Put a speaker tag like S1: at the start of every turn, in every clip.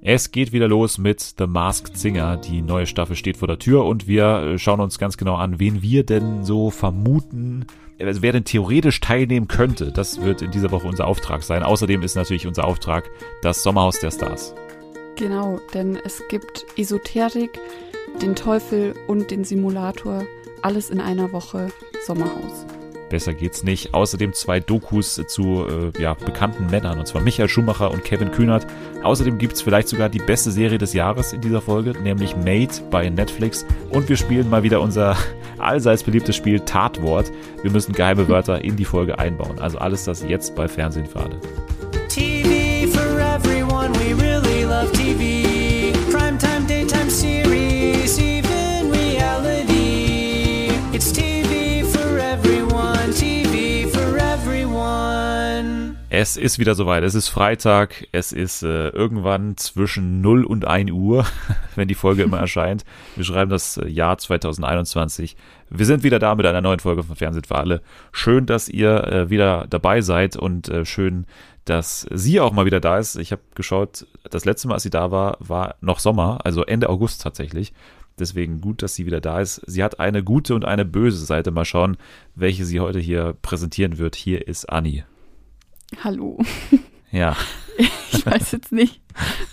S1: Es geht wieder los mit The Masked Singer. Die neue Staffel steht vor der Tür und wir äh, schauen uns ganz genau an, wen wir denn so vermuten, also wer denn theoretisch teilnehmen könnte. Das wird in dieser Woche unser Auftrag sein. Außerdem ist natürlich unser Auftrag das Sommerhaus der Stars.
S2: Genau, denn es gibt Esoterik, den Teufel und den Simulator. Alles in einer Woche Sommerhaus.
S1: Besser geht's nicht. Außerdem zwei Dokus zu äh, ja, bekannten Männern, und zwar Michael Schumacher und Kevin Kühnert. Außerdem gibt's vielleicht sogar die beste Serie des Jahres in dieser Folge, nämlich Made bei Netflix. Und wir spielen mal wieder unser allseits beliebtes Spiel Tatwort. Wir müssen geheime Wörter in die Folge einbauen. Also alles das jetzt bei Fernsehen für alle. TV for everyone, we really love TV. Es ist wieder soweit. Es ist Freitag. Es ist äh, irgendwann zwischen 0 und 1 Uhr, wenn die Folge immer erscheint. Wir schreiben das äh, Jahr 2021. Wir sind wieder da mit einer neuen Folge von Fernsehen für alle. Schön, dass ihr äh, wieder dabei seid und äh, schön, dass sie auch mal wieder da ist. Ich habe geschaut, das letzte Mal, als sie da war, war noch Sommer, also Ende August tatsächlich. Deswegen gut, dass sie wieder da ist. Sie hat eine gute und eine böse Seite. Mal schauen, welche sie heute hier präsentieren wird. Hier ist Anni.
S2: Hallo.
S1: Ja.
S2: Ich weiß jetzt nicht,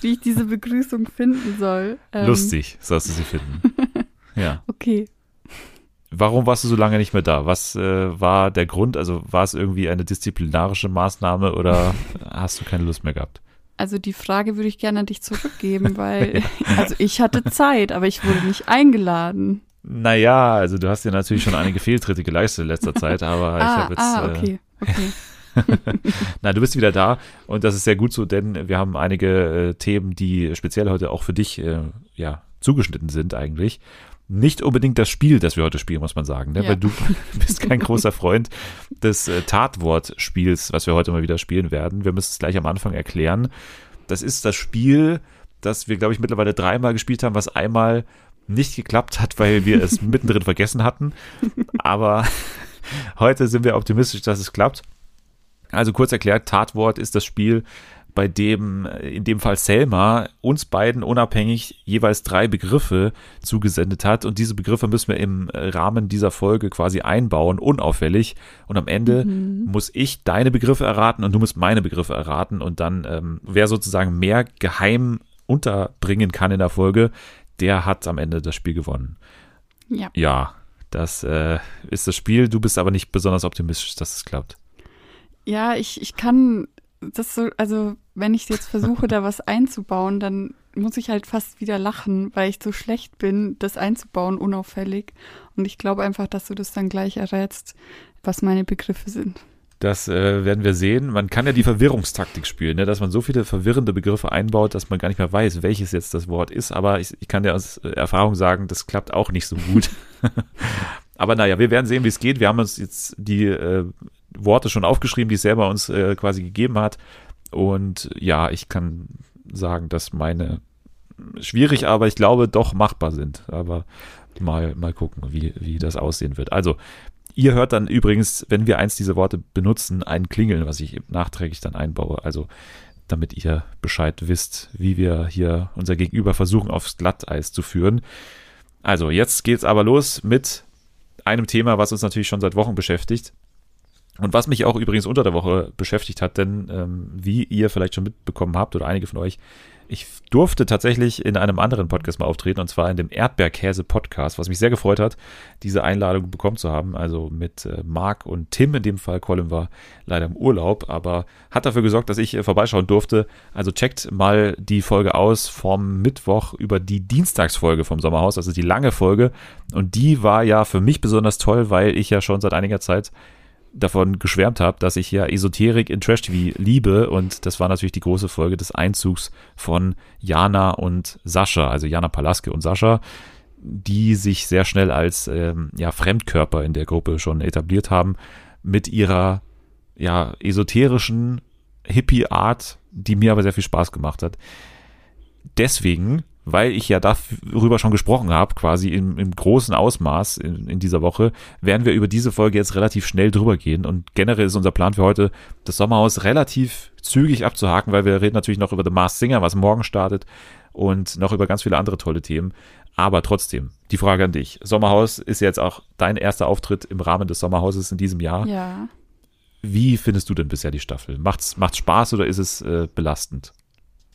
S2: wie ich diese Begrüßung finden soll.
S1: Ähm, Lustig, sollst du sie finden. Ja.
S2: Okay.
S1: Warum warst du so lange nicht mehr da? Was äh, war der Grund? Also war es irgendwie eine disziplinarische Maßnahme oder hast du keine Lust mehr gehabt?
S2: Also die Frage würde ich gerne an dich zurückgeben, weil ja. also ich hatte Zeit, aber ich wurde nicht eingeladen.
S1: Naja, also du hast ja natürlich schon einige Fehltritte geleistet in letzter Zeit, aber
S2: ah,
S1: ich habe jetzt.
S2: Ah, okay, äh, okay.
S1: Na, du bist wieder da und das ist sehr gut so, denn wir haben einige äh, Themen, die speziell heute auch für dich äh, ja zugeschnitten sind eigentlich. Nicht unbedingt das Spiel, das wir heute spielen, muss man sagen, ne? Ja. weil du bist kein großer Freund des äh, Tatwortspiels, was wir heute mal wieder spielen werden. Wir müssen es gleich am Anfang erklären. Das ist das Spiel, das wir, glaube ich, mittlerweile dreimal gespielt haben, was einmal nicht geklappt hat, weil wir es mittendrin vergessen hatten. Aber heute sind wir optimistisch, dass es klappt. Also kurz erklärt, Tatwort ist das Spiel, bei dem in dem Fall Selma uns beiden unabhängig jeweils drei Begriffe zugesendet hat und diese Begriffe müssen wir im Rahmen dieser Folge quasi einbauen, unauffällig und am Ende mhm. muss ich deine Begriffe erraten und du musst meine Begriffe erraten und dann ähm, wer sozusagen mehr geheim unterbringen kann in der Folge, der hat am Ende das Spiel gewonnen.
S2: Ja.
S1: Ja, das äh, ist das Spiel. Du bist aber nicht besonders optimistisch, dass es klappt.
S2: Ja, ich, ich kann das so, also wenn ich jetzt versuche, da was einzubauen, dann muss ich halt fast wieder lachen, weil ich so schlecht bin, das einzubauen, unauffällig. Und ich glaube einfach, dass du das dann gleich errätst, was meine Begriffe sind.
S1: Das äh, werden wir sehen. Man kann ja die Verwirrungstaktik spielen, ne? dass man so viele verwirrende Begriffe einbaut, dass man gar nicht mehr weiß, welches jetzt das Wort ist. Aber ich, ich kann dir aus Erfahrung sagen, das klappt auch nicht so gut. Aber naja, wir werden sehen, wie es geht. Wir haben uns jetzt die äh, Worte schon aufgeschrieben, die es selber uns äh, quasi gegeben hat. Und ja, ich kann sagen, dass meine schwierig, aber ich glaube doch machbar sind. Aber mal, mal gucken, wie, wie das aussehen wird. Also, ihr hört dann übrigens, wenn wir eins dieser Worte benutzen, ein Klingeln, was ich nachträglich dann einbaue. Also, damit ihr Bescheid wisst, wie wir hier unser Gegenüber versuchen, aufs Glatteis zu führen. Also, jetzt geht's aber los mit einem Thema, was uns natürlich schon seit Wochen beschäftigt. Und was mich auch übrigens unter der Woche beschäftigt hat, denn ähm, wie ihr vielleicht schon mitbekommen habt oder einige von euch, ich durfte tatsächlich in einem anderen Podcast mal auftreten und zwar in dem Erdbeerkäse-Podcast, was mich sehr gefreut hat, diese Einladung bekommen zu haben. Also mit äh, Marc und Tim in dem Fall. Colin war leider im Urlaub, aber hat dafür gesorgt, dass ich äh, vorbeischauen durfte. Also checkt mal die Folge aus vom Mittwoch über die Dienstagsfolge vom Sommerhaus, also die lange Folge. Und die war ja für mich besonders toll, weil ich ja schon seit einiger Zeit davon geschwärmt habe, dass ich ja Esoterik in Trash TV liebe und das war natürlich die große Folge des Einzugs von Jana und Sascha, also Jana Palaske und Sascha, die sich sehr schnell als ähm, ja, Fremdkörper in der Gruppe schon etabliert haben mit ihrer ja esoterischen Hippie-Art, die mir aber sehr viel Spaß gemacht hat. Deswegen weil ich ja darüber schon gesprochen habe, quasi im, im großen Ausmaß in, in, dieser Woche, werden wir über diese Folge jetzt relativ schnell drüber gehen. Und generell ist unser Plan für heute, das Sommerhaus relativ zügig abzuhaken, weil wir reden natürlich noch über The Masked Singer, was morgen startet und noch über ganz viele andere tolle Themen. Aber trotzdem, die Frage an dich. Sommerhaus ist jetzt auch dein erster Auftritt im Rahmen des Sommerhauses in diesem Jahr.
S2: Ja.
S1: Wie findest du denn bisher die Staffel? Macht's, macht's Spaß oder ist es äh, belastend?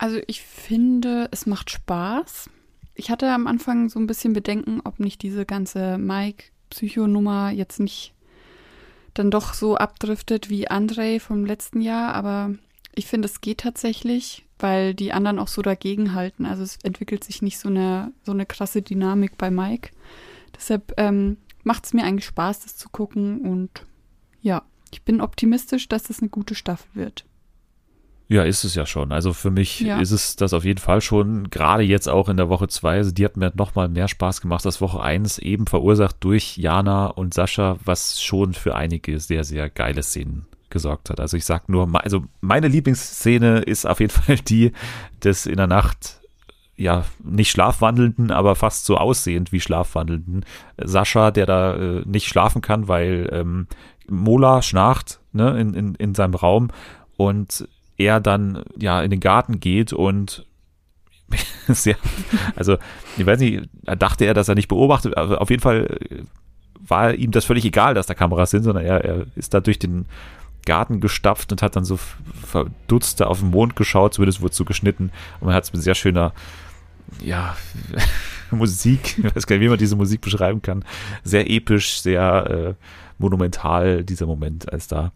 S2: Also ich finde, es macht Spaß. Ich hatte am Anfang so ein bisschen Bedenken, ob nicht diese ganze Mike-Psychonummer jetzt nicht dann doch so abdriftet wie André vom letzten Jahr, aber ich finde, es geht tatsächlich, weil die anderen auch so dagegen halten. Also es entwickelt sich nicht so eine, so eine krasse Dynamik bei Mike. Deshalb ähm, macht es mir eigentlich Spaß, das zu gucken und ja, ich bin optimistisch, dass das eine gute Staffel wird.
S1: Ja, ist es ja schon. Also für mich ja. ist es das auf jeden Fall schon. Gerade jetzt auch in der Woche zwei. Also die hat mir noch mal mehr Spaß gemacht als Woche eins, eben verursacht durch Jana und Sascha, was schon für einige sehr, sehr geile Szenen gesorgt hat. Also ich sag nur, also meine Lieblingsszene ist auf jeden Fall die des in der Nacht ja, nicht schlafwandelnden, aber fast so aussehend wie schlafwandelnden Sascha, der da äh, nicht schlafen kann, weil ähm, Mola schnarcht ne, in, in, in seinem Raum und er dann ja in den Garten geht und sehr, also ich weiß nicht, dachte er, dass er nicht beobachtet, aber auf jeden Fall äh, war ihm das völlig egal, dass da Kameras sind, sondern er, er ist da durch den Garten gestapft und hat dann so verdutzt auf den Mond geschaut, zumindest wurde es so geschnitten und man hat es mit sehr schöner ja, Musik, ich weiß gar nicht, wie man diese Musik beschreiben kann, sehr episch, sehr äh, monumental, dieser Moment, als da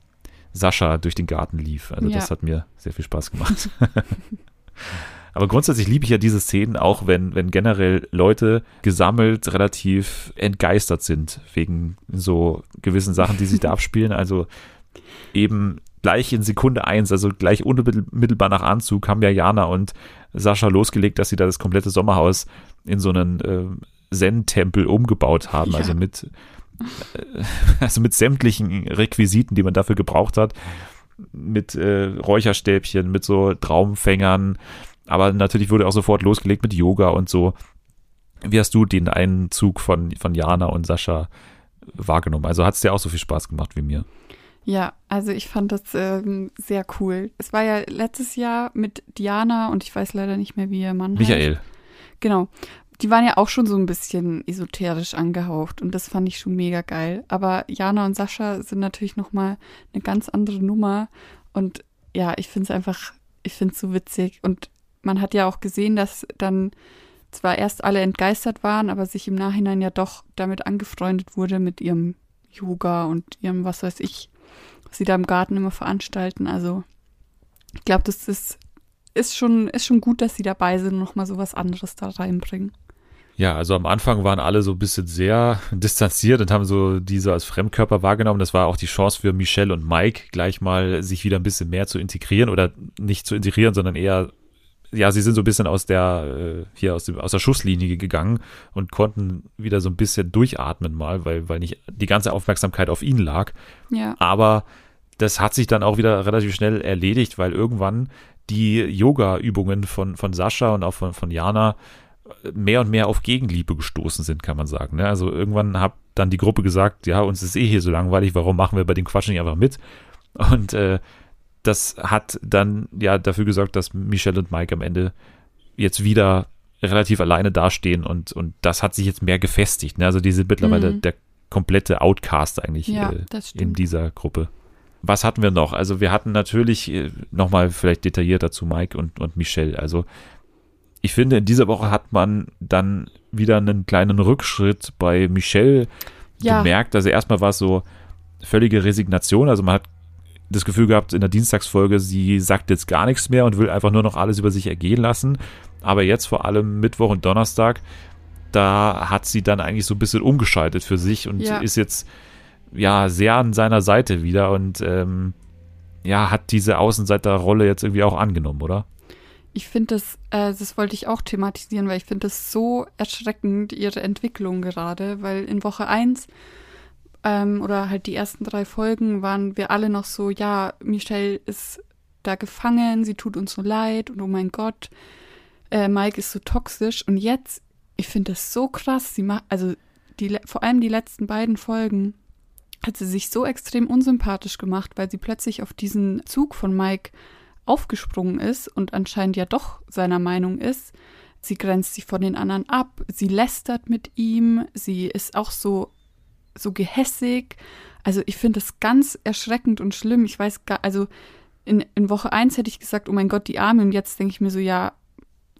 S1: Sascha durch den Garten lief. Also ja. das hat mir sehr viel Spaß gemacht. Aber grundsätzlich liebe ich ja diese Szenen, auch wenn, wenn generell Leute gesammelt relativ entgeistert sind wegen so gewissen Sachen, die sich da abspielen. Also eben gleich in Sekunde eins, also gleich unmittelbar nach Anzug, haben ja Jana und Sascha losgelegt, dass sie da das komplette Sommerhaus in so einen äh, Zen-Tempel umgebaut haben. Ja. Also mit also mit sämtlichen Requisiten, die man dafür gebraucht hat, mit äh, Räucherstäbchen, mit so Traumfängern, aber natürlich wurde auch sofort losgelegt mit Yoga und so. Wie hast du den Einzug von, von Jana und Sascha wahrgenommen? Also hat es dir auch so viel Spaß gemacht wie mir?
S2: Ja, also ich fand das ähm, sehr cool. Es war ja letztes Jahr mit Diana und ich weiß leider nicht mehr, wie ihr Mann
S1: Michael.
S2: Heißt. Genau die waren ja auch schon so ein bisschen esoterisch angehaucht und das fand ich schon mega geil. Aber Jana und Sascha sind natürlich nochmal eine ganz andere Nummer und ja, ich finde es einfach, ich finde es so witzig und man hat ja auch gesehen, dass dann zwar erst alle entgeistert waren, aber sich im Nachhinein ja doch damit angefreundet wurde mit ihrem Yoga und ihrem, was weiß ich, was sie da im Garten immer veranstalten. Also ich glaube, das ist, ist, schon, ist schon gut, dass sie dabei sind und nochmal so was anderes da reinbringen.
S1: Ja, also am Anfang waren alle so ein bisschen sehr distanziert und haben so diese als Fremdkörper wahrgenommen. Das war auch die Chance für Michelle und Mike, gleich mal sich wieder ein bisschen mehr zu integrieren oder nicht zu integrieren, sondern eher, ja, sie sind so ein bisschen aus der, äh, hier aus, dem, aus der Schusslinie gegangen und konnten wieder so ein bisschen durchatmen mal, weil, weil nicht die ganze Aufmerksamkeit auf ihn lag.
S2: Ja.
S1: Aber das hat sich dann auch wieder relativ schnell erledigt, weil irgendwann die Yoga-Übungen von, von Sascha und auch von, von Jana mehr und mehr auf Gegenliebe gestoßen sind, kann man sagen. Ne? Also irgendwann hat dann die Gruppe gesagt, ja, uns ist eh hier so langweilig, warum machen wir bei dem Quatsch nicht einfach mit? Und äh, das hat dann ja dafür gesorgt, dass Michelle und Mike am Ende jetzt wieder relativ alleine dastehen und, und das hat sich jetzt mehr gefestigt. Ne? Also die sind mittlerweile mhm. der komplette Outcast eigentlich
S2: ja,
S1: äh, in dieser Gruppe. Was hatten wir noch? Also wir hatten natürlich äh, nochmal vielleicht detaillierter zu Mike und, und Michelle. Also ich finde, in dieser Woche hat man dann wieder einen kleinen Rückschritt bei Michelle ja. gemerkt. Also erstmal war es so völlige Resignation. Also man hat das Gefühl gehabt in der Dienstagsfolge, sie sagt jetzt gar nichts mehr und will einfach nur noch alles über sich ergehen lassen. Aber jetzt vor allem Mittwoch und Donnerstag, da hat sie dann eigentlich so ein bisschen umgeschaltet für sich und ja. ist jetzt ja sehr an seiner Seite wieder und ähm, ja, hat diese Außenseiterrolle jetzt irgendwie auch angenommen, oder?
S2: Ich finde das, äh, das wollte ich auch thematisieren, weil ich finde das so erschreckend, ihre Entwicklung gerade, weil in Woche 1 ähm, oder halt die ersten drei Folgen waren wir alle noch so, ja, Michelle ist da gefangen, sie tut uns so leid und oh mein Gott, äh, Mike ist so toxisch. Und jetzt, ich finde das so krass, sie macht, also die, vor allem die letzten beiden Folgen hat sie sich so extrem unsympathisch gemacht, weil sie plötzlich auf diesen Zug von Mike aufgesprungen ist und anscheinend ja doch seiner Meinung ist. Sie grenzt sich von den anderen ab, sie lästert mit ihm, sie ist auch so, so gehässig. Also ich finde das ganz erschreckend und schlimm. Ich weiß gar, also in, in Woche 1 hätte ich gesagt, oh mein Gott, die Arme. Und jetzt denke ich mir so, ja,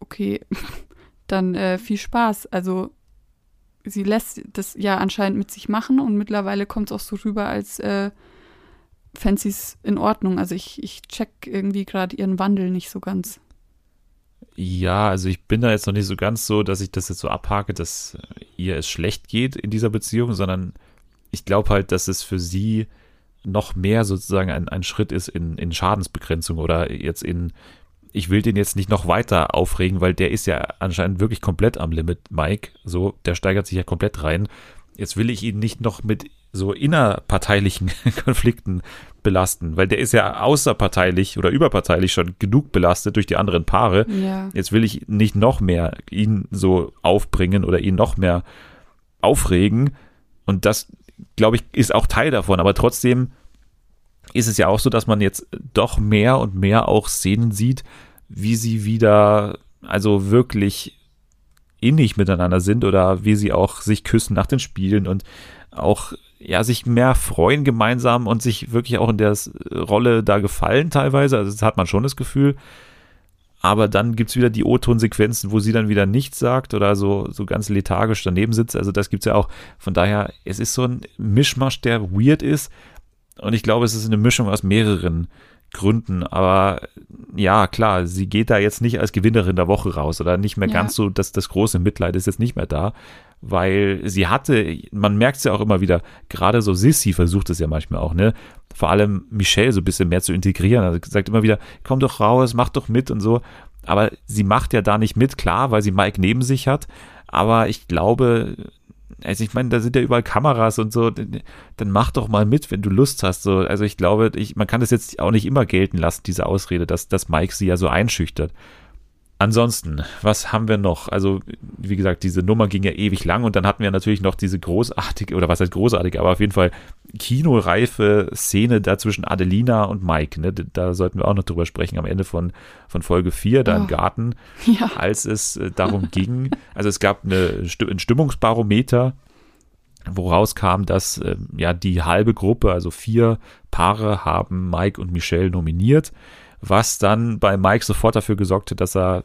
S2: okay, dann äh, viel Spaß. Also sie lässt das ja anscheinend mit sich machen und mittlerweile kommt es auch so rüber, als äh, fände sie es in Ordnung. Also ich, ich check irgendwie gerade ihren Wandel nicht so ganz.
S1: Ja, also ich bin da jetzt noch nicht so ganz so, dass ich das jetzt so abhake, dass ihr es schlecht geht in dieser Beziehung, sondern ich glaube halt, dass es für sie noch mehr sozusagen ein, ein Schritt ist in, in Schadensbegrenzung oder jetzt in, ich will den jetzt nicht noch weiter aufregen, weil der ist ja anscheinend wirklich komplett am Limit, Mike. So, der steigert sich ja komplett rein. Jetzt will ich ihn nicht noch mit so innerparteilichen Konflikten belasten, weil der ist ja außerparteilich oder überparteilich schon genug belastet durch die anderen Paare. Ja. Jetzt will ich nicht noch mehr ihn so aufbringen oder ihn noch mehr aufregen. Und das, glaube ich, ist auch Teil davon. Aber trotzdem ist es ja auch so, dass man jetzt doch mehr und mehr auch Szenen sieht, wie sie wieder, also wirklich innig miteinander sind oder wie sie auch sich küssen nach den Spielen und auch ja sich mehr freuen gemeinsam und sich wirklich auch in der Rolle da gefallen teilweise. Also das hat man schon das Gefühl. Aber dann gibt es wieder die O-Ton-Sequenzen, wo sie dann wieder nichts sagt oder so, so ganz lethargisch daneben sitzt. Also das gibt es ja auch. Von daher, es ist so ein Mischmasch, der weird ist, und ich glaube, es ist eine Mischung aus mehreren Gründen. Aber ja, klar, sie geht da jetzt nicht als Gewinnerin der Woche raus oder nicht mehr ja. ganz so, dass das große Mitleid ist jetzt nicht mehr da, weil sie hatte, man merkt es ja auch immer wieder, gerade so Sissy versucht es ja manchmal auch, ne? Vor allem Michelle so ein bisschen mehr zu integrieren. Also sagt immer wieder, komm doch raus, mach doch mit und so. Aber sie macht ja da nicht mit, klar, weil sie Mike neben sich hat. Aber ich glaube, also ich meine, da sind ja überall Kameras und so, dann mach doch mal mit, wenn du Lust hast. So, also ich glaube, ich, man kann das jetzt auch nicht immer gelten lassen, diese Ausrede, dass, dass Mike sie ja so einschüchtert. Ansonsten, was haben wir noch? Also, wie gesagt, diese Nummer ging ja ewig lang und dann hatten wir natürlich noch diese großartige, oder was heißt großartige, aber auf jeden Fall kinoreife Szene da zwischen Adelina und Mike. Ne? Da sollten wir auch noch drüber sprechen am Ende von, von Folge 4, da oh. im Garten, ja. als es äh, darum ging. Also, es gab eine, ein Stimmungsbarometer, wo rauskam, dass äh, ja die halbe Gruppe, also vier Paare, haben Mike und Michelle nominiert was dann bei Mike sofort dafür gesorgt hat, dass er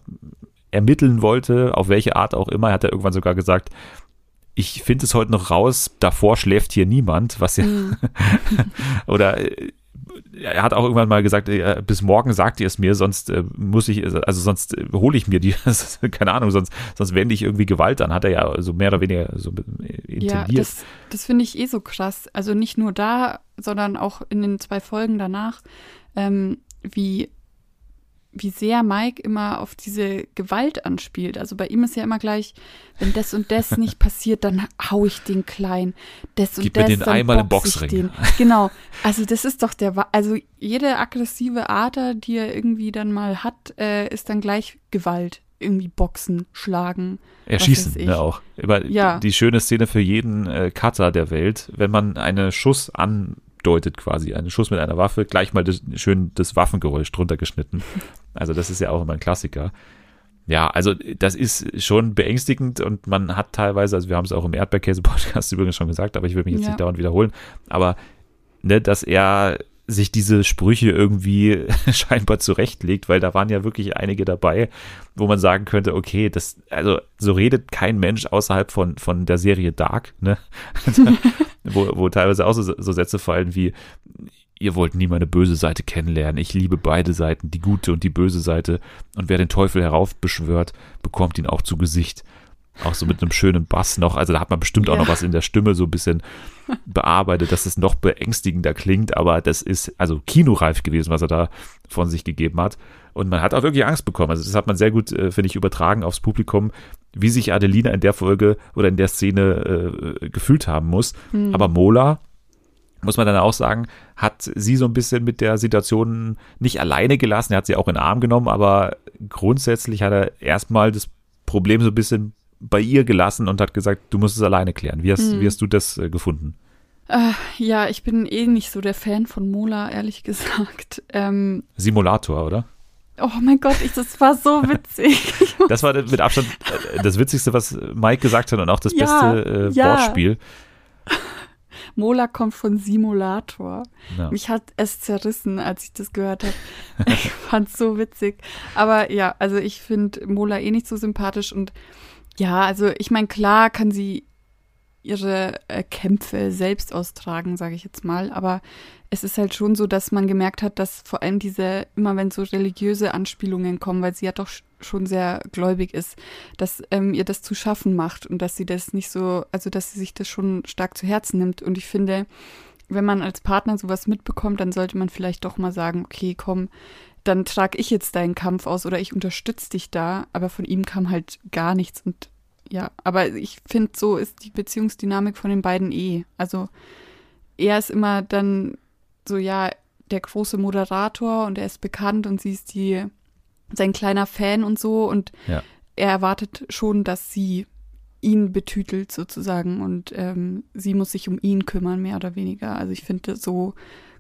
S1: ermitteln wollte, auf welche Art auch immer. Er hat er irgendwann sogar gesagt, ich finde es heute noch raus, davor schläft hier niemand, was ja, mhm. oder äh, er hat auch irgendwann mal gesagt, äh, bis morgen sagt ihr es mir, sonst äh, muss ich, also sonst hole ich mir die, keine Ahnung, sonst, sonst wende ich irgendwie Gewalt an, hat er ja so mehr oder weniger so intendiert. Ja,
S2: das, das finde ich eh so krass. Also nicht nur da, sondern auch in den zwei Folgen danach. Ähm, wie, wie sehr Mike immer auf diese Gewalt anspielt. Also bei ihm ist ja immer gleich, wenn das und das nicht passiert, dann hau ich den klein. Das und
S1: Gib
S2: das,
S1: mir den einmal im Boxring. Den.
S2: Genau. Also das ist doch der, also jede aggressive Ader, die er irgendwie dann mal hat, äh, ist dann gleich Gewalt. Irgendwie boxen, schlagen.
S1: Erschießen, ne, auch. Immer ja. die schöne Szene für jeden äh, Cutter der Welt, wenn man einen Schuss an deutet quasi. Ein Schuss mit einer Waffe, gleich mal das, schön das Waffengeräusch drunter geschnitten. Also das ist ja auch immer ein Klassiker. Ja, also das ist schon beängstigend und man hat teilweise, also wir haben es auch im Erdbeerkäse-Podcast übrigens schon gesagt, aber ich will mich jetzt ja. nicht dauernd wiederholen, aber ne, dass er sich diese Sprüche irgendwie scheinbar zurechtlegt, weil da waren ja wirklich einige dabei, wo man sagen könnte, okay, das, also so redet kein Mensch außerhalb von, von der Serie Dark, ne? wo, wo teilweise auch so, so Sätze fallen wie, ihr wollt nie meine böse Seite kennenlernen. Ich liebe beide Seiten, die gute und die böse Seite. Und wer den Teufel heraufbeschwört, bekommt ihn auch zu Gesicht. Auch so mit einem schönen Bass noch. Also da hat man bestimmt ja. auch noch was in der Stimme so ein bisschen bearbeitet, dass es noch beängstigender klingt. Aber das ist also kinoreif gewesen, was er da von sich gegeben hat. Und man hat auch wirklich Angst bekommen. Also das hat man sehr gut, äh, finde ich, übertragen aufs Publikum, wie sich Adelina in der Folge oder in der Szene äh, gefühlt haben muss. Mhm. Aber Mola, muss man dann auch sagen, hat sie so ein bisschen mit der Situation nicht alleine gelassen. Er hat sie auch in den Arm genommen, aber grundsätzlich hat er erstmal das Problem so ein bisschen bei ihr gelassen und hat gesagt, du musst es alleine klären. Wie hast, mhm. wie hast du das äh, gefunden?
S2: Äh, ja, ich bin eh nicht so der Fan von Mola, ehrlich gesagt. Ähm,
S1: Simulator, oder?
S2: Oh mein Gott, ich, das war so witzig.
S1: das war mit Abstand äh, das Witzigste, was Mike gesagt hat und auch das ja, beste äh, ja. Wortspiel.
S2: Mola kommt von Simulator. Ja. Mich hat es zerrissen, als ich das gehört habe. ich fand es so witzig. Aber ja, also ich finde Mola eh nicht so sympathisch und ja, also ich meine, klar kann sie ihre äh, Kämpfe selbst austragen, sage ich jetzt mal. Aber es ist halt schon so, dass man gemerkt hat, dass vor allem diese, immer wenn so religiöse Anspielungen kommen, weil sie ja doch schon sehr gläubig ist, dass ähm, ihr das zu schaffen macht und dass sie das nicht so, also dass sie sich das schon stark zu Herzen nimmt. Und ich finde, wenn man als Partner sowas mitbekommt, dann sollte man vielleicht doch mal sagen, okay, komm, dann trage ich jetzt deinen Kampf aus oder ich unterstütze dich da. Aber von ihm kam halt gar nichts und ja, aber ich finde, so ist die Beziehungsdynamik von den beiden eh. Also er ist immer dann so, ja, der große Moderator und er ist bekannt und sie ist die, sein kleiner Fan und so und ja. er erwartet schon, dass sie ihn betütelt sozusagen und ähm, sie muss sich um ihn kümmern, mehr oder weniger. Also ich finde, so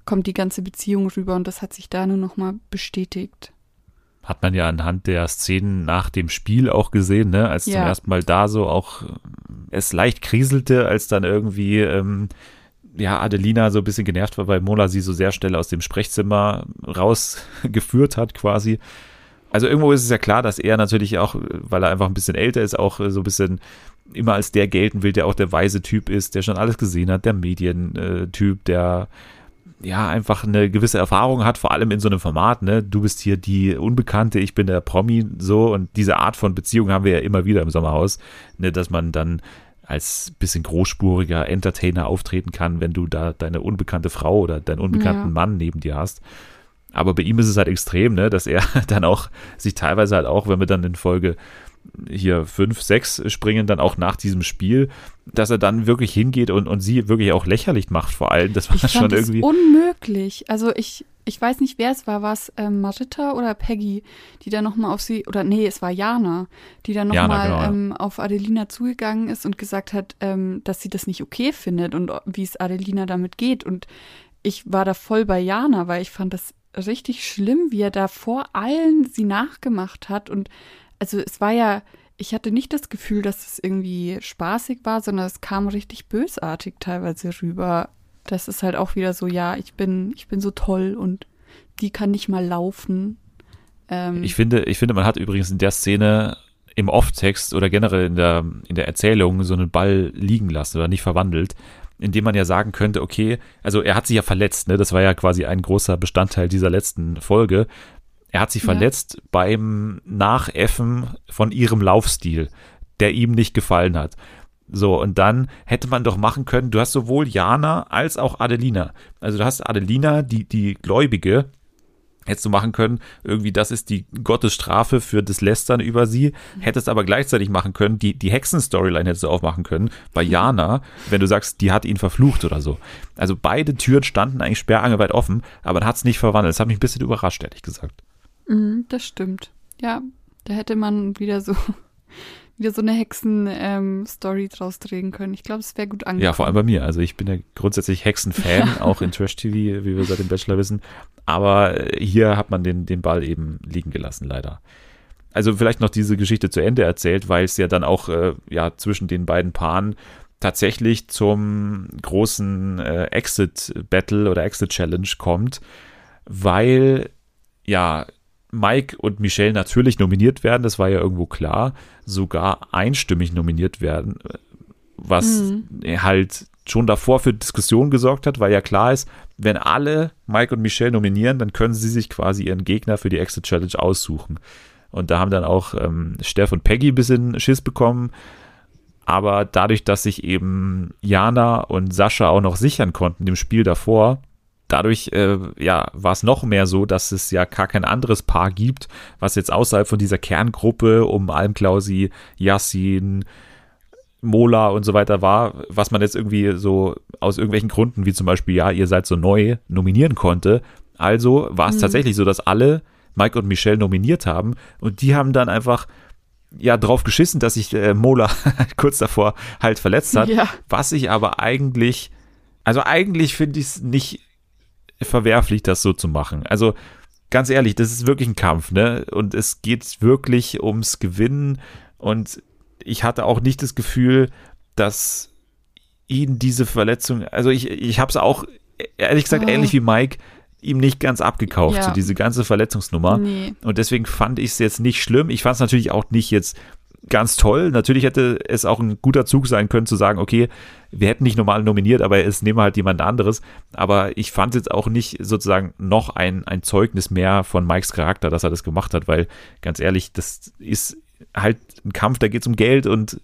S2: kommt die ganze Beziehung rüber und das hat sich da nur nochmal bestätigt
S1: hat man ja anhand der Szenen nach dem Spiel auch gesehen, ne? als ja. zum ersten Mal da so auch äh, es leicht kriselte, als dann irgendwie ähm, ja Adelina so ein bisschen genervt war, weil Mola sie so sehr schnell aus dem Sprechzimmer rausgeführt hat quasi. Also irgendwo ist es ja klar, dass er natürlich auch, weil er einfach ein bisschen älter ist, auch so ein bisschen immer als der gelten will, der auch der weise Typ ist, der schon alles gesehen hat, der Medientyp, der ja, einfach eine gewisse Erfahrung hat, vor allem in so einem Format, ne? Du bist hier die Unbekannte, ich bin der Promi, so. Und diese Art von Beziehung haben wir ja immer wieder im Sommerhaus, ne? Dass man dann als bisschen großspuriger Entertainer auftreten kann, wenn du da deine unbekannte Frau oder deinen unbekannten ja. Mann neben dir hast. Aber bei ihm ist es halt extrem, ne, dass er dann auch sich teilweise halt auch, wenn wir dann in Folge hier fünf, sechs springen, dann auch nach diesem Spiel, dass er dann wirklich hingeht und, und sie wirklich auch lächerlich macht, vor allem. Das war
S2: ich
S1: schon irgendwie.
S2: unmöglich. Also ich, ich weiß nicht, wer es war. War es ähm, Marita oder Peggy, die dann nochmal auf sie, oder nee, es war Jana, die dann nochmal genau, ähm, auf Adelina zugegangen ist und gesagt hat, ähm, dass sie das nicht okay findet und wie es Adelina damit geht. Und ich war da voll bei Jana, weil ich fand das richtig schlimm, wie er da vor allen sie nachgemacht hat und also es war ja, ich hatte nicht das Gefühl, dass es irgendwie spaßig war, sondern es kam richtig bösartig teilweise rüber. Das ist halt auch wieder so, ja, ich bin, ich bin so toll und die kann nicht mal laufen.
S1: Ähm, ich finde, ich finde, man hat übrigens in der Szene im Off-Text oder generell in der, in der Erzählung so einen Ball liegen lassen oder nicht verwandelt, indem man ja sagen könnte, okay, also er hat sich ja verletzt, ne? Das war ja quasi ein großer Bestandteil dieser letzten Folge. Er hat sich ja. verletzt beim Nachäffen von ihrem Laufstil, der ihm nicht gefallen hat. So, und dann hätte man doch machen können, du hast sowohl Jana als auch Adelina. Also du hast Adelina, die, die Gläubige, hättest du machen können, irgendwie das ist die Gottesstrafe für das Lästern über sie, hättest aber gleichzeitig machen können, die, die Hexen-Storyline hättest du aufmachen können, bei Jana, wenn du sagst, die hat ihn verflucht oder so. Also beide Türen standen eigentlich sperrangelweit offen, aber dann hat es nicht verwandelt. Das hat mich ein bisschen überrascht, ehrlich gesagt.
S2: Mhm, das stimmt. Ja, da hätte man wieder so wieder so eine Hexen-Story ähm, draus drehen können. Ich glaube, es wäre gut angekommen.
S1: Ja, vor allem bei mir. Also ich bin ja grundsätzlich Hexen-Fan, auch in Trash-TV, wie wir seit dem Bachelor wissen. Aber hier hat man den, den Ball eben liegen gelassen, leider. Also vielleicht noch diese Geschichte zu Ende erzählt, weil es ja dann auch äh, ja zwischen den beiden Paaren tatsächlich zum großen äh, Exit-Battle oder Exit-Challenge kommt, weil ja Mike und Michelle natürlich nominiert werden, das war ja irgendwo klar, sogar einstimmig nominiert werden, was mhm. halt schon davor für Diskussionen gesorgt hat, weil ja klar ist, wenn alle Mike und Michelle nominieren, dann können sie sich quasi ihren Gegner für die Exit Challenge aussuchen. Und da haben dann auch ähm, Steff und Peggy ein bisschen Schiss bekommen. Aber dadurch, dass sich eben Jana und Sascha auch noch sichern konnten im Spiel davor, dadurch äh, ja, war es noch mehr so, dass es ja gar kein anderes Paar gibt, was jetzt außerhalb von dieser Kerngruppe um Almklausi, Yassin, Mola und so weiter war, was man jetzt irgendwie so aus irgendwelchen Gründen, wie zum Beispiel, ja, ihr seid so neu, nominieren konnte. Also war es mhm. tatsächlich so, dass alle Mike und Michelle nominiert haben und die haben dann einfach ja drauf geschissen, dass sich äh, Mola kurz davor halt verletzt hat,
S2: Ja.
S1: was ich aber eigentlich, also eigentlich finde ich es nicht verwerflich, das so zu machen. Also ganz ehrlich, das ist wirklich ein Kampf, ne? Und es geht wirklich ums Gewinnen und ich hatte auch nicht das Gefühl, dass ihn diese Verletzung, also ich, ich habe es auch, ehrlich gesagt,
S2: Oh.
S1: ähnlich wie Mike, ihm nicht ganz abgekauft,
S2: Ja.
S1: so diese ganze Verletzungsnummer.
S2: Nee.
S1: Und deswegen fand ich es jetzt nicht schlimm. Ich fand es natürlich auch nicht jetzt ganz toll. Natürlich hätte es auch ein guter Zug sein können, zu sagen, okay, wir hätten nicht normal nominiert, aber es nehmen halt jemand anderes. Aber ich fand jetzt auch nicht sozusagen noch ein, ein Zeugnis mehr von Mikes Charakter, dass er das gemacht hat, weil ganz ehrlich, das ist halt ein Kampf, da geht es um Geld und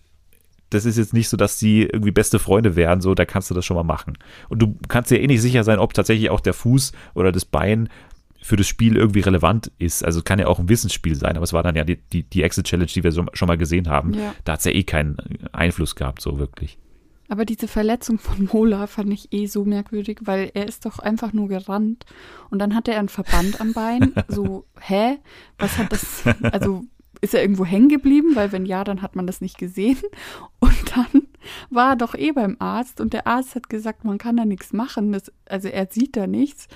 S1: das ist jetzt nicht so, dass die irgendwie beste Freunde wären, so, da kannst du das schon mal machen. Und du kannst dir eh nicht sicher sein, ob tatsächlich auch der Fuß oder das Bein für das Spiel irgendwie relevant ist. Also kann ja auch ein Wissensspiel sein, aber es war dann ja die, die, die Exit-Challenge, die wir so, schon mal gesehen haben.
S2: Ja.
S1: Da hat es ja eh keinen Einfluss gehabt, so wirklich.
S2: Aber diese Verletzung von Mola fand ich eh so merkwürdig, weil er ist doch einfach nur gerannt und dann hat er einen Verband am Bein. So, hä? Was hat das? Also ist er irgendwo hängen geblieben? Weil wenn ja, dann hat man das nicht gesehen. Und dann war er doch eh beim Arzt und der Arzt hat gesagt, man kann da nichts machen. Das, also er sieht da nichts.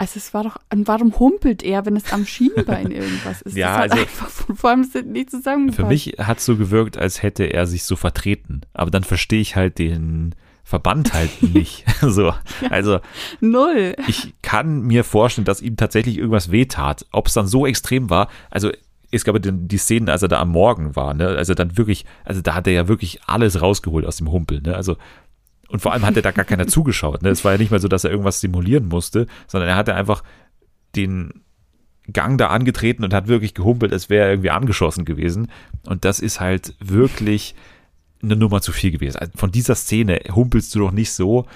S2: Also es war doch, und warum humpelt er, wenn es am Schienbein irgendwas ist?
S1: Ja,
S2: hat
S1: also-
S2: einfach vorn bis hinten nicht zusammengepasst.
S1: Für mich hat es so gewirkt, als hätte er sich so vertreten. Aber dann verstehe ich halt den Verband halt nicht. so, also
S2: Null.
S1: ich kann mir vorstellen, dass ihm tatsächlich irgendwas wehtat. Ob es dann so extrem war, also es gab ja den- die Szenen, als er da am Morgen war, ne? Also dann wirklich, also da hat er ja wirklich alles rausgeholt aus dem Humpel, ne? Also und vor allem hat er da gar keiner zugeschaut, ne? Es war ja nicht mal so, dass er irgendwas simulieren musste, sondern er hatte einfach den Gang da angetreten und hat wirklich gehumpelt, als wäre er irgendwie angeschossen gewesen. Und das ist halt wirklich eine Nummer zu viel gewesen. Also von dieser Szene humpelst du doch nicht so,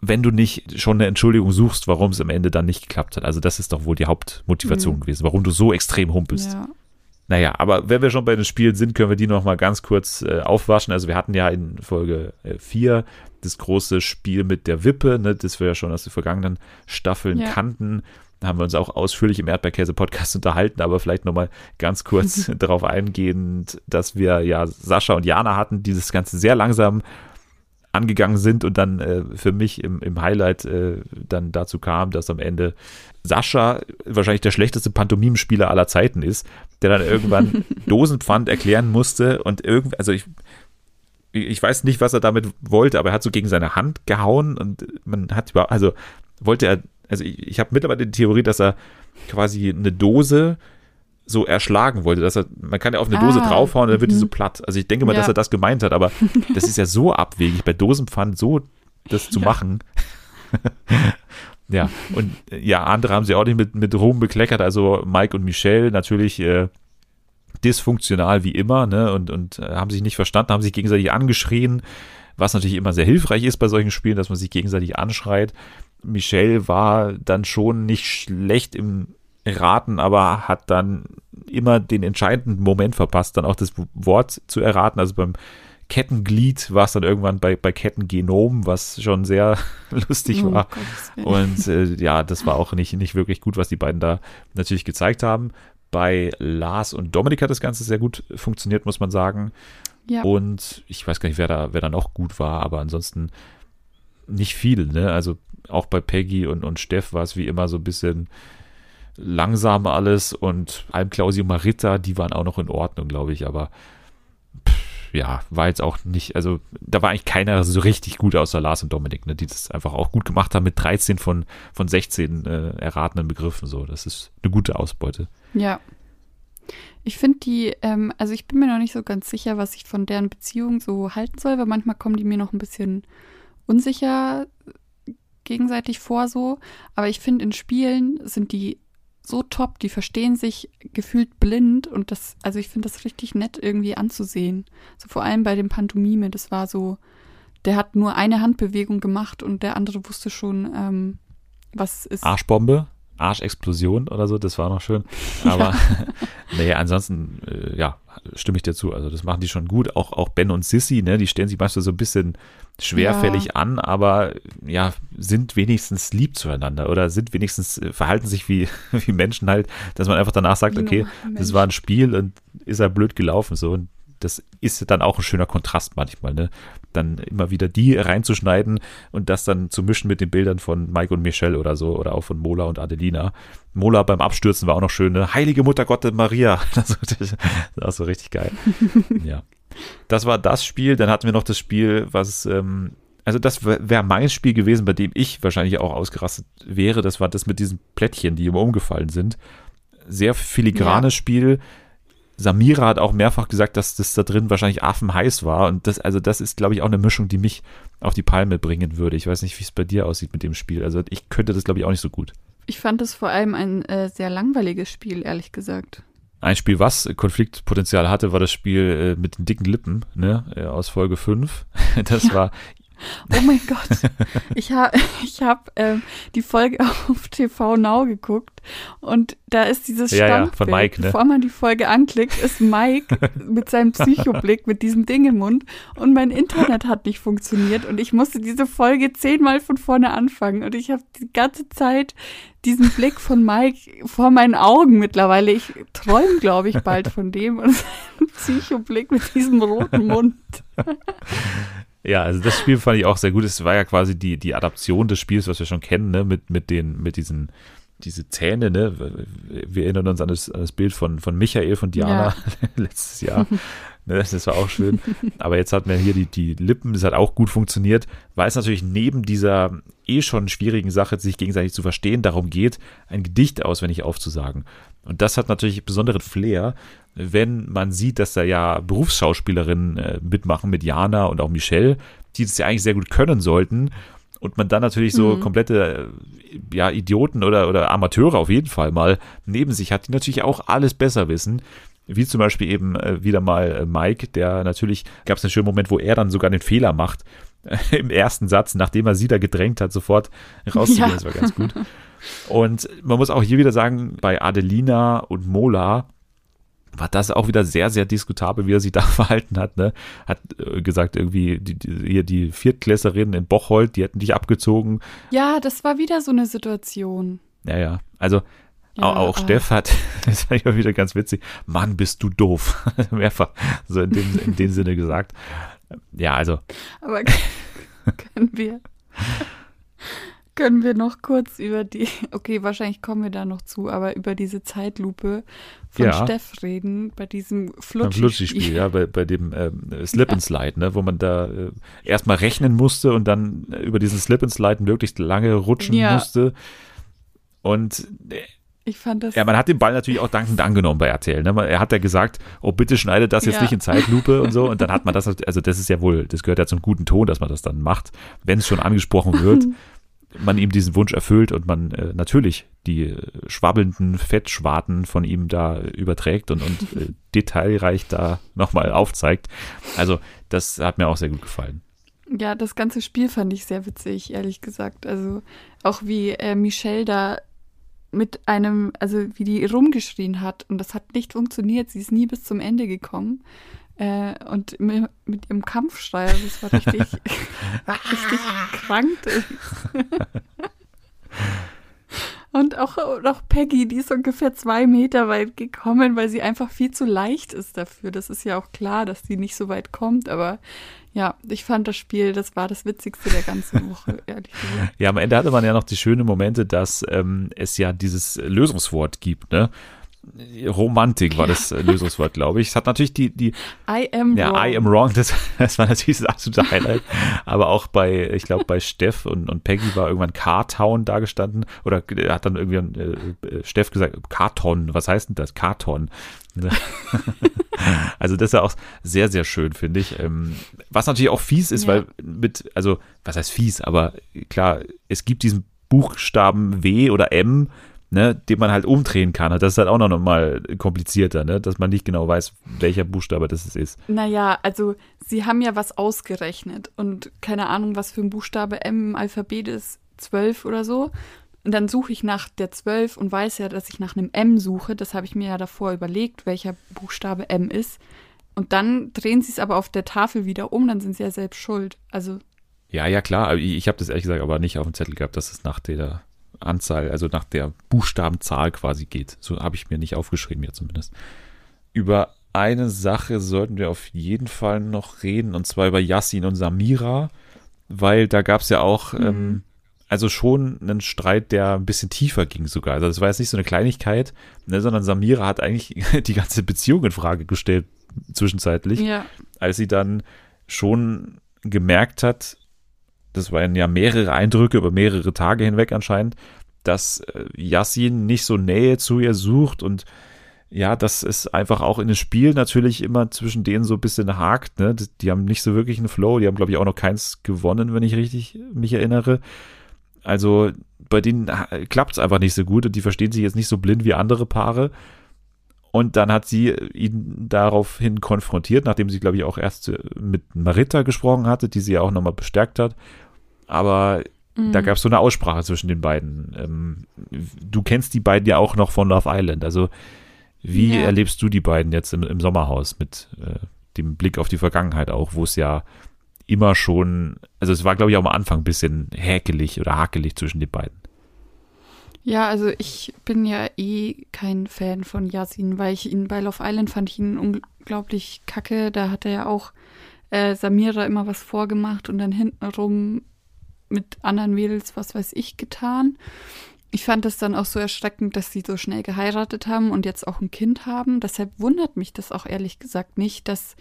S1: wenn du nicht schon eine Entschuldigung suchst, warum es am Ende dann nicht geklappt hat. Also das ist doch wohl die Hauptmotivation
S2: Mhm.
S1: gewesen, warum du so extrem humpelst.
S2: Ja.
S1: Naja, aber wenn wir schon bei den Spielen sind, können wir die noch mal ganz kurz äh, aufwaschen. Also wir hatten ja in Folge 4 das große Spiel mit der Wippe, ne, das wir ja schon aus den vergangenen Staffeln
S2: Ja.
S1: kannten. Da haben wir uns auch ausführlich im Erdbeerkäse-Podcast unterhalten, aber vielleicht noch mal ganz kurz darauf eingehend, dass wir ja Sascha und Jana hatten, die das Ganze sehr langsam angegangen sind und dann äh, für mich im, im Highlight äh, dann dazu kam, dass am Ende Sascha wahrscheinlich der schlechteste Pantomimspieler aller Zeiten ist, der dann irgendwann Dosenpfand erklären musste und irgendwie, also ich, ich weiß nicht, was er damit wollte, aber er hat so gegen seine Hand gehauen und man hat über, also wollte er, also ich, ich habe mittlerweile die Theorie, dass er quasi eine Dose so erschlagen wollte, dass er, man kann ja auf eine Dose
S2: Ah,
S1: draufhauen und dann wird die
S2: mhm.
S1: so platt. Also ich denke mal, dass
S2: Ja.
S1: er das gemeint hat, aber das ist ja so abwegig, bei Dosenpfand so das zu
S2: Ja.
S1: machen. ja, und ja, andere haben sie auch nicht mit, mit Ruhm bekleckert, also Mike und Michelle natürlich äh, dysfunktional wie immer, ne, und, und äh, haben sich nicht verstanden, haben sich gegenseitig angeschrien, was natürlich immer sehr hilfreich ist bei solchen Spielen, dass man sich gegenseitig anschreit. Michelle war dann schon nicht schlecht im Raten, aber hat dann immer den entscheidenden Moment verpasst, dann auch das Wort zu erraten. Also beim Kettenglied war es dann irgendwann bei, bei Kettengenom, was schon sehr lustig
S2: Oh,
S1: war.
S2: Willen.
S1: Und äh, ja, das war auch nicht, nicht wirklich gut, was die beiden da natürlich gezeigt haben. Bei Lars und Dominik hat das Ganze sehr gut funktioniert, muss man sagen.
S2: ja.
S1: Und ich weiß gar nicht, wer da, wer da noch gut war, aber ansonsten nicht viel, ne? Also auch bei Peggy und, und Steff war es wie immer so ein bisschen langsam alles und Alm Klausi und Marita, die waren auch noch in Ordnung, glaube ich, aber ja, war jetzt auch nicht, also da war eigentlich keiner so richtig gut außer Lars und Dominik, ne, die das einfach auch gut gemacht haben mit 13 von, von 16 äh, erratenen Begriffen, so, das ist eine gute Ausbeute.
S2: Ja. Ich finde die, ähm, also ich bin mir noch nicht so ganz sicher, was ich von deren Beziehung so halten soll, weil manchmal kommen die mir noch ein bisschen unsicher gegenseitig vor so. Aber ich finde, in Spielen sind die so top, die verstehen sich gefühlt blind und das, also ich finde das richtig nett irgendwie anzusehen. So vor allem bei dem Pantomime, das war so, der hat nur eine Handbewegung gemacht und der andere wusste schon, ähm, was ist.
S1: Arschbombe, Arschexplosion oder so, das war noch schön. Aber nee, ansonsten, äh, ja, stimme ich dir zu. Also das machen die schon gut. Auch, auch Ben und Sissy, ne, die stellen sich manchmal so ein bisschen schwerfällig ja. an, aber ja, sind wenigstens lieb zueinander oder sind wenigstens, äh, verhalten sich wie, wie Menschen halt, dass man einfach danach sagt, okay, das war ein Spiel und ist halt blöd gelaufen. So. Und das ist dann auch ein schöner Kontrast manchmal, ne? Dann immer wieder die reinzuschneiden und das dann zu mischen mit den Bildern von Mike und Michelle oder so oder auch von Mola und Adelina. Mola beim Abstürzen war auch noch schön, ne? Heilige Mutter Gottes Maria. Das war so richtig geil. ja. Das war das Spiel. Dann hatten wir noch das Spiel, was, ähm, also das wäre mein Spiel gewesen, bei dem ich wahrscheinlich auch ausgerastet wäre. Das war das mit diesen Plättchen, die immer umgefallen sind. Sehr filigranes ja. Spiel Samira hat auch mehrfach gesagt, dass das da drin wahrscheinlich affenheiß war. Und das, also das ist, glaube ich, auch eine Mischung, die mich auf die Palme bringen würde. Ich weiß nicht, wie es bei dir aussieht mit dem Spiel. Also ich könnte das, glaube ich, auch nicht so gut.
S2: Ich fand es vor allem ein äh, sehr langweiliges Spiel, ehrlich gesagt.
S1: Ein Spiel, was Konfliktpotenzial hatte, war das Spiel äh, mit den dicken Lippen, ne, äh, aus Folge 5. Das ja. war
S2: Oh mein Gott. Ich habe ich hab, ähm, die Folge auf TV Now geguckt und da ist dieses ja, Standbild, ja, von Mike, ne? bevor man die Folge anklickt, ist Mike mit seinem Psychoblick, mit diesem Ding im Mund und mein Internet hat nicht funktioniert und ich musste diese Folge zehnmal von vorne anfangen und ich habe die ganze Zeit diesen Blick von Mike vor meinen Augen mittlerweile. Ich träume, glaube ich, bald von dem und seinem Psychoblick mit diesem roten Mund.
S1: Ja, also das Spiel fand ich auch sehr gut. Es war ja quasi die, die Adaption des Spiels, was wir schon kennen, ne? mit, mit, den, mit diesen diese Zähne, ne? Wir erinnern uns an das, an das Bild von, von Michael, von Diana ja. letztes Jahr. ne, das war auch schön. Aber jetzt hat man hier die, die Lippen, das hat auch gut funktioniert, weil es natürlich neben dieser eh schon schwierigen Sache, sich gegenseitig zu verstehen, darum geht, ein Gedicht auswendig aufzusagen. Und das hat natürlich besonderen Flair, wenn man sieht, dass da ja Berufsschauspielerinnen äh, mitmachen mit Jana und auch Michelle, die das ja eigentlich sehr gut können sollten. Und man dann natürlich so mhm. komplette äh, ja, Idioten oder, oder Amateure auf jeden Fall mal neben sich hat, die natürlich auch alles besser wissen. Wie zum Beispiel eben äh, wieder mal Mike, der natürlich, gab es einen schönen Moment, wo er dann sogar den Fehler macht, im ersten Satz, nachdem er sie da gedrängt hat, sofort rauszugehen. Ja. Das war ganz gut. Und man muss auch hier wieder sagen, bei Adelina und Mola, war das auch wieder sehr, sehr diskutabel, wie er sich da verhalten hat. Ne? Hat äh, gesagt, irgendwie, die, die, hier die Viertklässerinnen in Bocholt, die hätten dich abgezogen.
S2: Ja, das war wieder so eine Situation.
S1: Ja, ja. Also ja, auch, auch Steff hat, das fand ich auch wieder ganz witzig, Mann, bist du doof. Mehrfach so in dem, in dem Sinne gesagt. Ja, also.
S2: Aber können wir können wir noch kurz über die, okay, wahrscheinlich kommen wir da noch zu, aber über diese Zeitlupe von ja. Steff reden, bei diesem
S1: Flutschi-Spiel. ja, bei, bei dem ähm, Slip and Slide, ne, wo man da äh, erstmal rechnen musste und dann über diesen Slip and Slide möglichst lange rutschen ja. musste. Und äh,
S2: ich fand das.
S1: Ja, man hat den Ball natürlich auch dankend angenommen bei RTL. Ne? Er hat ja gesagt, oh, bitte schneidet das jetzt ja. nicht in Zeitlupe und so. Und dann hat man das, also das ist ja wohl, das gehört ja zum guten Ton, dass man das dann macht, wenn es schon angesprochen wird. man ihm diesen Wunsch erfüllt und man äh, natürlich die schwabbelnden Fettschwarten von ihm da überträgt und, und äh, detailreich da nochmal aufzeigt. Also das hat mir auch sehr gut gefallen.
S2: Ja, das ganze Spiel fand ich sehr witzig, ehrlich gesagt. Also auch wie äh, Michelle da mit einem, also wie die rumgeschrien hat und das hat nicht funktioniert. Sie ist nie bis zum Ende gekommen. Äh, und mit, mit, ihrem Kampfschrei, das war richtig, richtig krank. und auch, auch Peggy, die ist ungefähr zwei Meter weit gekommen, weil sie einfach viel zu leicht ist dafür. Das ist ja auch klar, dass sie nicht so weit kommt, aber ja, ich fand das Spiel, das war das Witzigste der ganzen Woche, ehrlich gesagt.
S1: Ja, am Ende hatte man ja noch die schönen Momente, dass ähm, es ja dieses Lösungswort gibt, ne? Romantik war das äh, Lösungswort, glaube ich. Es hat natürlich die, die
S2: I am
S1: ja,
S2: wrong.
S1: I am wrong, das, das war natürlich das absolute Highlight. Aber auch bei, ich glaube, bei Steff und, und Peggy war irgendwann Cartown da gestanden. Oder hat dann irgendwie äh, äh, Steff gesagt, Karton, was heißt denn das? Karton. also das ist ja auch sehr, sehr schön, finde ich. Ähm, was natürlich auch fies ist, ja. weil mit, also, was heißt fies, aber klar, es gibt diesen Buchstaben W oder M, ne, den man halt umdrehen kann. Das ist halt auch noch mal komplizierter, ne, dass man nicht genau weiß, welcher Buchstabe das ist.
S2: Naja, also sie haben ja was ausgerechnet und keine Ahnung, was für ein Buchstabe M im Alphabet ist, zwölf oder so. Und dann suche ich nach der 12 und weiß ja, dass ich nach einem M suche. Das habe ich mir ja davor überlegt, welcher Buchstabe M ist. Und dann drehen sie es aber auf der Tafel wieder um, dann sind sie ja selbst schuld. Also.
S1: Ja, ja, klar. Ich, ich habe das ehrlich gesagt aber nicht auf dem Zettel gehabt, dass es nach der Anzahl, also nach der Buchstabenzahl quasi geht. So habe ich mir nicht aufgeschrieben, ja zumindest. Über eine Sache sollten wir auf jeden Fall noch reden, und zwar über Yassin und Samira, weil da gab es ja auch, mhm. ähm, also schon einen Streit, der ein bisschen tiefer ging sogar. Also das war jetzt nicht so eine Kleinigkeit, ne, sondern Samira hat eigentlich die ganze Beziehung in Frage gestellt, zwischenzeitlich,
S2: ja.
S1: als sie dann schon gemerkt hat, das waren ja mehrere Eindrücke über mehrere Tage hinweg anscheinend, dass äh, Yassin nicht so Nähe zu ihr sucht und ja, dass es einfach auch in den Spielen natürlich immer zwischen denen so ein bisschen hakt. Ne? Die haben nicht so wirklich einen Flow. Die haben, glaube ich, auch noch keins gewonnen, wenn ich richtig mich erinnere. Also bei denen äh, klappt es einfach nicht so gut und die verstehen sich jetzt nicht so blind wie andere Paare. Und dann hat sie ihn daraufhin konfrontiert, nachdem sie, glaube ich, auch erst mit Marita gesprochen hatte, die sie ja auch nochmal bestärkt hat. Aber mhm. da gab es so eine Aussprache zwischen den beiden. Ähm, du kennst die beiden ja auch noch von Love Island. Also wie ja. erlebst du die beiden jetzt im, im Sommerhaus mit äh, dem Blick auf die Vergangenheit auch, wo es ja immer schon, also es war, glaube ich, auch am Anfang ein bisschen häkelig oder hakelig zwischen den beiden.
S2: Ja, also ich bin ja eh kein Fan von Yasin, weil ich ihn bei Love Island fand ich ihn unglaublich kacke. Da hat er ja auch äh, Samira immer was vorgemacht und dann hintenrum mit anderen Mädels was weiß ich getan ich fand es dann auch so erschreckend, dass sie so schnell geheiratet haben und jetzt auch ein Kind haben. Deshalb wundert mich das auch ehrlich gesagt nicht, dass,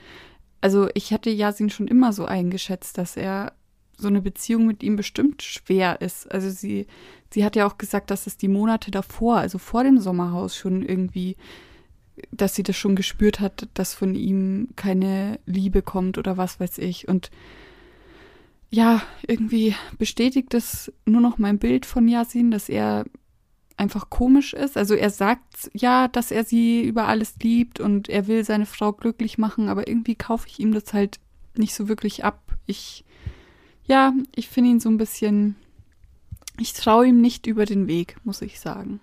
S2: also ich hätte Yasin schon immer so eingeschätzt, dass er so eine Beziehung mit ihm bestimmt schwer ist. Also sie, sie hat ja auch gesagt, dass es die Monate davor, also vor dem Sommerhaus schon irgendwie, dass sie das schon gespürt hat, dass von ihm keine Liebe kommt oder was weiß ich. Und ja, irgendwie bestätigt es nur noch mein Bild von Yasin, dass er einfach komisch ist. Also er sagt ja, dass er sie über alles liebt und er will seine Frau glücklich machen, aber irgendwie kaufe ich ihm das halt nicht so wirklich ab. Ich, ja, ich finde ihn so ein bisschen, ich traue ihm nicht über den Weg, muss ich sagen.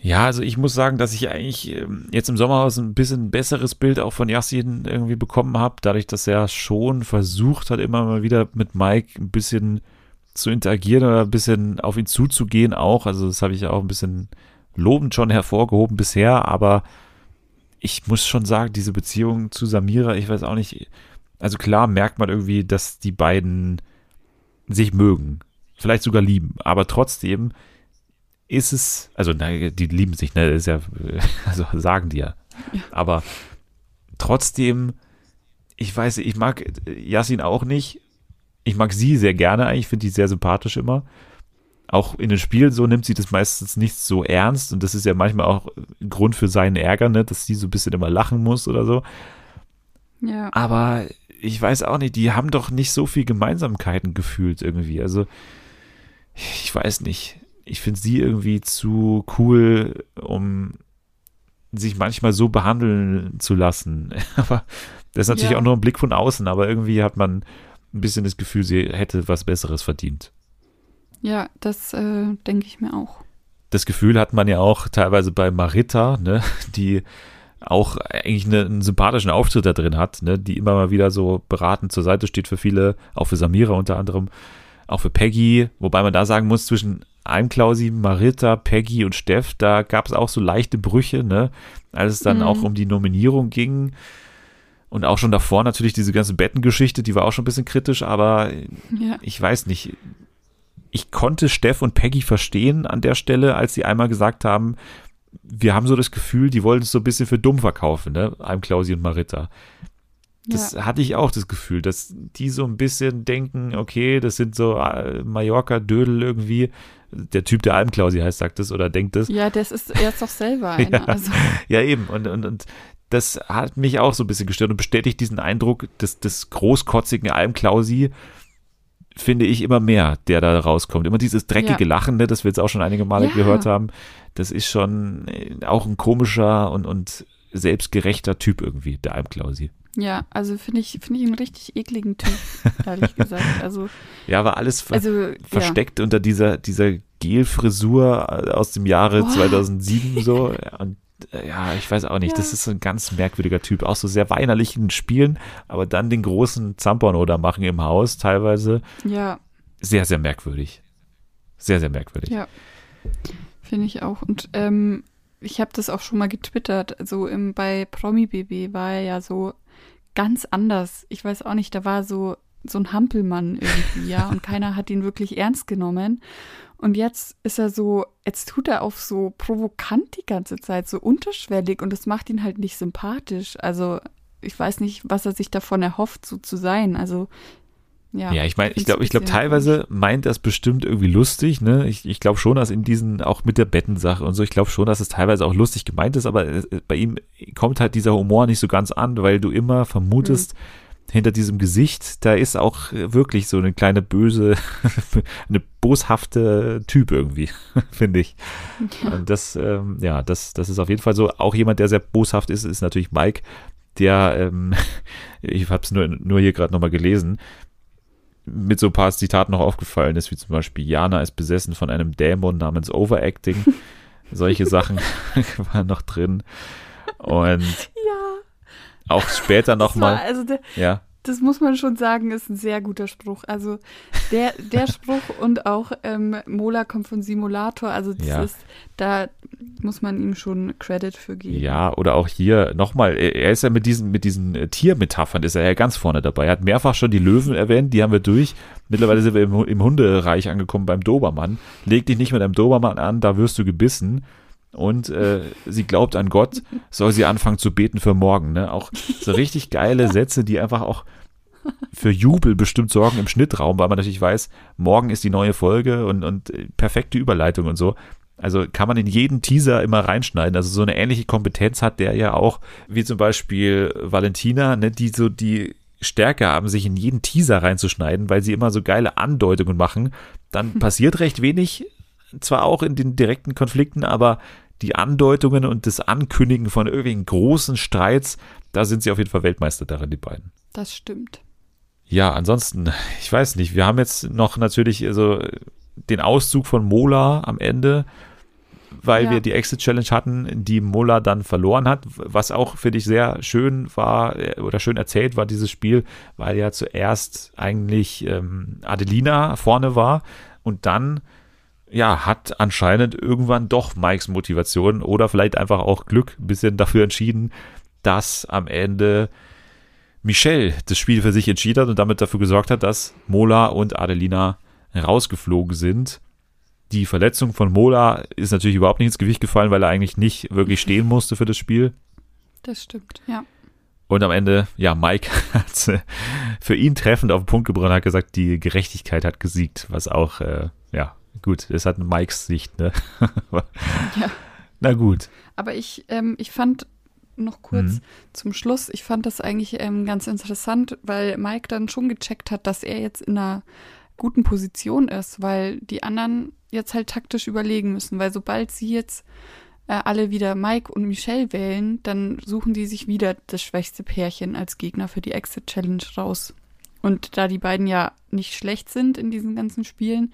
S1: Ja, also ich muss sagen, dass ich eigentlich ähm, jetzt im Sommerhaus ein bisschen besseres Bild auch von Yassin irgendwie bekommen habe, dadurch, dass er schon versucht hat, immer mal wieder mit Mike ein bisschen zu interagieren oder ein bisschen auf ihn zuzugehen auch. Also das habe ich ja auch ein bisschen lobend schon hervorgehoben bisher, aber ich muss schon sagen, diese Beziehung zu Samira, ich weiß auch nicht, also klar merkt man irgendwie, dass die beiden sich mögen, vielleicht sogar lieben, aber trotzdem ist es, also na, die lieben sich, ne, ist ja, also sagen die ja. ja. Aber trotzdem, ich weiß, ich mag Yasin auch nicht. Ich mag sie sehr gerne eigentlich, finde die sehr sympathisch immer. Auch in den Spielen so nimmt sie das meistens nicht so ernst und das ist ja manchmal auch Grund für seinen Ärger, ne, dass sie so ein bisschen immer lachen muss oder so.
S2: Ja.
S1: Aber ich weiß auch nicht, die haben doch nicht so viel Gemeinsamkeiten gefühlt irgendwie. Also, ich weiß nicht ich finde sie irgendwie zu cool, um sich manchmal so behandeln zu lassen. aber das ist natürlich ja. auch nur ein Blick von außen, aber irgendwie hat man ein bisschen das Gefühl, sie hätte was Besseres verdient.
S2: Ja, das äh, denke ich mir auch.
S1: Das Gefühl hat man ja auch teilweise bei Marita, ne, die auch eigentlich eine, einen sympathischen Auftritt da drin hat, ne, die immer mal wieder so beratend zur Seite steht für viele, auch für Samira unter anderem, auch für Peggy, wobei man da sagen muss, zwischen Almklausi, Marita, Peggy und Steff, da gab es auch so leichte Brüche, ne? Als es dann mhm. auch um die Nominierung ging. Und auch schon davor natürlich diese ganze Bettengeschichte, die war auch schon ein bisschen kritisch, aber ja. ich weiß nicht. Ich konnte Steff und Peggy verstehen an der Stelle, als sie einmal gesagt haben, wir haben so das Gefühl, die wollen es so ein bisschen für dumm verkaufen, ne? Almklausi und Marita. Das ja. hatte ich auch das Gefühl, dass die so ein bisschen denken, okay, das sind so äh, Mallorca-Dödel irgendwie, der Typ, der Almklausi heißt, sagt das oder denkt das.
S2: Ja, das ist, er ist doch selber einer.
S1: ja, also. ja, eben. Und, und, und das hat mich auch so ein bisschen gestört und bestätigt diesen Eindruck des, des großkotzigen Almklausi, finde ich immer mehr, der da rauskommt. Immer dieses dreckige ja. Lachen, ne, das wir jetzt auch schon einige Male ja. gehört haben. Das ist schon äh, auch ein komischer und, und selbstgerechter Typ irgendwie, der Almklausi.
S2: Ja, also finde ich, finde ich einen richtig ekligen Typ, ehrlich gesagt. Also,
S1: ja, war alles ver also, versteckt ja. unter dieser, dieser Gelfrisur aus dem Jahre Boah. 2007 so. Und ja, ich weiß auch nicht. Ja. Das ist so ein ganz merkwürdiger Typ. Auch so sehr weinerlich in Spielen, aber dann den großen Zampano da machen im Haus teilweise.
S2: Ja.
S1: Sehr, sehr merkwürdig. Sehr, sehr merkwürdig.
S2: Ja. Finde ich auch. Und ähm, ich habe das auch schon mal getwittert. Also im, bei Promi BB war er ja so ganz anders. Ich weiß auch nicht, da war so so ein Hampelmann irgendwie, ja, und keiner hat ihn wirklich ernst genommen. Und jetzt ist er so, jetzt tut er auf so provokant die ganze Zeit, so unterschwellig und das macht ihn halt nicht sympathisch. Also ich weiß nicht, was er sich davon erhofft, so zu sein. Also ja,
S1: ja, ich meine, ich glaube, ich glaube, teilweise meint er es bestimmt irgendwie lustig, ne? Ich, ich glaube schon, dass in diesen, auch mit der Bettensache und so, ich glaube schon, dass es teilweise auch lustig gemeint ist, aber äh, bei ihm kommt halt dieser Humor nicht so ganz an, weil du immer vermutest, mhm hinter diesem Gesicht, da ist auch wirklich so eine kleine böse, eine boshafte Typ irgendwie, finde ich. Ja. Das, ähm, ja, das, das ist auf jeden Fall so. Auch jemand, der sehr boshaft ist, ist natürlich Mike, der, ähm, ich habe es nur, nur hier gerade nochmal gelesen, mit so ein paar Zitaten noch aufgefallen ist, wie zum Beispiel Jana ist besessen von einem Dämon namens Overacting. Solche Sachen waren noch drin. Und
S2: ja
S1: auch später nochmal. Also ja.
S2: Das muss man schon sagen, ist ein sehr guter Spruch. Also der, der Spruch und auch ähm, Mola kommt von Simulator. Also das ja. ist, da muss man ihm schon Credit für geben.
S1: Ja, oder auch hier nochmal, er ist ja mit diesen, mit diesen äh, Tiermetaphern, ist er ja ganz vorne dabei. Er hat mehrfach schon die Löwen erwähnt, die haben wir durch. Mittlerweile sind wir im, im Hundereich angekommen beim Dobermann. Leg dich nicht mit einem Dobermann an, da wirst du gebissen und äh, sie glaubt an Gott, soll sie anfangen zu beten für morgen. Ne? Auch so richtig geile Sätze, die einfach auch für Jubel bestimmt sorgen im Schnittraum, weil man natürlich weiß, morgen ist die neue Folge und, und äh, perfekte Überleitung und so. Also kann man in jeden Teaser immer reinschneiden. Also so eine ähnliche Kompetenz hat der ja auch, wie zum Beispiel Valentina, ne, die so die Stärke haben, sich in jeden Teaser reinzuschneiden, weil sie immer so geile Andeutungen machen. Dann passiert recht wenig, zwar auch in den direkten Konflikten, aber die Andeutungen und das Ankündigen von irgendwelchen großen Streits, da sind sie auf jeden Fall Weltmeister darin, die beiden.
S2: Das stimmt.
S1: Ja, ansonsten, ich weiß nicht, wir haben jetzt noch natürlich also den Auszug von Mola am Ende, weil ja. wir die Exit Challenge hatten, die Mola dann verloren hat, was auch finde ich sehr schön war äh, oder schön erzählt war dieses Spiel, weil ja zuerst eigentlich ähm, Adelina vorne war und dann ja, hat anscheinend irgendwann doch Mikes Motivation oder vielleicht einfach auch Glück ein bisschen dafür entschieden, dass am Ende Michelle das Spiel für sich entschieden hat und damit dafür gesorgt hat, dass Mola und Adelina rausgeflogen sind. Die Verletzung von Mola ist natürlich überhaupt nicht ins Gewicht gefallen, weil er eigentlich nicht wirklich stehen musste für das Spiel.
S2: Das stimmt, ja.
S1: Und am Ende, ja, Mike hat für ihn treffend auf den Punkt gebracht, hat gesagt, die Gerechtigkeit hat gesiegt, was auch, äh, gut, es hat Mikes Sicht, ne? ja. Na gut.
S2: Aber ich, ähm, ich fand noch kurz mhm. zum Schluss, ich fand das eigentlich ähm, ganz interessant, weil Mike dann schon gecheckt hat, dass er jetzt in einer guten Position ist, weil die anderen jetzt halt taktisch überlegen müssen, weil sobald sie jetzt äh, alle wieder Mike und Michelle wählen, dann suchen die sich wieder das schwächste Pärchen als Gegner für die Exit Challenge raus. Und da die beiden ja nicht schlecht sind in diesen ganzen Spielen,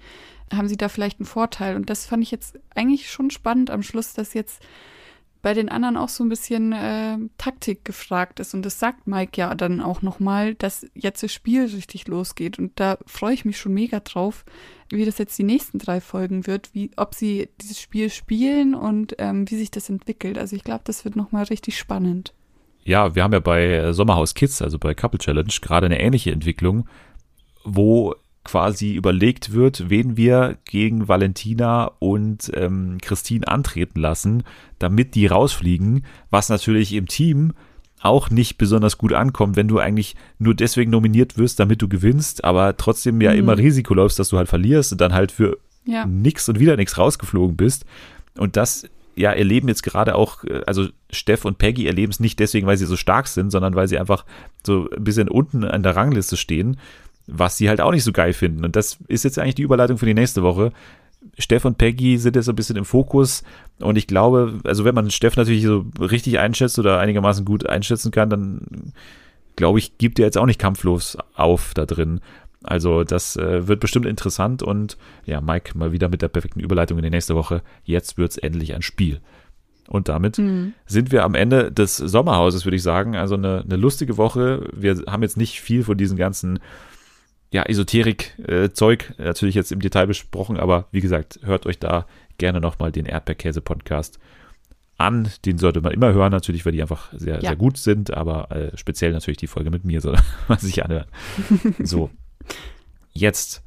S2: haben sie da vielleicht einen Vorteil. Und das fand ich jetzt eigentlich schon spannend am Schluss, dass jetzt bei den anderen auch so ein bisschen äh, Taktik gefragt ist. Und das sagt Mike ja dann auch nochmal, dass jetzt das Spiel richtig losgeht. Und da freue ich mich schon mega drauf, wie das jetzt die nächsten drei Folgen wird, wie, ob sie dieses Spiel spielen und ähm, wie sich das entwickelt. Also ich glaube, das wird nochmal richtig spannend.
S1: Ja, wir haben ja bei Sommerhaus Kids, also bei Couple Challenge, gerade eine ähnliche Entwicklung, wo quasi überlegt wird, wen wir gegen Valentina und ähm, Christine antreten lassen, damit die rausfliegen, was natürlich im Team auch nicht besonders gut ankommt, wenn du eigentlich nur deswegen nominiert wirst, damit du gewinnst, aber trotzdem ja mhm. immer Risiko läufst, dass du halt verlierst und dann halt für ja. nix und wieder nichts rausgeflogen bist. Und das ja erleben jetzt gerade auch, äh, also Steff und Peggy erleben es nicht deswegen, weil sie so stark sind, sondern weil sie einfach so ein bisschen unten an der Rangliste stehen was sie halt auch nicht so geil finden. Und das ist jetzt eigentlich die Überleitung für die nächste Woche. Steff und Peggy sind jetzt so ein bisschen im Fokus und ich glaube, also wenn man Steff natürlich so richtig einschätzt oder einigermaßen gut einschätzen kann, dann glaube ich, gibt er jetzt auch nicht kampflos auf da drin. Also das äh, wird bestimmt interessant und ja, Mike mal wieder mit der perfekten Überleitung in die nächste Woche. Jetzt wird es endlich ein Spiel. Und damit mhm. sind wir am Ende des Sommerhauses, würde ich sagen. Also eine, eine lustige Woche. Wir haben jetzt nicht viel von diesen ganzen ja, Esoterik-Zeug äh, natürlich jetzt im Detail besprochen, aber wie gesagt, hört euch da gerne nochmal den Erdbeerkäse-Podcast an. Den sollte man immer hören, natürlich, weil die einfach sehr, ja. sehr gut sind, aber äh, speziell natürlich die Folge mit mir soll man sich anhören. so, jetzt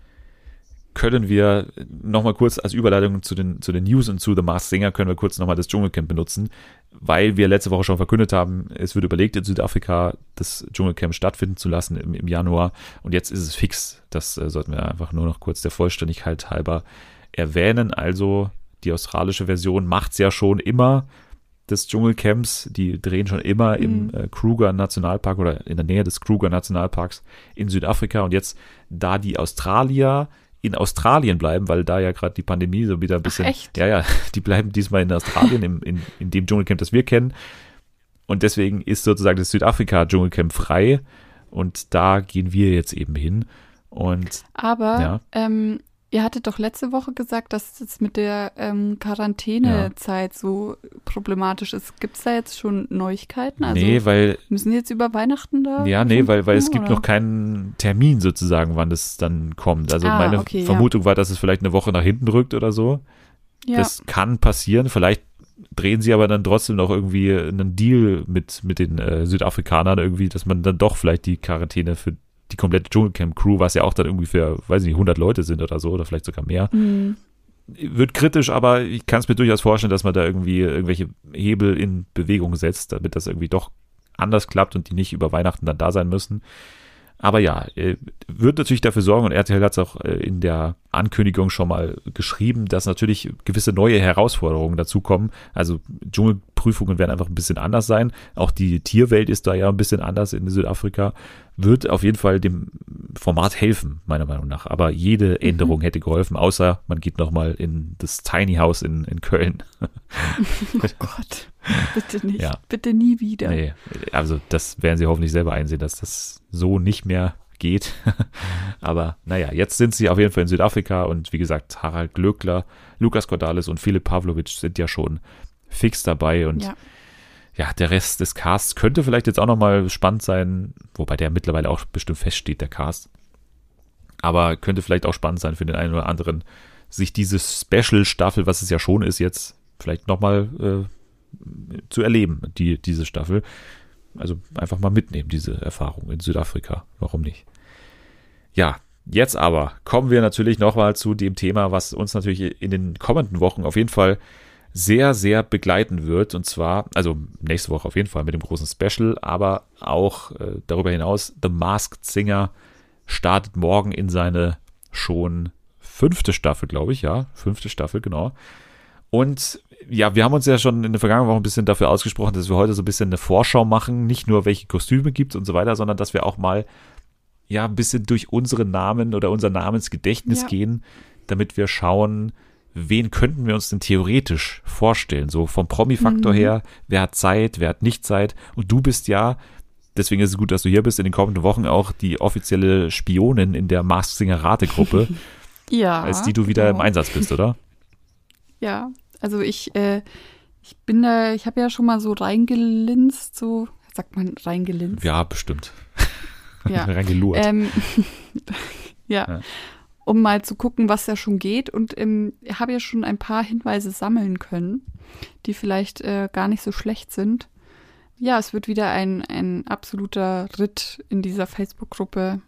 S1: können wir nochmal kurz als Überleitung zu den, zu den News und zu The Masked Singer können wir kurz nochmal das Dschungelcamp benutzen, weil wir letzte Woche schon verkündet haben, es wird überlegt, in Südafrika das Dschungelcamp stattfinden zu lassen im, im Januar und jetzt ist es fix. Das äh, sollten wir einfach nur noch kurz der Vollständigkeit halber erwähnen. Also die australische Version macht es ja schon immer des Dschungelcamps. Die drehen schon immer mhm. im äh, Kruger Nationalpark oder in der Nähe des Kruger Nationalparks in Südafrika. Und jetzt, da die Australier in Australien bleiben, weil da ja gerade die Pandemie so wieder ein bisschen.
S2: Ach, echt?
S1: Ja, ja, die bleiben diesmal in Australien, im, in, in dem Dschungelcamp, das wir kennen. Und deswegen ist sozusagen das Südafrika-Dschungelcamp frei. Und da gehen wir jetzt eben hin. Und
S2: aber ja. ähm, Ihr hattet doch letzte Woche gesagt, dass es mit der ähm, Quarantänezeit ja. so problematisch ist. Gibt es da jetzt schon Neuigkeiten?
S1: Also nee, weil.
S2: Müssen die jetzt über Weihnachten da?
S1: Ja, nee, weil, weil es gibt noch keinen Termin sozusagen, wann das dann kommt. Also ah, meine okay, Vermutung ja. war, dass es vielleicht eine Woche nach hinten rückt oder so. Ja. Das kann passieren. Vielleicht drehen sie aber dann trotzdem noch irgendwie einen Deal mit, mit den äh, Südafrikanern irgendwie, dass man dann doch vielleicht die Quarantäne für die komplette Dschungelcamp-Crew, was ja auch dann irgendwie für, weiß ich nicht, 100 Leute sind oder so, oder vielleicht sogar mehr. Mhm. Wird kritisch, aber ich kann es mir durchaus vorstellen, dass man da irgendwie irgendwelche Hebel in Bewegung setzt, damit das irgendwie doch anders klappt und die nicht über Weihnachten dann da sein müssen. Aber ja, äh, wird natürlich dafür sorgen, und RTL hat es auch äh, in der Ankündigung schon mal geschrieben, dass natürlich gewisse neue Herausforderungen dazukommen. Also Dschungelprüfungen werden einfach ein bisschen anders sein. Auch die Tierwelt ist da ja ein bisschen anders in Südafrika. Wird auf jeden Fall dem Format helfen, meiner Meinung nach. Aber jede mhm. Änderung mhm. hätte geholfen, außer man geht nochmal in das Tiny House in, in Köln.
S2: oh Gott, bitte nicht. Ja. Bitte nie wieder.
S1: Nee, also das werden sie hoffentlich selber einsehen, dass das so nicht mehr geht. Aber naja, jetzt sind sie auf jeden Fall in Südafrika und wie gesagt, Harald Glöckler, Lukas Cordalis und Philipp Pavlovic sind ja schon fix dabei und ja. ja. der Rest des Casts könnte vielleicht jetzt auch nochmal spannend sein, wobei der mittlerweile auch bestimmt feststeht, der Cast. Aber könnte vielleicht auch spannend sein für den einen oder anderen, sich diese Special-Staffel, was es ja schon ist, jetzt vielleicht nochmal äh, zu erleben, die, diese Staffel. Also einfach mal mitnehmen, diese Erfahrung in Südafrika. Warum nicht? Ja, jetzt aber kommen wir natürlich nochmal zu dem Thema, was uns natürlich in den kommenden Wochen auf jeden Fall sehr, sehr begleiten wird. Und zwar, also nächste Woche auf jeden Fall mit dem großen Special, aber auch äh, darüber hinaus, The Masked Singer startet morgen in seine schon fünfte Staffel, glaube ich, ja. Fünfte Staffel, genau. Und ja, wir haben uns ja schon in der vergangenen Woche ein bisschen dafür ausgesprochen, dass wir heute so ein bisschen eine Vorschau machen, nicht nur welche Kostüme gibt und so weiter, sondern dass wir auch mal ja ein bisschen durch unsere Namen oder unser Namensgedächtnis ja. gehen, damit wir schauen, wen könnten wir uns denn theoretisch vorstellen? So vom Promi-Faktor mhm. her, wer hat Zeit, wer hat nicht Zeit? Und du bist ja, deswegen ist es gut, dass du hier bist, in den kommenden Wochen auch die offizielle Spionin in der Mask Singer Rategruppe.
S2: ja.
S1: Als die du wieder genau. im Einsatz bist, oder?
S2: Ja, also ich, äh, ich bin da, ich habe ja schon mal so reingelinst, so, sagt man reingelinst?
S1: Ja, bestimmt.
S2: Ja.
S1: Reingelurt.
S2: Ähm, ja. ja. Um mal zu gucken, was da schon geht. Und ähm, ich habe ja schon ein paar Hinweise sammeln können, die vielleicht äh, gar nicht so schlecht sind. Ja, es wird wieder ein, ein absoluter Ritt in dieser Facebook-Gruppe.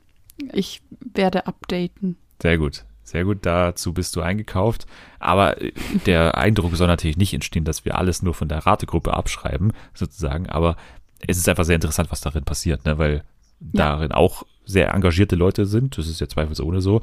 S2: Ich werde updaten.
S1: Sehr gut. Sehr gut, dazu bist du eingekauft. Aber äh, der Eindruck soll natürlich nicht entstehen, dass wir alles nur von der Rategruppe abschreiben, sozusagen. Aber es ist einfach sehr interessant, was darin passiert, ne? weil ja. darin auch sehr engagierte Leute sind. Das ist ja zweifelsohne so.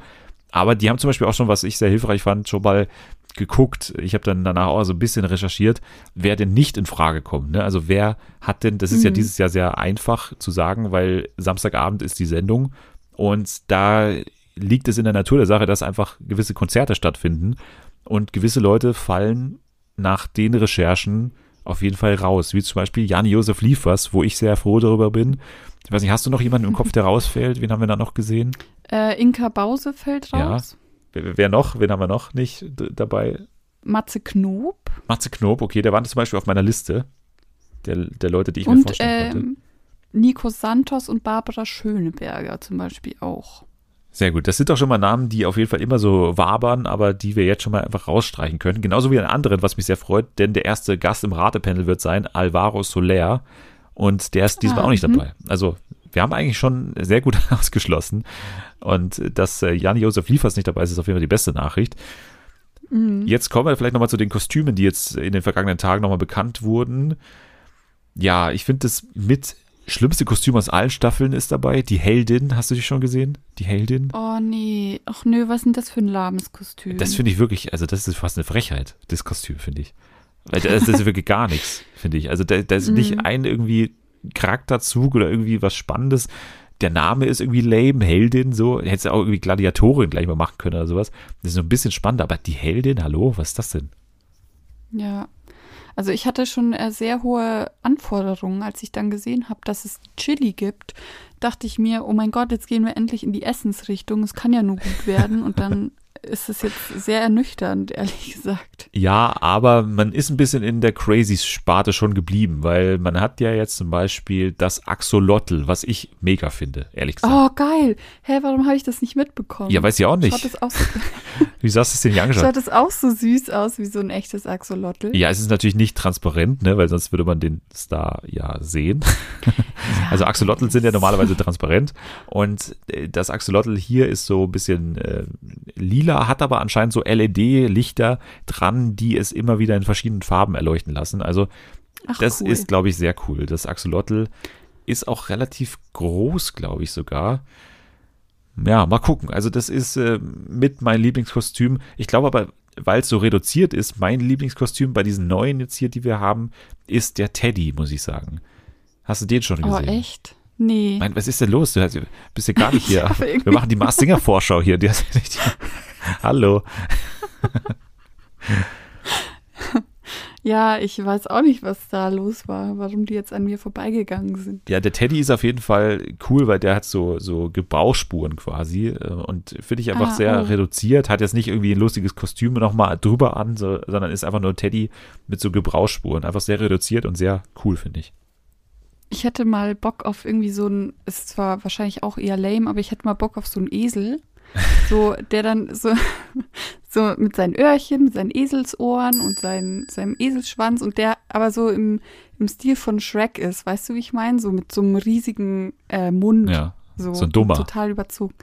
S1: Aber die haben zum Beispiel auch schon, was ich sehr hilfreich fand, schon mal geguckt. Ich habe dann danach auch so ein bisschen recherchiert, wer denn nicht in Frage kommt. Ne? Also wer hat denn, das ist mhm. ja dieses Jahr sehr einfach zu sagen, weil Samstagabend ist die Sendung und da liegt es in der Natur der Sache, dass einfach gewisse Konzerte stattfinden und gewisse Leute fallen nach den Recherchen auf jeden Fall raus, wie zum Beispiel Jan-Josef Liefers, wo ich sehr froh darüber bin. Ich weiß nicht, hast du noch jemanden im Kopf, der rausfällt? Wen haben wir da noch gesehen?
S2: Äh, Inka Bause fällt
S1: Ja.
S2: raus.
S1: Wer, wer noch? Wen haben wir noch nicht dabei?
S2: Matze Knob.
S1: Matze Knob, okay, der war zum Beispiel auf meiner Liste der, der Leute, die ich mir
S2: und
S1: vorstellen konnte.
S2: ähm, Nico Santos und Barbara Schöneberger zum Beispiel auch.
S1: Sehr gut. Das sind doch schon mal Namen, die auf jeden Fall immer so wabern, aber die wir jetzt schon mal einfach rausstreichen können. Genauso wie einen anderen, was mich sehr freut, denn der erste Gast im Ratepanel wird sein Alvaro Soler. Und der ist diesmal
S2: Ah,
S1: auch nicht
S2: mhm.
S1: dabei. Also, wir haben eigentlich schon sehr gut ausgeschlossen. Und dass äh, Jan-Josef Liefers nicht dabei ist, ist auf jeden Fall die beste Nachricht.
S2: Mhm.
S1: Jetzt kommen wir vielleicht nochmal zu den Kostümen, die jetzt in den vergangenen Tagen nochmal bekannt wurden. Ja, ich finde das mit schlimmste Kostüm aus allen Staffeln ist dabei. Die Heldin, hast du die schon gesehen? Die Heldin?
S2: Oh nee, ach nö, was denn das für ein lahmes Kostüm?
S1: Das finde ich wirklich, also das ist fast eine Frechheit, das Kostüm, finde ich. Weil das, das ist wirklich gar nichts, finde ich. Also da, da ist nicht
S2: Mhm.
S1: ein irgendwie Charakterzug oder irgendwie was Spannendes. Der Name ist irgendwie lame, Heldin, so. Hättest du auch irgendwie Gladiatorin gleich mal machen können oder sowas. Das ist so ein bisschen spannender, aber die Heldin, hallo, was ist das denn?
S2: Ja. Also ich hatte schon äh, sehr hohe Anforderungen, als ich dann gesehen habe, dass es Chili gibt. Dachte ich mir, oh mein Gott, jetzt gehen wir endlich in die Essensrichtung. Es kann ja nur gut werden. Und dann ist es jetzt sehr ernüchternd, ehrlich gesagt.
S1: Ja, aber man ist ein bisschen in der Crazy-Sparte schon geblieben, weil man hat ja jetzt zum Beispiel das Axolotl, was ich mega finde, ehrlich gesagt.
S2: Oh, geil. Hä, warum habe ich das nicht mitbekommen?
S1: ja, weiß ich auch nicht.
S2: Schaut es auch so,
S1: Wie hast du es denn nicht angeschaut?
S2: schaut es auch so süß aus wie so ein echtes Axolotl?
S1: Ja, es ist natürlich nicht transparent, ne, weil sonst würde man den Star ja sehen. Also Axolotl sind ja normalerweise transparent und äh, das Axolotl hier ist so ein bisschen äh, lila, hat aber anscheinend so LED-Lichter dran, die es immer wieder in verschiedenen Farben erleuchten lassen. Also
S2: Ach,
S1: das
S2: cool.
S1: ist, glaube ich, sehr cool. Das Axolotl ist auch relativ groß, glaube ich sogar. Ja, mal gucken. Also das ist äh, mit mein Lieblingskostüm. Ich glaube aber, weil es so reduziert ist, mein Lieblingskostüm bei diesen neuen jetzt hier, die wir haben, ist der Teddy, muss ich sagen. Hast du den schon
S2: Oh,
S1: gesehen?
S2: echt? Nee.
S1: Mein, was ist denn los? Du bist ja gar nicht hier. Wir machen die Mars Singer Vorschau hier. Die nicht Hallo.
S2: Ja, ich weiß auch nicht, was da los war, warum die jetzt an mir vorbeigegangen sind.
S1: Ja, der Teddy ist auf jeden Fall cool, weil der hat so, so Gebrauchsspuren quasi äh, und finde ich einfach
S2: Ah,
S1: sehr
S2: oh.
S1: reduziert, hat jetzt nicht irgendwie ein lustiges Kostüm nochmal drüber an, so, sondern ist einfach nur Teddy mit so Gebrauchsspuren. Einfach sehr reduziert und sehr cool, finde ich.
S2: Ich hätte mal Bock auf irgendwie so ein, ist zwar wahrscheinlich auch eher lame, aber ich hätte mal Bock auf so einen Esel. So, der dann so, so mit seinen Öhrchen, mit seinen Eselsohren und seinen, seinem Eselschwanz und der aber so im, im Stil von Shrek ist. Weißt du, wie ich meine? So mit so einem riesigen äh, Mund.
S1: Ja,
S2: so,
S1: so ein Dummer.
S2: Total überzogen.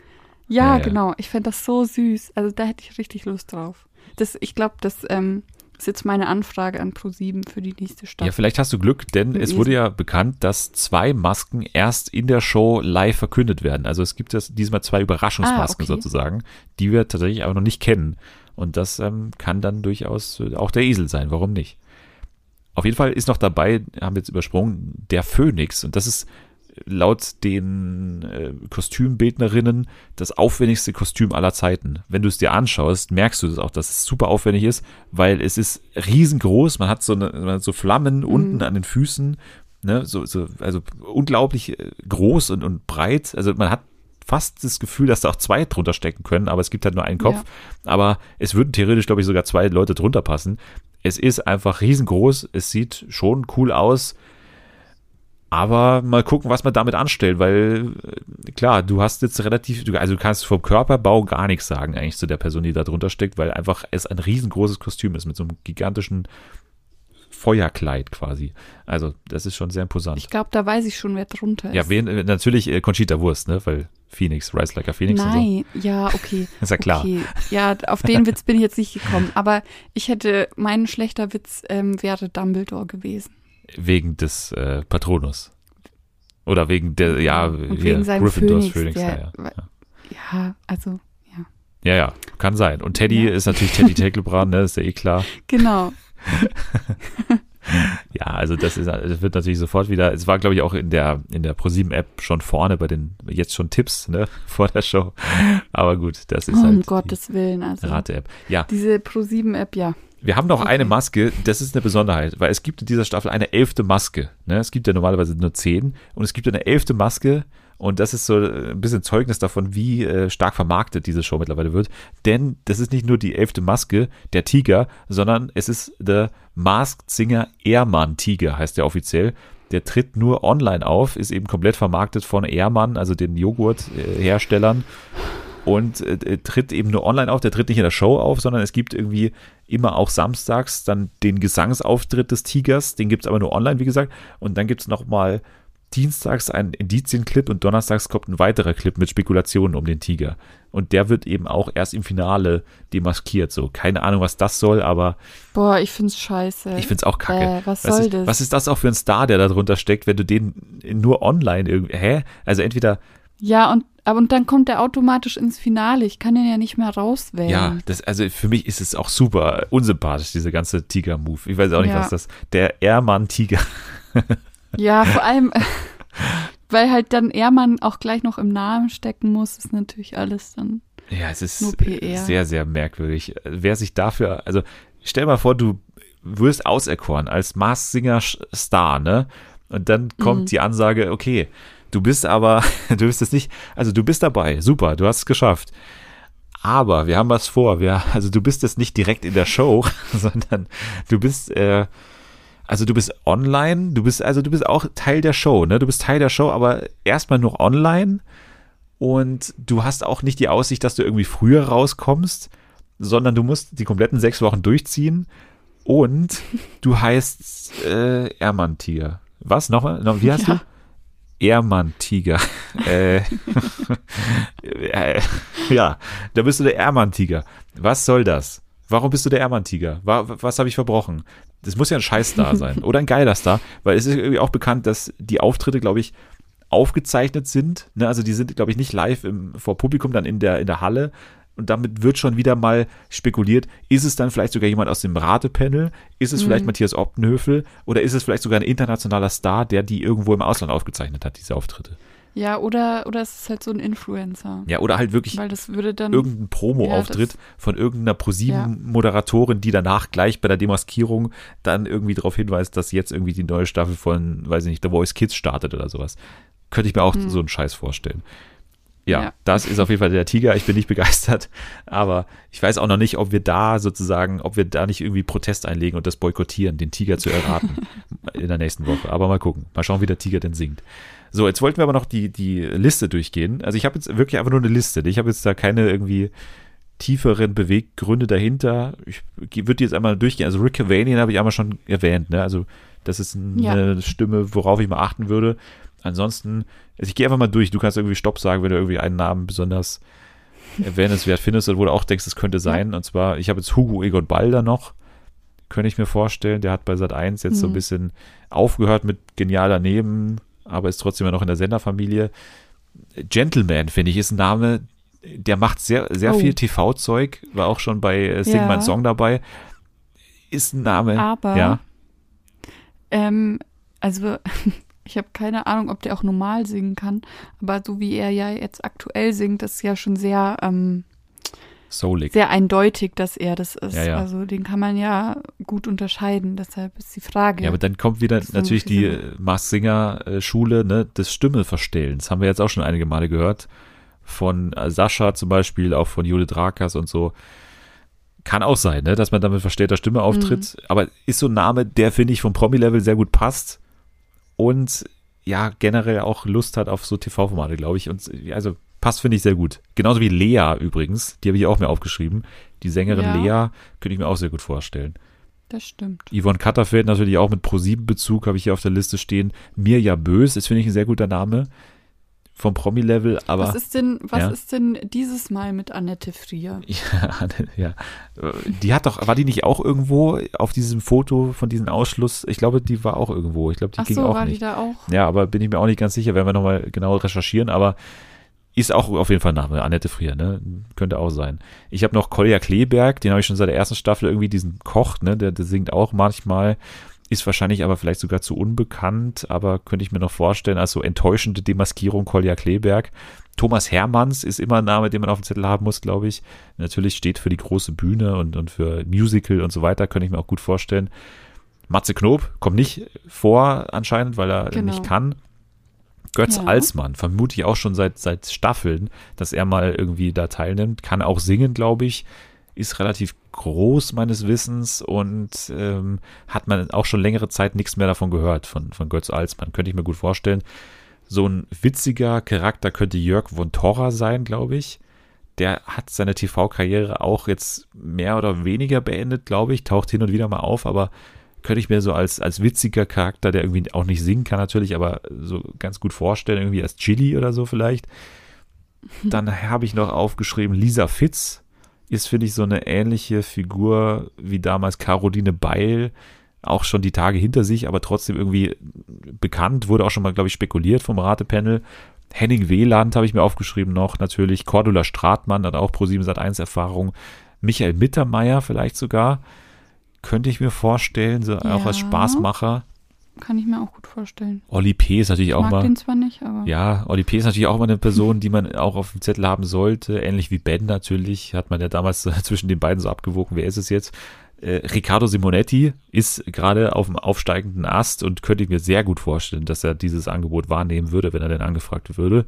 S1: Ja,
S2: Ja,
S1: ja.
S2: genau. Ich fände das so süß. Also da hätte ich richtig Lust drauf. Das, ich glaube, das ähm, ist jetzt meine Anfrage an Pro7 für die nächste
S1: Ja,
S2: Staffel.
S1: vielleicht hast du Glück, denn es wurde ja bekannt, dass zwei Masken erst in der Show live verkündet werden. Also es gibt jetzt diesmal zwei Überraschungsmasken
S2: Ah, okay.
S1: sozusagen, die wir tatsächlich aber noch nicht kennen. Und das ähm, kann dann durchaus äh, auch der Esel sein. Warum nicht? Auf jeden Fall ist noch dabei, haben wir jetzt übersprungen, der Phönix. Und das ist laut den äh, Kostümbildnerinnen das aufwendigste Kostüm aller Zeiten. Wenn du es dir anschaust, merkst du das auch, dass es super aufwendig ist, weil es ist riesengroß. Man hat so, eine, man hat so Flammen unten an den Füßen, ne, so, so, also unglaublich äh, groß und, und breit. Also man hat fast das Gefühl, dass da auch zwei drunter stecken können, aber es gibt halt nur einen Kopf. Aber es würden theoretisch, glaube ich, sogar zwei Leute drunter passen. Es ist einfach riesengroß. Es sieht schon cool aus. Aber mal gucken, was man damit anstellt, weil äh, klar, du hast jetzt relativ, also du kannst vom Körperbau gar nichts sagen eigentlich zu der Person, die da drunter steckt, weil einfach es ein riesengroßes Kostüm ist mit so einem gigantischen Feuerkleid quasi. Also das ist schon sehr imposant.
S2: Ich glaube, da weiß ich schon, wer drunter ist.
S1: ja, wen, äh, natürlich äh, Conchita Wurst, ne, weil Phoenix, Rise Like a Phoenix und so.
S2: Nein, ja, okay.
S1: Ist ja klar.
S2: Okay. Ja, auf den Witz bin ich jetzt nicht gekommen. Aber ich hätte, mein schlechter Witz ähm, wäre Dumbledore gewesen.
S1: Wegen des äh, Patronus. Oder wegen der, ja,
S2: Und
S1: hier,
S2: wegen seinem
S1: Gryffindors
S2: Phönix,
S1: Phoenix,
S2: der-
S1: ja, ja.
S2: Ja, also, ja.
S1: ja, ja, kann sein. Und Teddy
S2: Ja.
S1: ist natürlich Teddy Tecklebrand, ne, ist ja eh klar.
S2: Genau.
S1: Ja, also das ist, das wird natürlich sofort wieder, es war glaube ich auch in der, in der ProSieben App schon vorne bei den, jetzt schon Tipps, ne, vor der Show. Aber gut, das ist
S2: um
S1: halt
S2: Gottes Willen.
S1: die
S2: Also,
S1: Rate-App. Ja,
S2: diese Pro7-App, ja.
S1: Wir haben noch
S2: Okay.
S1: eine Maske, das ist eine Besonderheit, weil es gibt in dieser Staffel eine elfte Maske. Ne? Es gibt ja normalerweise nur zehn und es gibt eine elfte Maske und das ist so ein bisschen Zeugnis davon, wie äh, stark vermarktet diese Show mittlerweile wird. Denn das ist nicht nur die elfte Maske, der Tiger, sondern es ist der Masked Singer Ehrmann Tiger, heißt der offiziell. Der tritt nur online auf, ist eben komplett vermarktet von Ehrmann, also den Joghurt-Herstellern und äh, äh, tritt eben nur online auf. Der tritt nicht in der Show auf, sondern es gibt irgendwie immer auch samstags dann den Gesangsauftritt des Tigers. Den gibt es aber nur online, wie gesagt. Und dann gibt es nochmal dienstags einen Indizienclip und donnerstags kommt ein weiterer Clip mit Spekulationen um den Tiger. Und der wird eben auch erst im Finale demaskiert. So, keine Ahnung, was das soll, aber
S2: Boah, ich find's scheiße.
S1: ich finde es auch kacke.
S2: Äh, was
S1: was,
S2: soll
S1: ist,
S2: das?
S1: was ist das auch für ein Star, der da drunter steckt, wenn du den nur online irgendwie. Hä? Also entweder
S2: ja, und, aber und dann kommt er automatisch ins Finale. Ich kann ihn ja nicht mehr rauswählen.
S1: Ja, das, also für mich ist es auch super unsympathisch, diese ganze Tiger-Move. Ich weiß auch nicht,
S2: Ja.
S1: was das. Der Ehrmann-Tiger.
S2: Ja, vor allem, weil halt dann Ehrmann auch gleich noch im Namen stecken muss, ist natürlich alles dann.
S1: Ja, es ist sehr, sehr merkwürdig. Wer sich dafür, also stell mal vor, du wirst auserkoren als Mars Singer Star, ne? Und dann kommt
S2: Mhm.
S1: die Ansage, okay, du bist aber, du bist es nicht, also du bist dabei, super, du hast es geschafft. Aber wir haben was vor. Wir, also du bist jetzt nicht direkt in der Show, sondern du bist, äh, also du bist online, du bist, also du bist auch Teil der Show, ne? Du bist Teil der Show, aber erstmal nur online und du hast auch nicht die Aussicht, dass du irgendwie früher rauskommst, sondern du musst die kompletten sechs Wochen durchziehen und du heißt äh, Ermann-Tiger. Was? Nochmal? Noch, wie heißt
S2: Ja.
S1: du? Ermann-Tiger. äh, ja, da bist du der Ermann-Tiger. Was soll das? Warum bist du der Ermann-Tiger? Wa- Was habe ich verbrochen? Das muss ja ein Scheiß-Star sein oder ein geiler Star, weil es ist irgendwie auch bekannt, dass die Auftritte, glaube ich, aufgezeichnet sind. Ne? Also die sind, glaube ich, nicht live im, vor Publikum, dann in der, in der Halle. Und damit wird schon wieder mal spekuliert, ist es dann vielleicht sogar jemand aus dem Ratepanel? Ist es vielleicht Matthias Optenhöfel? Oder ist es vielleicht sogar ein internationaler Star, der die irgendwo im Ausland aufgezeichnet hat, diese Auftritte?
S2: Ja, oder, oder es ist halt so ein Influencer.
S1: Ja, oder halt wirklich
S2: Weil das würde dann.
S1: irgendein Promo-Auftritt
S2: Ja,
S1: von irgendeiner ProSieben-Moderatorin, die danach gleich bei der Demaskierung dann irgendwie darauf hinweist, dass jetzt irgendwie die neue Staffel von, weiß ich nicht, The Voice Kids startet oder sowas. Könnte ich mir auch so einen Scheiß vorstellen. Ja,
S2: Ja.
S1: das ist auf jeden Fall der Tiger. Ich bin nicht begeistert, aber ich weiß auch noch nicht, ob wir da sozusagen, ob wir da nicht irgendwie Protest einlegen und das boykottieren, den Tiger zu erraten in der nächsten Woche. Aber mal gucken, mal schauen, wie der Tiger denn singt. So, jetzt wollten wir aber noch die, die Liste durchgehen. Also ich habe jetzt wirklich einfach nur eine Liste. Ich habe jetzt da keine irgendwie tieferen Beweggründe dahinter. Ich würde die jetzt einmal durchgehen. Also Rick Cavanian habe ich einmal schon erwähnt. Ne? Also das ist eine
S2: Ja.
S1: Stimme, worauf ich mal achten würde. Ansonsten, also ich gehe einfach mal durch. Du kannst irgendwie Stopp sagen, wenn du irgendwie einen Namen besonders erwähnenswert findest oder wo du auch denkst, es könnte sein. Und zwar, ich habe jetzt Hugo Egon Balder noch. Könnte ich mir vorstellen. Der hat bei Sat 1 jetzt so ein
S2: Mhm.
S1: bisschen aufgehört mit genial daneben, aber ist trotzdem ja noch in der Senderfamilie. Gentleman, finde ich, ist ein Name, der macht sehr, sehr
S2: Oh.
S1: viel TV-Zeug, war auch schon bei äh, Sing
S2: Ja.
S1: My Song dabei. Ist ein Name.
S2: Aber,
S1: Ja.
S2: ähm, also, ich habe keine Ahnung, ob der auch normal singen kann, aber so wie er ja jetzt aktuell singt, ist ja schon sehr, ähm,
S1: Soulig.
S2: sehr eindeutig, dass er das ist.
S1: Ja, ja.
S2: Also den kann man ja gut unterscheiden. Deshalb ist die Frage.
S1: Ja, aber dann kommt wieder
S2: So
S1: natürlich die äh, Mars Singer Schule ne, des Stimmeverstellens. Haben wir jetzt auch schon einige Male gehört. Von äh, Sascha zum Beispiel, auch von Judith Rakers und so. Kann auch sein, ne, dass man damit verstellter Stimme auftritt.
S2: Mhm.
S1: Aber ist so ein Name, der, finde ich, vom Promi-Level sehr gut passt. Und ja, generell auch Lust hat auf so TV-Formate, glaube ich. Und also passt, finde ich, sehr gut. Genauso wie Lea übrigens. Die habe ich auch mir aufgeschrieben. Die Sängerin
S2: Ja.
S1: Lea könnte ich mir auch sehr gut vorstellen.
S2: das stimmt.
S1: Yvonne Katterfeld natürlich auch mit Pro7-Bezug, habe ich hier auf der Liste stehen. Mirja Bös ist, finde ich, ein sehr guter Name vom Promi-Level, aber
S2: was ist denn, was
S1: ja.
S2: ist denn dieses Mal mit Annette Frier?
S1: ja, ja, die hat doch, war die nicht auch irgendwo auf diesem Foto von diesem Ausschluss? Ich glaube, die war auch irgendwo. Ich glaube, die
S2: Ach
S1: ging
S2: so,
S1: auch
S2: war
S1: nicht.
S2: die da auch?
S1: Ja, aber bin ich mir auch nicht ganz sicher, werden wir nochmal genau recherchieren, aber ist auch auf jeden Fall Name, Annette Frier, ne? Könnte auch sein. Ich habe noch Kolja Kleberg, den habe ich schon seit der ersten Staffel irgendwie, diesen Koch, ne? Der, der singt auch manchmal, ist wahrscheinlich aber vielleicht sogar zu unbekannt, aber könnte ich mir noch vorstellen, als so enttäuschende Demaskierung Kolja Kleberg. Thomas Hermanns ist immer ein Name, den man auf dem Zettel haben muss, glaube ich. Natürlich steht für die große Bühne und, und für Musical und so weiter, könnte ich mir auch gut vorstellen. Matze Knob kommt nicht vor anscheinend, weil er genau. nicht kann. Götz ja. Alsmann, vermute ich auch schon seit, seit Staffeln, dass er mal irgendwie da teilnimmt. Kann auch singen, glaube ich. Ist relativ groß meines Wissens und ähm, hat man auch schon längere Zeit nichts mehr davon gehört, von, von Götz Alsmann. Könnte ich mir gut vorstellen. So ein witziger Charakter könnte Jörg von Torra sein, glaube ich. Der hat seine TV-Karriere auch jetzt mehr oder weniger beendet, glaube ich. Taucht hin und wieder mal auf, aber könnte ich mir so als, als witziger Charakter, der irgendwie auch nicht singen kann natürlich, aber so ganz gut vorstellen, irgendwie als Chili oder so vielleicht. Dann habe ich noch aufgeschrieben, Lisa Fitz ist, finde ich, so eine ähnliche Figur wie damals Caroline Beil. Auch schon die Tage hinter sich, aber trotzdem irgendwie bekannt, wurde auch schon mal, glaube ich, spekuliert vom Ratepanel. Henning Wieland habe ich mir aufgeschrieben noch, natürlich. Cordula Stratmann hat auch Pro7 Sat1 Erfahrung. Michael Mittermeier vielleicht sogar könnte ich mir vorstellen, so ja, auch als Spaßmacher.
S2: Kann ich mir auch gut vorstellen.
S1: Oli P. ist natürlich ich auch mag mal.
S2: Den zwar nicht, aber.
S1: Ja, Oli P. ist natürlich auch mal eine Person, die man auch auf dem Zettel haben sollte. Ähnlich wie Ben natürlich. Hat man ja damals zwischen den beiden so abgewogen. Wer ist es jetzt? Äh, Riccardo Simonetti ist gerade auf dem aufsteigenden Ast und könnte ich mir sehr gut vorstellen, dass er dieses Angebot wahrnehmen würde, wenn er denn angefragt würde.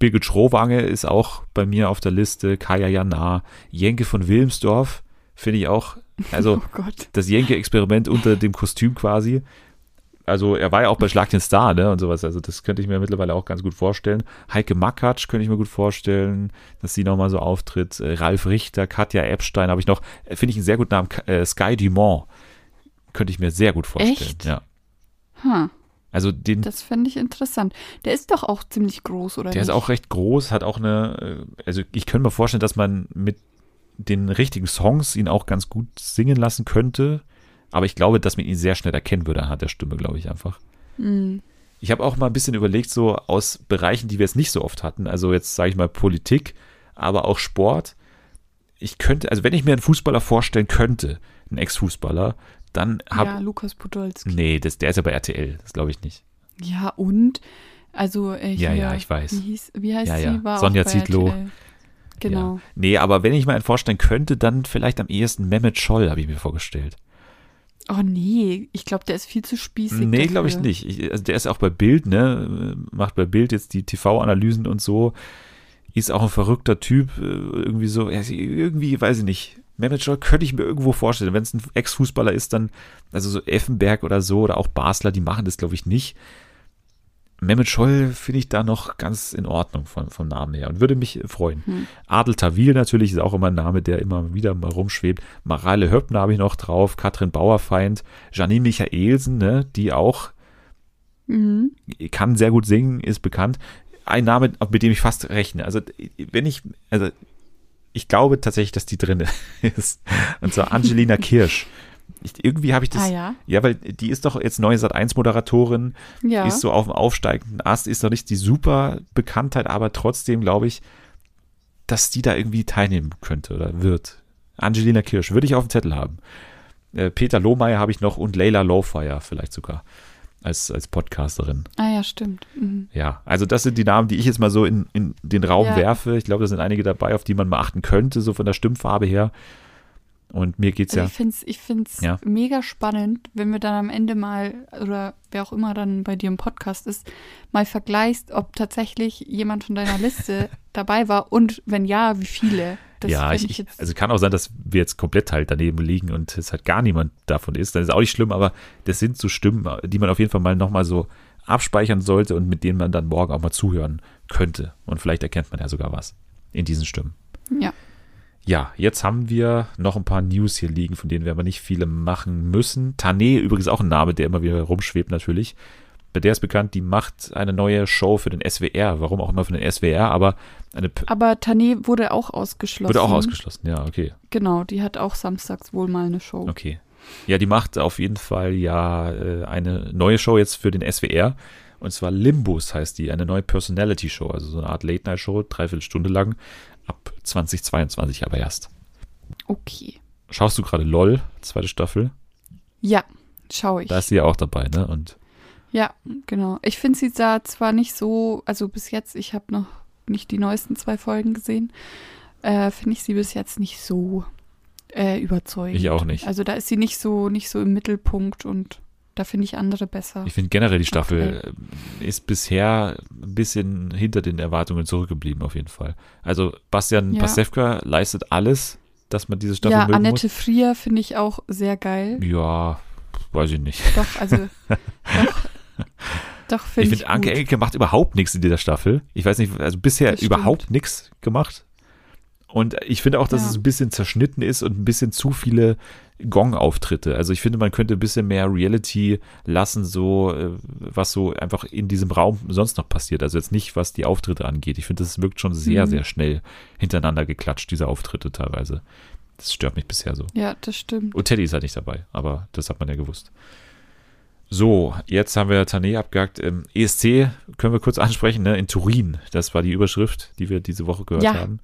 S1: Birgit Schrowange ist auch bei mir auf der Liste. Kaya Jana, Jenke von Wilmsdorf finde ich auch also oh das Jenke-Experiment unter dem Kostüm quasi. Also er war ja auch bei Schlag den Star, ne, und sowas. Also das könnte ich mir mittlerweile auch ganz gut vorstellen. Heike Makatsch könnte ich mir gut vorstellen, dass sie nochmal so auftritt. Äh, Ralf Richter, Katja Epstein habe ich noch, äh, finde ich einen sehr guten Namen. Äh, Sky Dumont könnte ich mir sehr gut vorstellen. Echt? Ja.
S2: Hm.
S1: Also den,
S2: das fände ich interessant. Der ist doch auch ziemlich groß, oder?
S1: Der
S2: nicht?
S1: ist auch recht groß, hat auch eine, also ich könnte mir vorstellen, dass man mit den richtigen Songs ihn auch ganz gut singen lassen könnte. Aber ich glaube, dass man ihn sehr schnell erkennen würde anhand der Stimme, glaube ich einfach.
S2: Mhm.
S1: Ich habe auch mal ein bisschen überlegt, so aus Bereichen, die wir jetzt nicht so oft hatten, also jetzt sage ich mal Politik, aber auch Sport. Ich könnte, also wenn ich mir einen Fußballer vorstellen könnte, einen Ex-Fußballer, dann habe
S2: Ja, Lukas Podolski.
S1: Nee, das, der ist ja bei RTL, das glaube ich nicht.
S2: Ja, und? Also,
S1: äh, ja, ja, ich weiß.
S2: Wie, hieß, wie heißt
S1: ja,
S2: sie?
S1: Ja. War Sonja Zietlow. RTL.
S2: Genau.
S1: Ja. Nee, aber wenn ich mir einen vorstellen könnte, dann vielleicht am ehesten Mehmet Scholl, habe ich mir vorgestellt.
S2: Oh nee, ich glaube, der ist viel zu spießig.
S1: Nee, glaube ich nicht. Ich, also der ist auch bei Bild, ne? Macht bei Bild jetzt die TV-Analysen und so. Ist auch ein verrückter Typ. Äh, irgendwie so, irgendwie, weiß ich nicht. Mehmet Scholl könnte ich mir irgendwo vorstellen. Wenn es ein Ex-Fußballer ist, dann, also so Effenberg oder so oder auch Basler, die machen das, glaube ich, nicht. Mehmet Scholl finde ich da noch ganz in Ordnung von, vom Namen her und würde mich freuen. Hm. Adel Tawil natürlich ist auch immer ein Name, der immer wieder mal rumschwebt. Mareile Höppner habe ich noch drauf, Katrin Bauerfeind, Janine Michaelsen, ne, die auch
S2: mhm.
S1: kann sehr gut singen, ist bekannt. Ein Name, mit dem ich fast rechne. Also wenn ich, also ich glaube tatsächlich, dass die drin ist. Und zwar Angelina Kirsch. Ich, irgendwie habe ich das.
S2: Ah, ja?
S1: ja, weil die ist doch jetzt neue Sat 1 Moderatorin, ja. ist so auf dem aufsteigenden Ast, ist doch nicht die super Bekanntheit, aber trotzdem glaube ich, dass die da irgendwie teilnehmen könnte oder wird. Angelina Kirsch würde ich auf dem Zettel haben. Äh, Peter Lohmeier habe ich noch und Leila Lowfire vielleicht sogar als, als Podcasterin.
S2: Ah ja, stimmt. Mhm.
S1: Ja, also das sind die Namen, die ich jetzt mal so in, in den Raum ja. werfe. Ich glaube, da sind einige dabei, auf die man mal achten könnte, so von der Stimmfarbe her. Und mir geht's
S2: also
S1: ja.
S2: Ich finde es ich find's ja. mega spannend, wenn wir dann am Ende mal, oder wer auch immer dann bei dir im Podcast ist, mal vergleichst, ob tatsächlich jemand von deiner Liste dabei war und wenn ja, wie viele.
S1: Das ja, ich, ich also kann auch sein, dass wir jetzt komplett halt daneben liegen und es halt gar niemand davon ist. Dann ist auch nicht schlimm, aber das sind so Stimmen, die man auf jeden Fall mal nochmal so abspeichern sollte und mit denen man dann morgen auch mal zuhören könnte. Und vielleicht erkennt man ja sogar was in diesen Stimmen.
S2: Ja.
S1: Ja, jetzt haben wir noch ein paar News hier liegen, von denen wir aber nicht viele machen müssen. Tane, übrigens auch ein Name, der immer wieder rumschwebt natürlich. Bei der ist bekannt, die macht eine neue Show für den SWR. Warum auch immer für den SWR, aber eine. P
S2: aber Tane wurde auch ausgeschlossen.
S1: Wurde auch ausgeschlossen, ja, okay.
S2: Genau, die hat auch samstags wohl mal eine Show.
S1: Okay. Ja, die macht auf jeden Fall ja äh, eine neue Show jetzt für den SWR. Und zwar Limbus heißt die, eine neue Personality-Show, also so eine Art Late-Night-Show, dreiviertel Stunde lang ab 2022 aber erst.
S2: Okay.
S1: Schaust du gerade LOL, zweite Staffel?
S2: Ja, schaue ich.
S1: Da ist sie ja auch dabei, ne? Und
S2: ja, genau. Ich finde sie da zwar nicht so, also bis jetzt, ich habe noch nicht die neuesten zwei Folgen gesehen, äh, finde ich sie bis jetzt nicht so äh, überzeugend.
S1: Ich auch nicht.
S2: Also da ist sie nicht so, nicht so im Mittelpunkt und da finde ich andere besser.
S1: Ich finde generell die Staffel okay. ist bisher ein bisschen hinter den Erwartungen zurückgeblieben, auf jeden Fall. Also Bastian ja. Pasewka leistet alles, dass man diese Staffel
S2: Ja, Annette
S1: muss.
S2: Frier finde ich auch sehr geil.
S1: Ja, weiß ich nicht.
S2: Doch, also doch, doch finde
S1: ich.
S2: Ich
S1: finde, Anke Engelke macht überhaupt nichts in dieser Staffel. Ich weiß nicht, also bisher überhaupt nichts gemacht. Und ich finde auch, dass ja. es ein bisschen zerschnitten ist und ein bisschen zu viele Gong-Auftritte. Also ich finde, man könnte ein bisschen mehr Reality lassen, so äh, was so einfach in diesem Raum sonst noch passiert. Also jetzt nicht, was die Auftritte angeht. Ich finde, das wirkt schon sehr, mhm. sehr schnell hintereinander geklatscht, diese Auftritte teilweise. Das stört mich bisher so.
S2: Ja, das stimmt.
S1: Und Teddy ist halt nicht dabei, aber das hat man ja gewusst. So, jetzt haben wir Tané abgehakt. Ähm, ESC können wir kurz ansprechen, ne? in Turin. Das war die Überschrift, die wir diese Woche gehört ja. haben.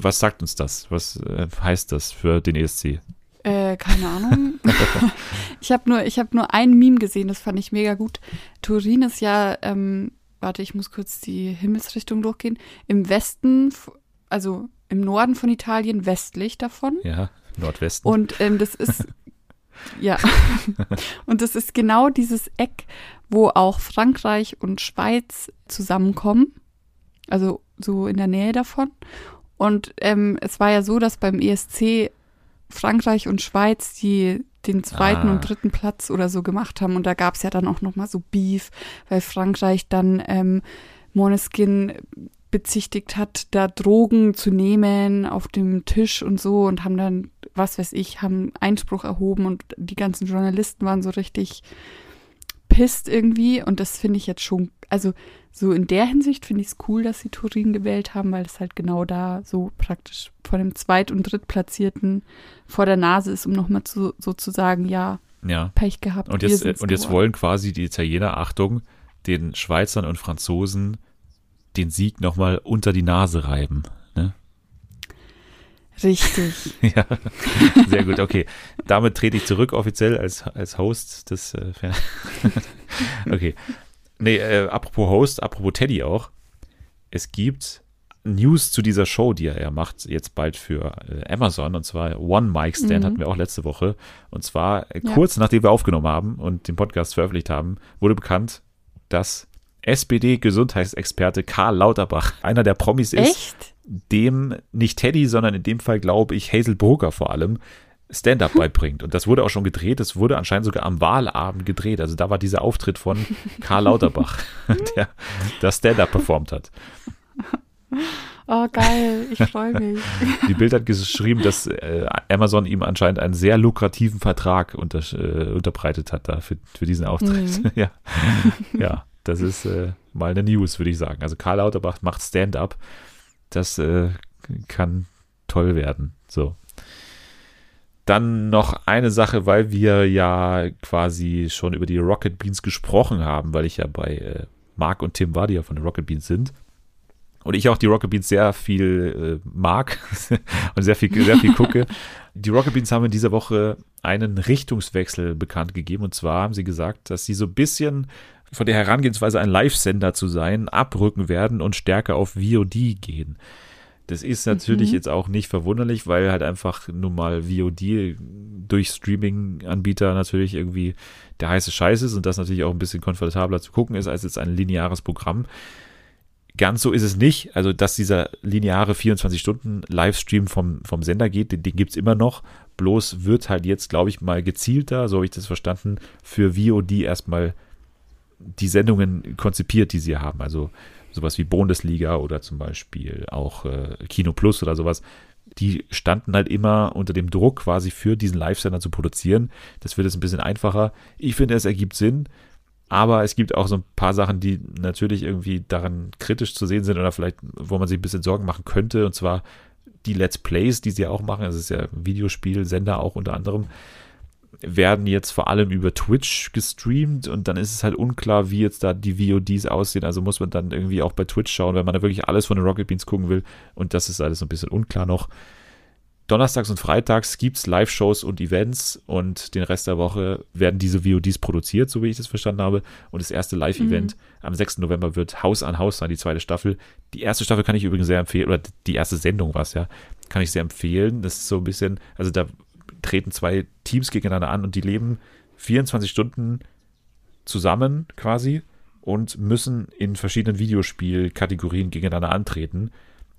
S1: Was sagt uns das? Was äh, heißt das für den ESC?
S2: Äh, keine Ahnung. ich habe nur, hab nur ein Meme gesehen, das fand ich mega gut. Turin ist ja, ähm, warte, ich muss kurz die Himmelsrichtung durchgehen. Im Westen, also im Norden von Italien, westlich davon.
S1: Ja, Nordwesten.
S2: Und ähm, das ist Ja. und das ist genau dieses Eck, wo auch Frankreich und Schweiz zusammenkommen. Also so in der Nähe davon. Und ähm, es war ja so, dass beim ESC Frankreich und Schweiz die den zweiten ah. und dritten Platz oder so gemacht haben. Und da gab es ja dann auch nochmal so Beef, weil Frankreich dann ähm, Moneskin bezichtigt hat, da Drogen zu nehmen auf dem Tisch und so und haben dann, was weiß ich, haben Einspruch erhoben und die ganzen Journalisten waren so richtig pisst irgendwie und das finde ich jetzt schon, also so in der Hinsicht finde ich es cool, dass sie Turin gewählt haben, weil es halt genau da so praktisch vor dem Zweit- und Drittplatzierten vor der Nase ist, um nochmal zu, so zu sagen, ja,
S1: ja.
S2: Pech gehabt.
S1: Und jetzt, und jetzt wollen quasi die Italiener, Achtung, den Schweizern und Franzosen den Sieg nochmal unter die Nase reiben.
S2: Richtig.
S1: ja, sehr gut. Okay, damit trete ich zurück offiziell als, als Host des. Äh, okay. Nee, äh, apropos Host, apropos Teddy auch. Es gibt News zu dieser Show, die er macht, jetzt bald für äh, Amazon. Und zwar One Mic Stand mhm. hatten wir auch letzte Woche. Und zwar äh, kurz ja. nachdem wir aufgenommen haben und den Podcast veröffentlicht haben, wurde bekannt, dass SPD-Gesundheitsexperte Karl Lauterbach einer der Promis ist,
S2: Echt?
S1: Dem nicht Teddy, sondern in dem Fall glaube ich Hazel Brugger vor allem Stand-up beibringt. Und das wurde auch schon gedreht. Das wurde anscheinend sogar am Wahlabend gedreht. Also da war dieser Auftritt von Karl Lauterbach, der das Stand-up performt hat.
S2: Oh, geil, ich freue mich.
S1: Die Bild hat geschrieben, dass äh, Amazon ihm anscheinend einen sehr lukrativen Vertrag unter, äh, unterbreitet hat da für, für diesen Auftritt. Mhm. ja. ja. Das ist äh, mal eine News, würde ich sagen. Also Karl Lauterbach macht Stand-up. Das äh, kann toll werden. So. Dann noch eine Sache, weil wir ja quasi schon über die Rocket Beans gesprochen haben, weil ich ja bei äh, Marc und Tim Wadia von den Rocket Beans sind. Und ich auch die Rocket Beans sehr viel äh, mag und sehr viel, sehr viel gucke. Die Rocket Beans haben in dieser Woche einen Richtungswechsel bekannt gegeben. Und zwar haben sie gesagt, dass sie so ein bisschen von der Herangehensweise ein Live-Sender zu sein, abrücken werden und stärker auf VOD gehen. Das ist natürlich mhm. jetzt auch nicht verwunderlich, weil halt einfach nun mal VOD durch Streaming-Anbieter natürlich irgendwie der heiße Scheiß ist und das natürlich auch ein bisschen komfortabler zu gucken ist als jetzt ein lineares Programm. Ganz so ist es nicht. Also, dass dieser lineare 24-Stunden-Livestream vom, vom Sender geht, den, den gibt es immer noch. Bloß wird halt jetzt, glaube ich, mal gezielter, so habe ich das verstanden, für VOD erstmal die Sendungen konzipiert, die sie haben. Also sowas wie Bundesliga oder zum Beispiel auch äh, Kino Plus oder sowas. Die standen halt immer unter dem Druck, quasi für diesen Live-Sender zu produzieren. Das wird jetzt ein bisschen einfacher. Ich finde, es ergibt Sinn. Aber es gibt auch so ein paar Sachen, die natürlich irgendwie daran kritisch zu sehen sind oder vielleicht, wo man sich ein bisschen Sorgen machen könnte. Und zwar die Let's Plays, die sie auch machen. Das ist ja Videospiel, Sender auch unter anderem werden jetzt vor allem über Twitch gestreamt und dann ist es halt unklar, wie jetzt da die VODs aussehen. Also muss man dann irgendwie auch bei Twitch schauen, wenn man da wirklich alles von den Rocket Beans gucken will. Und das ist alles so ein bisschen unklar noch. Donnerstags und Freitags gibt es Live-Shows und Events und den Rest der Woche werden diese VODs produziert, so wie ich das verstanden habe. Und das erste Live-Event mhm. am 6. November wird Haus an Haus sein, die zweite Staffel. Die erste Staffel kann ich übrigens sehr empfehlen, oder die erste Sendung war es ja, kann ich sehr empfehlen. Das ist so ein bisschen, also da treten zwei Teams gegeneinander an und die leben 24 Stunden zusammen quasi und müssen in verschiedenen Videospielkategorien gegeneinander antreten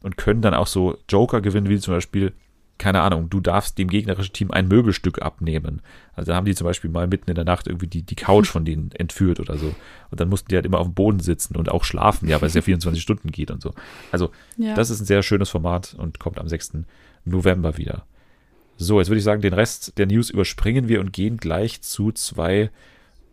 S1: und können dann auch so Joker gewinnen, wie zum Beispiel keine Ahnung, du darfst dem gegnerischen Team ein Möbelstück abnehmen. Also da haben die zum Beispiel mal mitten in der Nacht irgendwie die, die Couch von denen entführt oder so. Und dann mussten die halt immer auf dem Boden sitzen und auch schlafen, ja, weil es ja 24 Stunden geht und so. Also ja. das ist ein sehr schönes Format und kommt am 6. November wieder. So, jetzt würde ich sagen, den Rest der News überspringen wir und gehen gleich zu zwei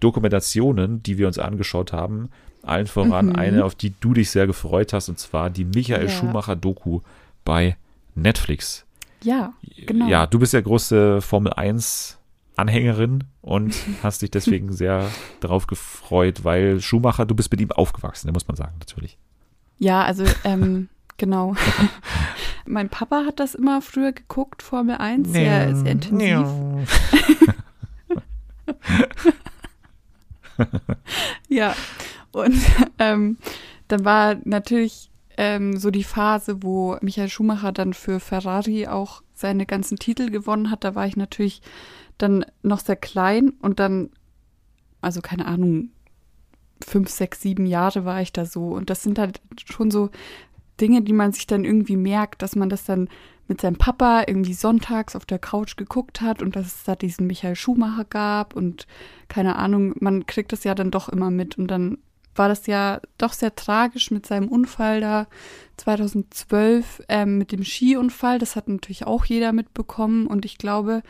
S1: Dokumentationen, die wir uns angeschaut haben. Allen voran mhm. eine, auf die du dich sehr gefreut hast, und zwar die Michael ja. Schumacher-Doku bei Netflix.
S2: Ja, genau.
S1: Ja, du bist ja große Formel 1 Anhängerin und hast dich deswegen sehr darauf gefreut, weil Schumacher, du bist mit ihm aufgewachsen, muss man sagen, natürlich.
S2: Ja, also ähm, genau. mein Papa hat das immer früher geguckt, Formel 1, sehr, sehr intensiv. ja, und ähm, dann war natürlich ähm, so die Phase, wo Michael Schumacher dann für Ferrari auch seine ganzen Titel gewonnen hat. Da war ich natürlich dann noch sehr klein und dann, also keine Ahnung, fünf, sechs, sieben Jahre war ich da so. Und das sind halt schon so Dinge, die man sich dann irgendwie merkt, dass man das dann mit seinem Papa irgendwie sonntags auf der Couch geguckt hat und dass es da diesen Michael Schumacher gab und keine Ahnung, man kriegt das ja dann doch immer mit und dann war das ja doch sehr tragisch mit seinem Unfall da 2012 ähm, mit dem Skiunfall. Das hat natürlich auch jeder mitbekommen und ich glaube,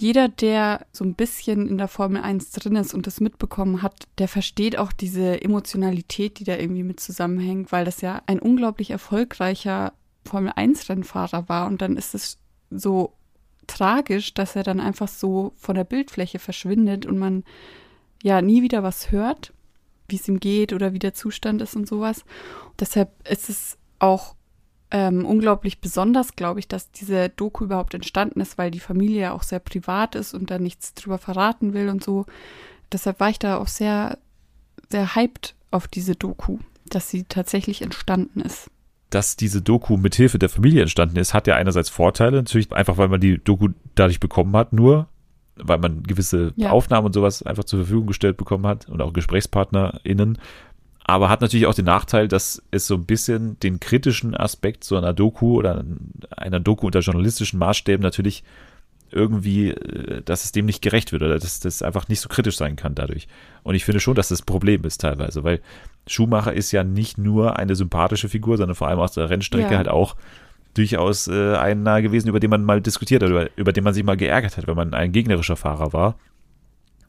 S2: jeder, der so ein bisschen in der Formel 1 drin ist und das mitbekommen hat, der versteht auch diese Emotionalität, die da irgendwie mit zusammenhängt, weil das ja ein unglaublich erfolgreicher Formel 1 Rennfahrer war und dann ist es so tragisch, dass er dann einfach so von der Bildfläche verschwindet und man ja nie wieder was hört wie es ihm geht oder wie der Zustand ist und sowas. Deshalb ist es auch ähm, unglaublich besonders, glaube ich, dass diese Doku überhaupt entstanden ist, weil die Familie ja auch sehr privat ist und da nichts drüber verraten will und so. Deshalb war ich da auch sehr, sehr hyped auf diese Doku, dass sie tatsächlich entstanden ist
S1: dass diese Doku mithilfe der Familie entstanden ist, hat ja einerseits Vorteile, natürlich einfach, weil man die Doku dadurch bekommen hat, nur weil man gewisse ja. Aufnahmen und sowas einfach zur Verfügung gestellt bekommen hat und auch GesprächspartnerInnen. Aber hat natürlich auch den Nachteil, dass es so ein bisschen den kritischen Aspekt so einer Doku oder einer Doku unter journalistischen Maßstäben natürlich irgendwie, äh, dass es dem nicht gerecht wird oder dass das einfach nicht so kritisch sein kann dadurch. Und ich finde schon, dass das Problem ist teilweise, weil Schumacher ist ja nicht nur eine sympathische Figur, sondern vor allem aus der Rennstrecke ja. halt auch durchaus äh, einer gewesen, über den man mal diskutiert hat, über, über den man sich mal geärgert hat, wenn man ein gegnerischer Fahrer war.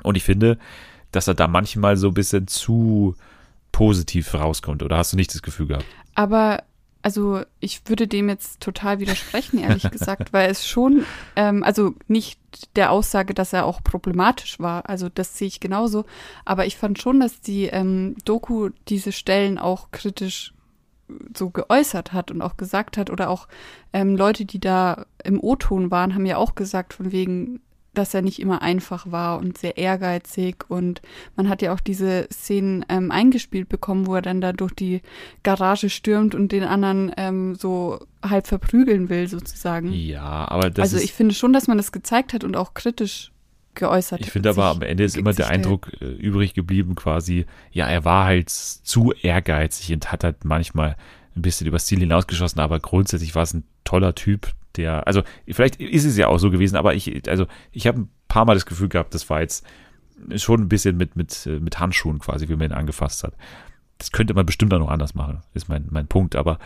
S1: Und ich finde, dass er da manchmal so ein bisschen zu positiv rauskommt. Oder hast du nicht das Gefühl gehabt?
S2: Aber also ich würde dem jetzt total widersprechen, ehrlich gesagt, weil es schon, ähm, also nicht der Aussage, dass er auch problematisch war, also das sehe ich genauso, aber ich fand schon, dass die ähm, Doku diese Stellen auch kritisch so geäußert hat und auch gesagt hat oder auch ähm, Leute, die da im O-Ton waren, haben ja auch gesagt von wegen, dass er nicht immer einfach war und sehr ehrgeizig und man hat ja auch diese Szenen ähm, eingespielt bekommen, wo er dann da durch die Garage stürmt und den anderen ähm, so halb verprügeln will sozusagen.
S1: Ja, aber das
S2: also ich finde schon, dass man das gezeigt hat und auch kritisch geäußert.
S1: Ich finde aber am Ende ist immer der Eindruck äh, übrig geblieben, quasi, ja, er war halt zu ehrgeizig und hat halt manchmal ein bisschen übers Ziel hinausgeschossen, aber grundsätzlich war es ein toller Typ, der, also vielleicht ist es ja auch so gewesen, aber ich, also ich habe ein paar Mal das Gefühl gehabt, das war jetzt schon ein bisschen mit, mit, äh, mit Handschuhen quasi, wie man ihn angefasst hat. Das könnte man bestimmt auch noch anders machen, ist mein, mein Punkt, aber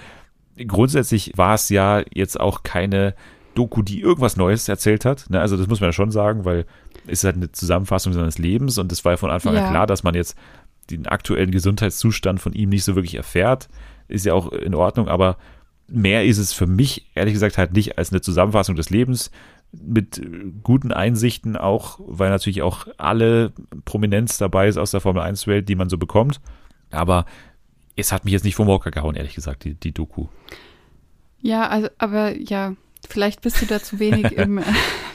S1: grundsätzlich war es ja jetzt auch keine Doku, die irgendwas Neues erzählt hat. Ne? Also das muss man ja schon sagen, weil es ist halt eine Zusammenfassung seines Lebens und es war ja von Anfang ja. an klar, dass man jetzt den aktuellen Gesundheitszustand von ihm nicht so wirklich erfährt. Ist ja auch in Ordnung, aber mehr ist es für mich ehrlich gesagt halt nicht als eine Zusammenfassung des Lebens mit guten Einsichten auch, weil natürlich auch alle Prominenz dabei ist aus der Formel 1 Welt, die man so bekommt. Aber es hat mich jetzt nicht vom Walker gehauen, ehrlich gesagt, die, die Doku.
S2: Ja, also, aber ja, vielleicht bist du da zu wenig im,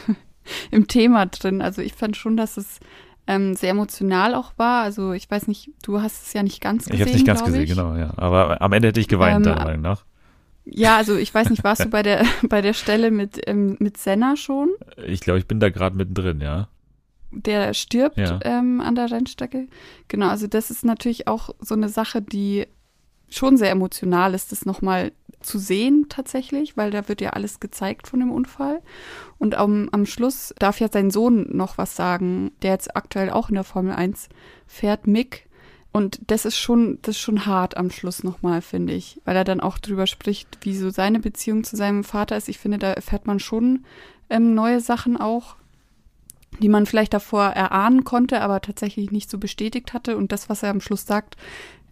S2: im Thema drin. Also ich fand schon, dass es ähm, sehr emotional auch war. Also ich weiß nicht, du hast es ja nicht ganz gesehen.
S1: Ich habe es nicht ganz gesehen, genau, ja. Aber am Ende hätte ich geweint, ähm, deiner Meinung nach.
S2: Ja, also ich weiß nicht, warst du bei der bei der Stelle mit ähm, mit Senna schon?
S1: Ich glaube, ich bin da gerade mittendrin, ja.
S2: Der stirbt ja. ähm, an der Rennstrecke. Genau, also das ist natürlich auch so eine Sache, die schon sehr emotional ist, das nochmal zu sehen tatsächlich, weil da wird ja alles gezeigt von dem Unfall. Und am, am Schluss darf ja sein Sohn noch was sagen, der jetzt aktuell auch in der Formel 1 fährt, Mick. Und das ist schon, das ist schon hart am Schluss nochmal, finde ich, weil er dann auch drüber spricht, wie so seine Beziehung zu seinem Vater ist. Ich finde, da erfährt man schon ähm, neue Sachen auch, die man vielleicht davor erahnen konnte, aber tatsächlich nicht so bestätigt hatte. Und das, was er am Schluss sagt,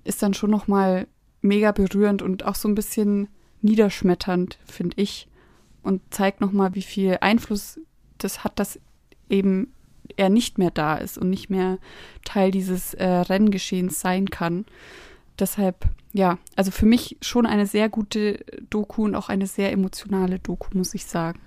S2: ist dann schon nochmal mega berührend und auch so ein bisschen niederschmetternd, finde ich. Und zeigt nochmal, wie viel Einfluss das hat, dass eben er nicht mehr da ist und nicht mehr Teil dieses äh, Renngeschehens sein kann. Deshalb, ja, also für mich schon eine sehr gute Doku und auch eine sehr emotionale Doku, muss ich sagen.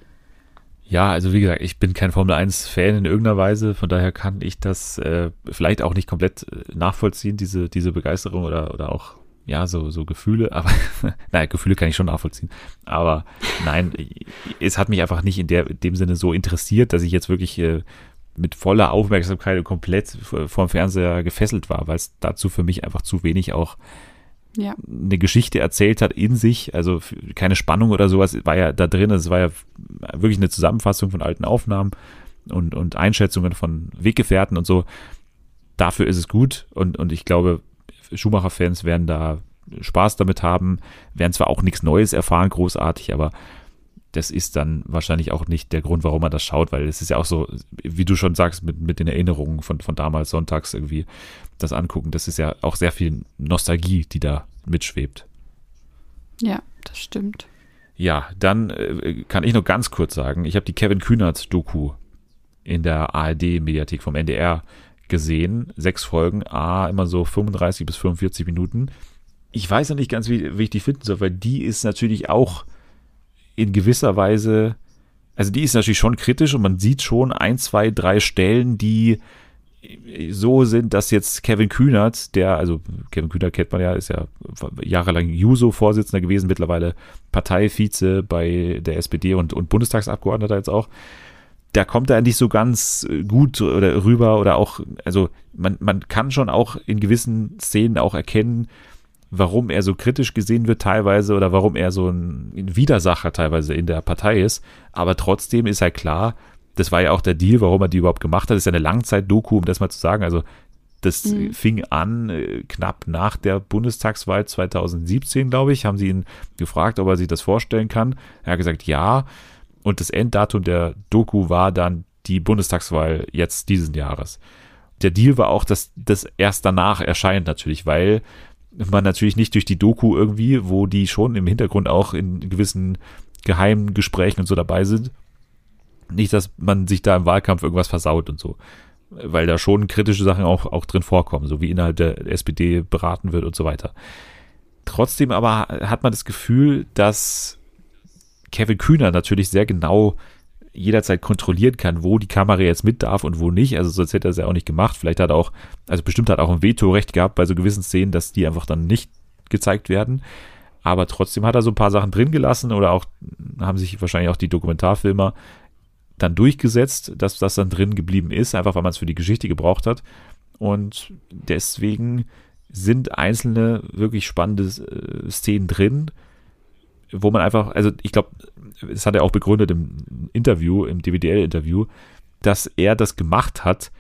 S1: Ja, also wie gesagt, ich bin kein Formel 1-Fan in irgendeiner Weise, von daher kann ich das äh, vielleicht auch nicht komplett äh, nachvollziehen, diese, diese Begeisterung oder, oder auch ja, so, so Gefühle, aber naja, Gefühle kann ich schon nachvollziehen. Aber nein, es hat mich einfach nicht in der, dem Sinne so interessiert, dass ich jetzt wirklich äh, mit voller Aufmerksamkeit komplett vor dem Fernseher gefesselt war, weil es dazu für mich einfach zu wenig auch ja. eine Geschichte erzählt hat in sich. Also keine Spannung oder sowas war ja da drin. Es war ja wirklich eine Zusammenfassung von alten Aufnahmen und, und Einschätzungen von Weggefährten und so. Dafür ist es gut und, und ich glaube, Schumacher-Fans werden da Spaß damit haben, werden zwar auch nichts Neues erfahren, großartig, aber das ist dann wahrscheinlich auch nicht der Grund, warum man das schaut, weil es ist ja auch so, wie du schon sagst, mit, mit den Erinnerungen von, von damals sonntags irgendwie das angucken. Das ist ja auch sehr viel Nostalgie, die da mitschwebt.
S2: Ja, das stimmt.
S1: Ja, dann äh, kann ich noch ganz kurz sagen, ich habe die Kevin Kühnert-Doku in der ARD-Mediathek vom NDR gesehen. Sechs Folgen, a immer so 35 bis 45 Minuten. Ich weiß ja nicht ganz, wie, wie ich die finden soll, weil die ist natürlich auch in gewisser Weise, also die ist natürlich schon kritisch und man sieht schon ein, zwei, drei Stellen, die so sind, dass jetzt Kevin Kühnert, der, also Kevin Kühnert kennt man ja, ist ja jahrelang Juso-Vorsitzender gewesen, mittlerweile Parteivize bei der SPD und, und Bundestagsabgeordneter jetzt auch. Da kommt er nicht so ganz gut oder rüber oder auch, also man, man kann schon auch in gewissen Szenen auch erkennen, warum er so kritisch gesehen wird teilweise oder warum er so ein Widersacher teilweise in der Partei ist. Aber trotzdem ist halt klar, das war ja auch der Deal, warum er die überhaupt gemacht hat. Das ist ja eine Langzeit-Doku, um das mal zu sagen. Also das mhm. fing an äh, knapp nach der Bundestagswahl 2017, glaube ich. Haben sie ihn gefragt, ob er sich das vorstellen kann. Er hat gesagt, ja. Und das Enddatum der Doku war dann die Bundestagswahl jetzt diesen Jahres. Der Deal war auch, dass das erst danach erscheint natürlich, weil man natürlich nicht durch die Doku irgendwie, wo die schon im Hintergrund auch in gewissen geheimen Gesprächen und so dabei sind, nicht, dass man sich da im Wahlkampf irgendwas versaut und so. Weil da schon kritische Sachen auch, auch drin vorkommen, so wie innerhalb der SPD beraten wird und so weiter. Trotzdem aber hat man das Gefühl, dass Kevin Kühner natürlich sehr genau jederzeit kontrollieren kann, wo die Kamera jetzt mit darf und wo nicht. Also sonst hätte er es ja auch nicht gemacht. Vielleicht hat er auch, also bestimmt hat er auch ein Vetorecht gehabt bei so gewissen Szenen, dass die einfach dann nicht gezeigt werden. Aber trotzdem hat er so ein paar Sachen drin gelassen oder auch haben sich wahrscheinlich auch die Dokumentarfilmer dann durchgesetzt, dass das dann drin geblieben ist, einfach weil man es für die Geschichte gebraucht hat. Und deswegen sind einzelne wirklich spannende äh, Szenen drin, wo man einfach, also ich glaube, das hat er auch begründet im Interview, im DVDL-Interview, dass er das gemacht hat,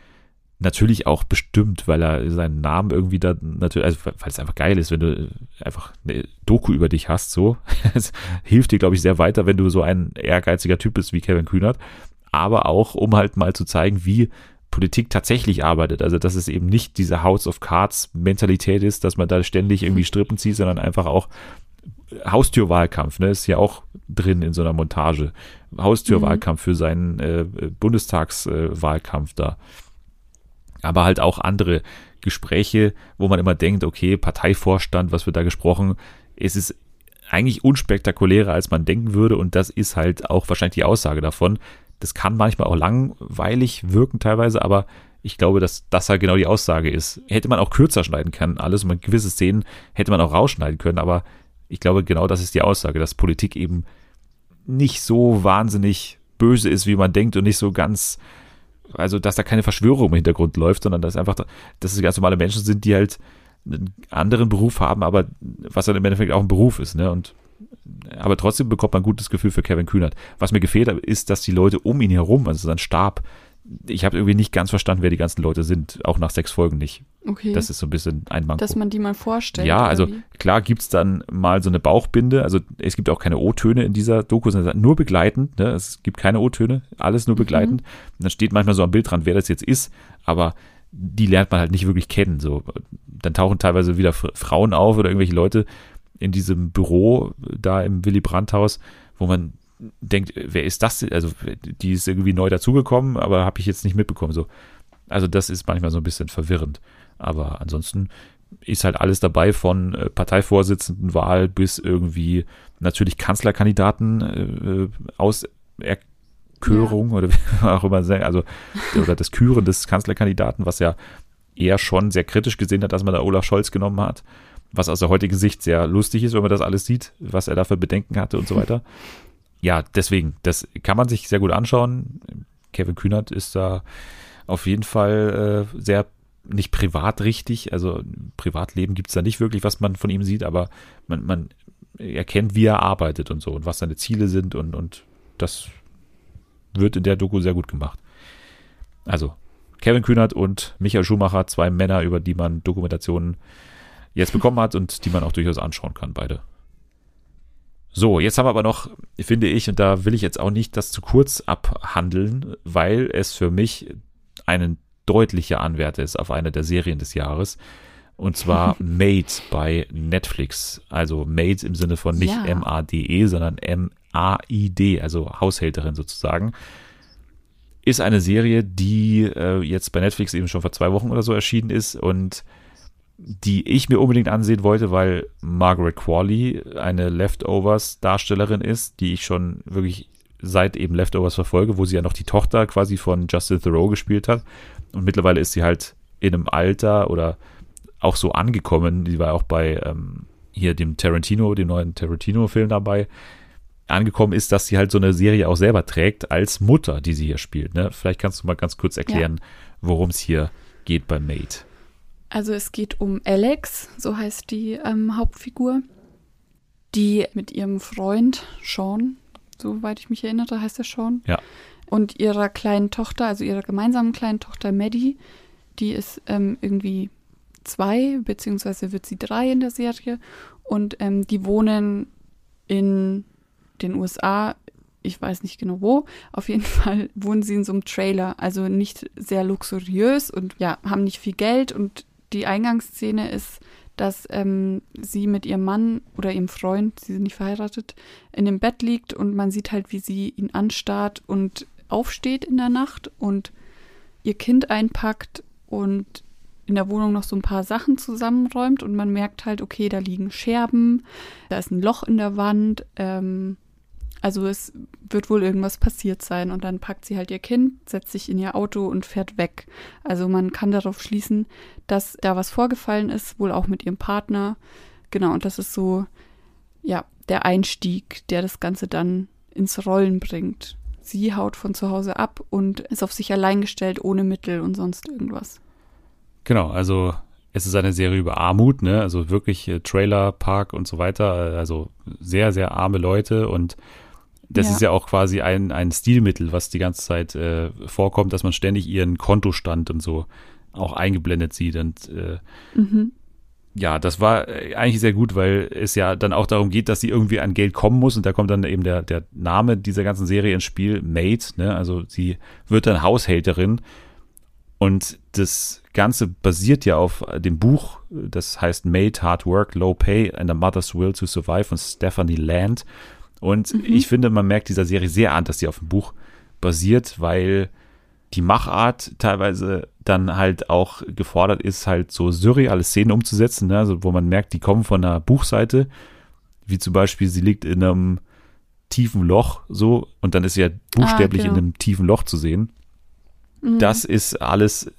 S1: natürlich auch bestimmt, weil er seinen Namen irgendwie da natürlich, also weil es einfach geil ist, wenn du einfach eine Doku über dich hast, so. Es hilft dir, glaube ich, sehr weiter, wenn du so ein ehrgeiziger Typ bist wie Kevin Kühnert, aber auch, um halt mal zu zeigen, wie Politik tatsächlich arbeitet. Also, dass es eben nicht diese House of Cards Mentalität ist, dass man da ständig irgendwie Strippen zieht, sondern einfach auch Haustürwahlkampf, ne, ist ja auch drin in so einer Montage. Haustürwahlkampf mhm. für seinen äh, Bundestagswahlkampf äh, da. Aber halt auch andere Gespräche, wo man immer denkt, okay, Parteivorstand, was wird da gesprochen? Es ist eigentlich unspektakulärer, als man denken würde. Und das ist halt auch wahrscheinlich die Aussage davon. Das kann manchmal auch langweilig wirken teilweise, aber ich glaube, dass das halt genau die Aussage ist. Hätte man auch kürzer schneiden können, alles und gewisse Szenen hätte man auch rausschneiden können, aber ich glaube, genau das ist die Aussage, dass Politik eben nicht so wahnsinnig böse ist, wie man denkt und nicht so ganz, also dass da keine Verschwörung im Hintergrund läuft, sondern dass einfach, dass es ganz normale Menschen sind, die halt einen anderen Beruf haben, aber was dann im Endeffekt auch ein Beruf ist, ne? Und aber trotzdem bekommt man ein gutes Gefühl für Kevin Kühnert. Was mir gefehlt hat, ist, dass die Leute um ihn herum, also sein Stab, ich habe irgendwie nicht ganz verstanden, wer die ganzen Leute sind, auch nach sechs Folgen nicht.
S2: Okay.
S1: Das ist so ein bisschen ein Manko.
S2: Dass man die mal vorstellt.
S1: Ja, also wie? klar gibt's dann mal so eine Bauchbinde. Also es gibt auch keine O-Töne in dieser Doku, sondern nur begleitend. Ne? Es gibt keine O-Töne, alles nur mhm. begleitend. Mhm. Und dann steht manchmal so am Bild dran, wer das jetzt ist, aber die lernt man halt nicht wirklich kennen. So, dann tauchen teilweise wieder Frauen auf oder irgendwelche Leute in diesem Büro da im Willy Brandt-Haus, wo man denkt, wer ist das? Also die ist irgendwie neu dazugekommen, aber habe ich jetzt nicht mitbekommen. So, also das ist manchmal so ein bisschen verwirrend. Aber ansonsten ist halt alles dabei von äh, Parteivorsitzendenwahl bis irgendwie natürlich Kanzlerkandidaten äh, Auserkörung ja. oder wie auch immer sagen, also oder das Küren des Kanzlerkandidaten, was ja er schon sehr kritisch gesehen hat, dass man da Olaf Scholz genommen hat, was aus der heutigen Sicht sehr lustig ist, wenn man das alles sieht, was er da für Bedenken hatte und so weiter. Ja, deswegen, das kann man sich sehr gut anschauen. Kevin Kühnert ist da auf jeden Fall äh, sehr nicht privat richtig, also Privatleben gibt es da nicht wirklich, was man von ihm sieht, aber man, man erkennt, wie er arbeitet und so und was seine Ziele sind und, und das wird in der Doku sehr gut gemacht. Also Kevin Kühnert und Michael Schumacher, zwei Männer, über die man Dokumentationen jetzt bekommen hat und die man auch durchaus anschauen kann, beide. So, jetzt haben wir aber noch, finde ich, und da will ich jetzt auch nicht das zu kurz abhandeln, weil es für mich einen deutlicher Anwärter ist auf eine der Serien des Jahres. Und zwar Made bei Netflix. Also Made im Sinne von nicht ja. M-A-D-E, sondern M-A-I-D, also Haushälterin sozusagen. Ist eine Serie, die äh, jetzt bei Netflix eben schon vor zwei Wochen oder so erschienen ist und die ich mir unbedingt ansehen wollte, weil Margaret Qualley eine Leftovers-Darstellerin ist, die ich schon wirklich seit eben Leftovers verfolge, wo sie ja noch die Tochter quasi von Justin Thoreau gespielt hat. Und mittlerweile ist sie halt in einem Alter oder auch so angekommen, die war auch bei ähm, hier dem Tarantino, dem neuen Tarantino-Film dabei, angekommen ist, dass sie halt so eine Serie auch selber trägt als Mutter, die sie hier spielt. Ne? Vielleicht kannst du mal ganz kurz erklären, ja. worum es hier geht bei Mate.
S2: Also es geht um Alex, so heißt die ähm, Hauptfigur, die mit ihrem Freund Sean, soweit ich mich erinnere, heißt er Sean.
S1: Ja.
S2: Und ihrer kleinen Tochter, also ihrer gemeinsamen kleinen Tochter Maddie, die ist ähm, irgendwie zwei, beziehungsweise wird sie drei in der Serie. Und ähm, die wohnen in den USA, ich weiß nicht genau wo, auf jeden Fall wohnen sie in so einem Trailer, also nicht sehr luxuriös und ja, haben nicht viel Geld. Und die Eingangsszene ist dass ähm, sie mit ihrem Mann oder ihrem Freund, sie sind nicht verheiratet, in dem Bett liegt und man sieht halt, wie sie ihn anstarrt und aufsteht in der Nacht und ihr Kind einpackt und in der Wohnung noch so ein paar Sachen zusammenräumt und man merkt halt, okay, da liegen Scherben, da ist ein Loch in der Wand, ähm, also es wird wohl irgendwas passiert sein und dann packt sie halt ihr Kind, setzt sich in ihr Auto und fährt weg. Also man kann darauf schließen, dass da was vorgefallen ist, wohl auch mit ihrem Partner. Genau, und das ist so, ja, der Einstieg, der das Ganze dann ins Rollen bringt. Sie haut von zu Hause ab und ist auf sich allein gestellt, ohne Mittel und sonst irgendwas.
S1: Genau, also es ist eine Serie über Armut, ne? Also wirklich äh, Trailer, Park und so weiter. Also sehr, sehr arme Leute und das ja. ist ja auch quasi ein, ein Stilmittel, was die ganze Zeit äh, vorkommt, dass man ständig ihren Kontostand und so auch eingeblendet sieht. Und äh, mhm. ja, das war äh, eigentlich sehr gut, weil es ja dann auch darum geht, dass sie irgendwie an Geld kommen muss. Und da kommt dann eben der, der Name dieser ganzen Serie ins Spiel, Maid. Ne? Also sie wird dann Haushälterin. Und das Ganze basiert ja auf dem Buch, das heißt Maid, Hard Work, Low Pay and a Mother's Will to Survive von Stephanie Land. Und mhm. ich finde, man merkt dieser Serie sehr an, dass sie auf dem Buch basiert, weil die Machart teilweise dann halt auch gefordert ist, halt so surreale Szenen umzusetzen, ne? also wo man merkt, die kommen von einer Buchseite, wie zum Beispiel, sie liegt in einem tiefen Loch so und dann ist sie ja buchstäblich ah, genau. in einem tiefen Loch zu sehen. Mhm. Das ist alles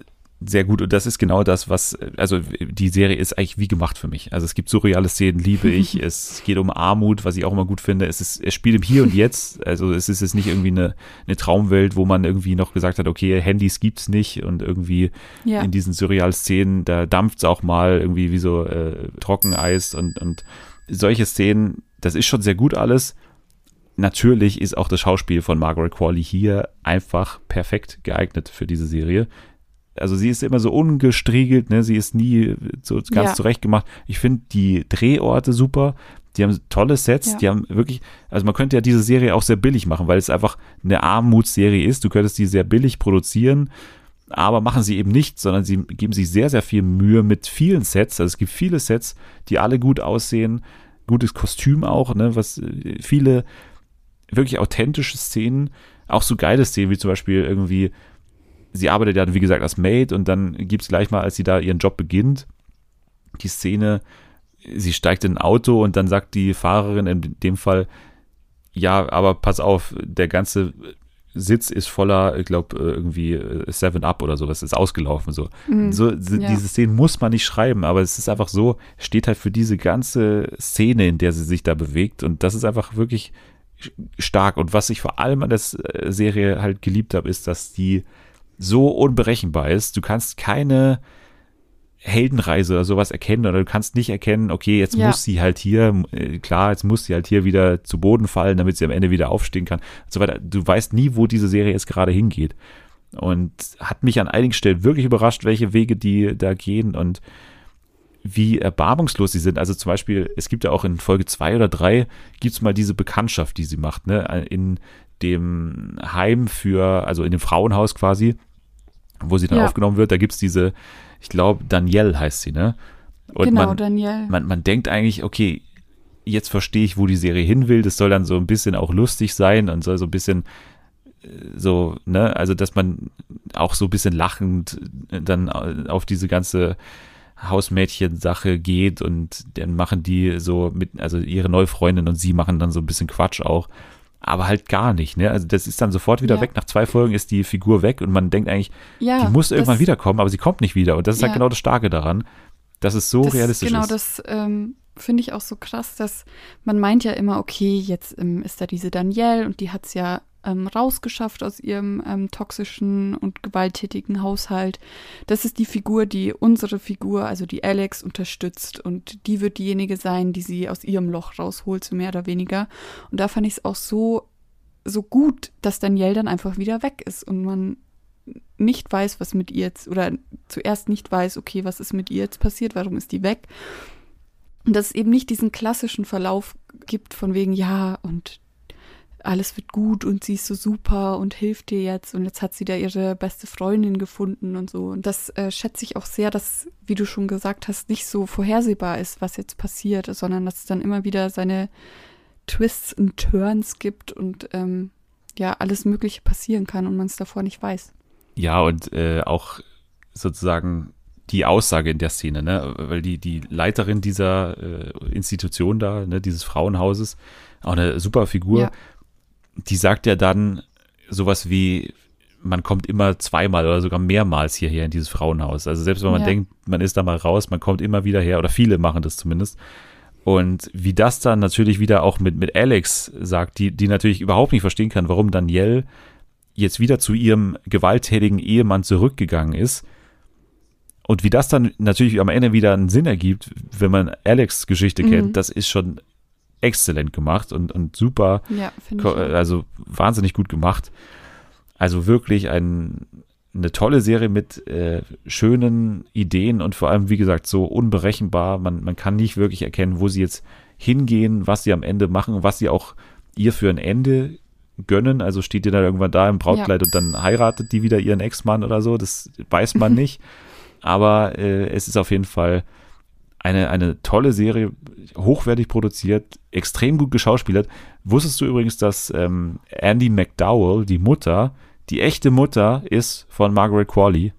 S1: sehr gut und das ist genau das, was, also die Serie ist eigentlich wie gemacht für mich. Also es gibt surreale Szenen, liebe ich. es geht um Armut, was ich auch immer gut finde. Es ist, es spielt im Hier und Jetzt. Also es ist jetzt nicht irgendwie eine, eine Traumwelt, wo man irgendwie noch gesagt hat, okay, Handys gibt's nicht und irgendwie ja. in diesen surrealen Szenen, da dampft's auch mal irgendwie wie so äh, Trockeneis und, und solche Szenen, das ist schon sehr gut alles. Natürlich ist auch das Schauspiel von Margaret Qualley hier einfach perfekt geeignet für diese Serie also sie ist immer so ungestriegelt, ne? sie ist nie so ganz ja. zurecht gemacht. Ich finde die Drehorte super. Die haben tolle Sets, ja. die haben wirklich, also man könnte ja diese Serie auch sehr billig machen, weil es einfach eine Armutsserie ist. Du könntest die sehr billig produzieren, aber machen sie eben nicht, sondern sie geben sich sehr, sehr viel Mühe mit vielen Sets. Also es gibt viele Sets, die alle gut aussehen, gutes Kostüm auch, ne, was äh, viele wirklich authentische Szenen, auch so geile Szenen, wie zum Beispiel irgendwie sie arbeitet ja, wie gesagt, als Maid und dann gibt es gleich mal, als sie da ihren Job beginnt, die Szene, sie steigt in ein Auto und dann sagt die Fahrerin in dem Fall, ja, aber pass auf, der ganze Sitz ist voller, ich glaube, irgendwie äh, Seven Up oder sowas, ist ausgelaufen. So, mhm, so ja. diese Szene muss man nicht schreiben, aber es ist einfach so, steht halt für diese ganze Szene, in der sie sich da bewegt. Und das ist einfach wirklich stark. Und was ich vor allem an der äh, Serie halt geliebt habe, ist, dass die so unberechenbar ist. Du kannst keine Heldenreise oder sowas erkennen oder du kannst nicht erkennen, okay, jetzt ja. muss sie halt hier, äh, klar, jetzt muss sie halt hier wieder zu Boden fallen, damit sie am Ende wieder aufstehen kann und so weiter. Du weißt nie, wo diese Serie jetzt gerade hingeht. Und hat mich an einigen Stellen wirklich überrascht, welche Wege die da gehen und wie erbarmungslos sie sind. Also zum Beispiel, es gibt ja auch in Folge zwei oder drei gibt es mal diese Bekanntschaft, die sie macht, ne? In dem Heim für, also in dem Frauenhaus quasi, wo sie dann ja. aufgenommen wird, da gibt es diese, ich glaube, Danielle heißt sie, ne? Und genau, man, Danielle. Man, man denkt eigentlich, okay, jetzt verstehe ich, wo die Serie hin will. Das soll dann so ein bisschen auch lustig sein und soll so ein bisschen äh, so, ne, also dass man auch so ein bisschen lachend dann auf diese ganze Hausmädchen-Sache geht und dann machen die so mit, also ihre neue Freundin und sie machen dann so ein bisschen Quatsch auch aber halt gar nicht. Ne? Also das ist dann sofort wieder ja. weg. Nach zwei Folgen ist die Figur weg und man denkt eigentlich, ja, die muss irgendwann wiederkommen, aber sie kommt nicht wieder. Und das ist halt ja. halt genau das Starke daran, dass es so
S2: das,
S1: realistisch
S2: genau,
S1: ist.
S2: Genau, das ähm, finde ich auch so krass, dass man meint ja immer, okay, jetzt ähm, ist da diese Danielle und die hat es ja ähm, rausgeschafft aus ihrem ähm, toxischen und gewalttätigen Haushalt. Das ist die Figur, die unsere Figur, also die Alex, unterstützt und die wird diejenige sein, die sie aus ihrem Loch rausholt, so mehr oder weniger. Und da fand ich es auch so, so gut, dass Danielle dann einfach wieder weg ist und man nicht weiß, was mit ihr jetzt, oder zuerst nicht weiß, okay, was ist mit ihr jetzt passiert, warum ist die weg? Und dass es eben nicht diesen klassischen Verlauf gibt von wegen, ja, und alles wird gut und sie ist so super und hilft dir jetzt und jetzt hat sie da ihre beste Freundin gefunden und so. Und das äh, schätze ich auch sehr, dass, wie du schon gesagt hast, nicht so vorhersehbar ist, was jetzt passiert, sondern dass es dann immer wieder seine Twists und Turns gibt und ähm, ja, alles Mögliche passieren kann und man es davor nicht weiß.
S1: Ja, und äh, auch sozusagen die Aussage in der Szene, ne? Weil die, die Leiterin dieser äh, Institution da, ne, dieses Frauenhauses, auch eine super Figur, ja die sagt ja dann sowas wie, man kommt immer zweimal oder sogar mehrmals hierher in dieses Frauenhaus. Also selbst wenn man ja. denkt, man ist da mal raus, man kommt immer wieder her, oder viele machen das zumindest. Und wie das dann natürlich wieder auch mit, mit Alex sagt, die, die natürlich überhaupt nicht verstehen kann, warum Danielle jetzt wieder zu ihrem gewalttätigen Ehemann zurückgegangen ist. Und wie das dann natürlich am Ende wieder einen Sinn ergibt, wenn man Alex Geschichte mhm. kennt, das ist schon exzellent gemacht und, und super, ja, also wahnsinnig gut gemacht. Also wirklich ein, eine tolle Serie mit äh, schönen Ideen und vor allem, wie gesagt, so unberechenbar. Man, man kann nicht wirklich erkennen, wo sie jetzt hingehen, was sie am Ende machen, was sie auch ihr für ein Ende gönnen. Also steht ihr dann irgendwann da im Brautkleid ja. und dann heiratet die wieder ihren Ex-Mann oder so. Das weiß man nicht. Aber äh, es ist auf jeden Fall eine, eine tolle Serie, hochwertig produziert, extrem gut geschauspielert. Wusstest du übrigens, dass ähm, Andy McDowell, die Mutter, die echte Mutter ist von Margaret Qualley?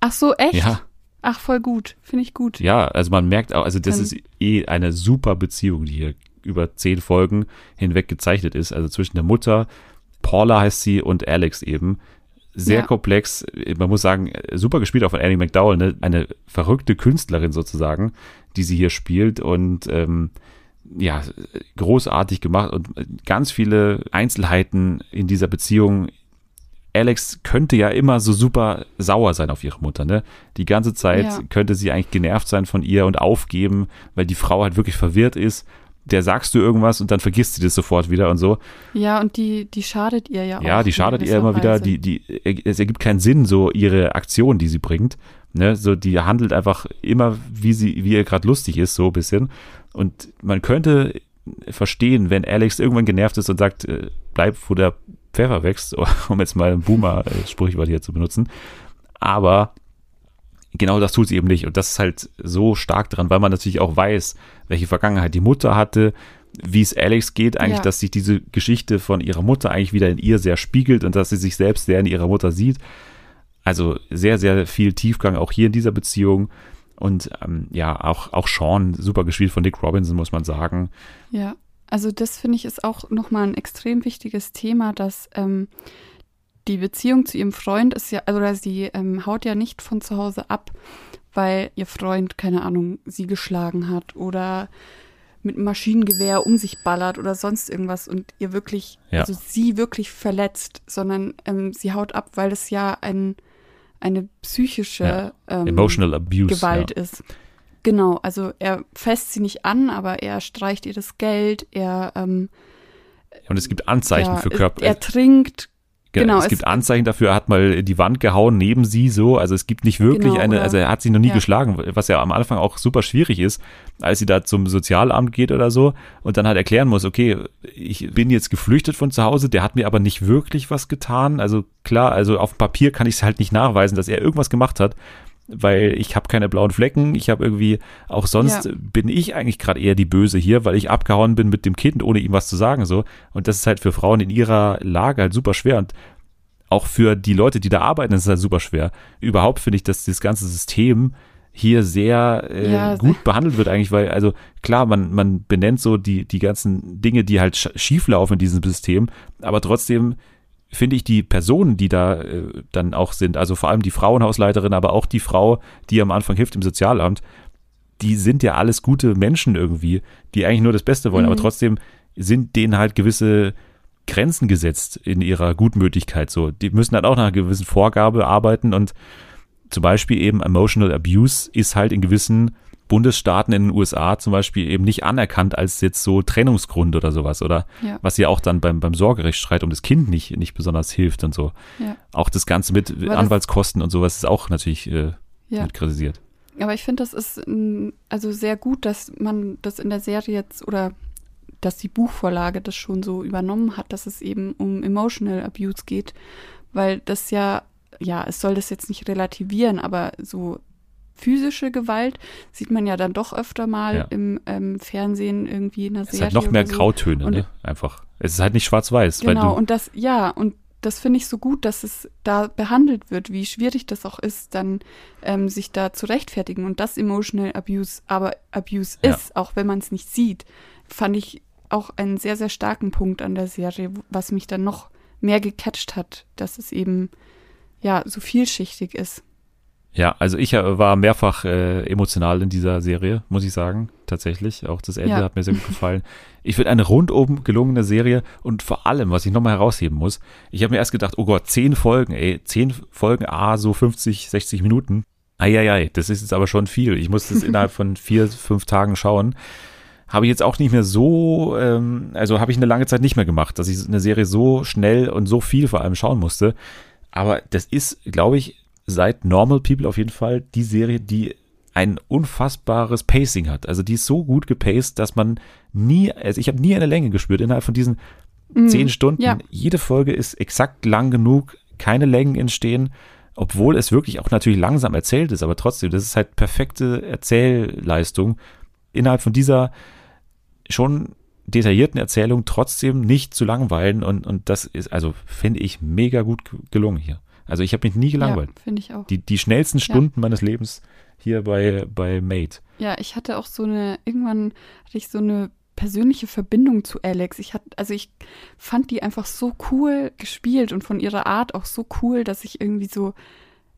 S2: Ach so, echt?
S1: Ja.
S2: Ach, voll gut. Finde ich gut.
S1: Ja, also man merkt auch, also das ist eh eine super Beziehung, die hier über zehn Folgen hinweg gezeichnet ist. Also zwischen der Mutter, Paula heißt sie und Alex eben. Sehr ja. komplex. Man muss sagen, super gespielt auch von Annie McDowell, ne? eine verrückte Künstlerin sozusagen, die sie hier spielt und ähm, ja, großartig gemacht und ganz viele Einzelheiten in dieser Beziehung. Alex könnte ja immer so super sauer sein auf ihre Mutter, ne? Die ganze Zeit ja. könnte sie eigentlich genervt sein von ihr und aufgeben, weil die Frau halt wirklich verwirrt ist der sagst du irgendwas und dann vergisst sie das sofort wieder und so.
S2: Ja, und die, die schadet ihr ja auch.
S1: Ja, die schadet ihr immer wieder. Die, die, es ergibt keinen Sinn, so ihre Aktion, die sie bringt. Ne, so, die handelt einfach immer, wie sie, wie ihr gerade lustig ist, so ein bisschen. Und man könnte verstehen, wenn Alex irgendwann genervt ist und sagt, äh, bleib, wo der Pfeffer wächst, um jetzt mal ein Boomer-Sprichwort hier zu benutzen. Aber genau das tut sie eben nicht. Und das ist halt so stark dran, weil man natürlich auch weiß, welche Vergangenheit die Mutter hatte, wie es Alex geht, eigentlich, ja. dass sich diese Geschichte von ihrer Mutter eigentlich wieder in ihr sehr spiegelt und dass sie sich selbst sehr in ihrer Mutter sieht. Also sehr, sehr viel Tiefgang auch hier in dieser Beziehung. Und ähm, ja, auch, auch Sean, super gespielt von Nick Robinson, muss man sagen.
S2: Ja, also das finde ich ist auch nochmal ein extrem wichtiges Thema, dass ähm, die Beziehung zu ihrem Freund ist ja, also sie ähm, haut ja nicht von zu Hause ab, weil ihr Freund, keine Ahnung, sie geschlagen hat oder mit Maschinengewehr um sich ballert oder sonst irgendwas und ihr wirklich, ja. also sie wirklich verletzt, sondern ähm, sie haut ab, weil es ja ein, eine psychische ja.
S1: ähm, Emotional Abuse,
S2: Gewalt ja. ist. Genau, also er fässt sie nicht an, aber er streicht ihr das Geld, er ähm,
S1: und es gibt Anzeichen für Körper.
S2: Er trinkt
S1: Genau, es, es gibt Anzeichen dafür, er hat mal die Wand gehauen neben sie so. Also es gibt nicht wirklich genau, eine, also er hat sie noch nie ja. geschlagen, was ja am Anfang auch super schwierig ist, als sie da zum Sozialamt geht oder so und dann halt erklären muss, okay, ich bin jetzt geflüchtet von zu Hause, der hat mir aber nicht wirklich was getan. Also klar, also auf dem Papier kann ich es halt nicht nachweisen, dass er irgendwas gemacht hat, weil ich habe keine blauen Flecken. Ich habe irgendwie, auch sonst ja. bin ich eigentlich gerade eher die Böse hier, weil ich abgehauen bin mit dem Kind, ohne ihm was zu sagen. so. Und das ist halt für Frauen in ihrer Lage halt super schwer. Und auch für die Leute, die da arbeiten, ist es halt super schwer. Überhaupt finde ich, dass das ganze System hier sehr äh, ja, gut behandelt wird eigentlich, weil, also klar, man, man benennt so die, die ganzen Dinge, die halt schief laufen in diesem System, aber trotzdem finde ich die Personen, die da äh, dann auch sind, also vor allem die Frauenhausleiterin, aber auch die Frau, die am Anfang hilft im Sozialamt, die sind ja alles gute Menschen irgendwie, die eigentlich nur das Beste wollen, mhm. aber trotzdem sind denen halt gewisse Grenzen gesetzt in ihrer Gutmütigkeit. So, die müssen halt auch nach einer gewissen Vorgabe arbeiten und zum Beispiel eben Emotional Abuse ist halt in gewissen Bundesstaaten in den USA zum Beispiel eben nicht anerkannt als jetzt so Trennungsgrund oder sowas oder ja. was ja auch dann beim, beim Sorgerechtsstreit um das Kind nicht, nicht besonders hilft und so. Ja. Auch das Ganze mit Aber Anwaltskosten und sowas ist auch natürlich äh, ja. mit kritisiert.
S2: Aber ich finde, das ist also sehr gut, dass man das in der Serie jetzt oder dass die Buchvorlage das schon so übernommen hat, dass es eben um Emotional Abuse geht, weil das ja, ja, es soll das jetzt nicht relativieren, aber so physische Gewalt sieht man ja dann doch öfter mal ja. im ähm, Fernsehen irgendwie in der Serie.
S1: Es hat noch mehr so. Grautöne, und, ne? Einfach. Es ist halt nicht schwarz-weiß.
S2: Genau, und das, ja, und das finde ich so gut, dass es da behandelt wird, wie schwierig das auch ist, dann ähm, sich da zu rechtfertigen und das Emotional Abuse aber Abuse ja. ist, auch wenn man es nicht sieht, fand ich auch einen sehr, sehr starken Punkt an der Serie, was mich dann noch mehr gecatcht hat, dass es eben ja so vielschichtig ist.
S1: Ja, also ich äh, war mehrfach äh, emotional in dieser Serie, muss ich sagen, tatsächlich. Auch das Ende ja. hat mir sehr gut gefallen. Ich finde eine rundum gelungene Serie und vor allem, was ich nochmal herausheben muss, ich habe mir erst gedacht, oh Gott, zehn Folgen, ey, zehn Folgen, ah, so 50, 60 Minuten. Eieiei, das ist jetzt aber schon viel. Ich muss das innerhalb von vier, fünf Tagen schauen habe ich jetzt auch nicht mehr so, ähm, also habe ich eine lange Zeit nicht mehr gemacht, dass ich eine Serie so schnell und so viel vor allem schauen musste. Aber das ist, glaube ich, seit Normal People auf jeden Fall die Serie, die ein unfassbares Pacing hat. Also die ist so gut gepaced, dass man nie, also ich habe nie eine Länge gespürt innerhalb von diesen mhm, zehn Stunden. Ja. Jede Folge ist exakt lang genug, keine Längen entstehen, obwohl es wirklich auch natürlich langsam erzählt ist, aber trotzdem, das ist halt perfekte Erzählleistung innerhalb von dieser schon detaillierten Erzählung trotzdem nicht zu langweilen und, und das ist, also finde ich mega gut gelungen hier. Also ich habe mich nie gelangweilt.
S2: Ja, finde ich auch.
S1: Die, die schnellsten Stunden ja. meines Lebens hier bei, bei Mate.
S2: Ja, ich hatte auch so eine, irgendwann hatte ich so eine persönliche Verbindung zu Alex. Ich hatte, also ich fand die einfach so cool gespielt und von ihrer Art auch so cool, dass ich irgendwie so,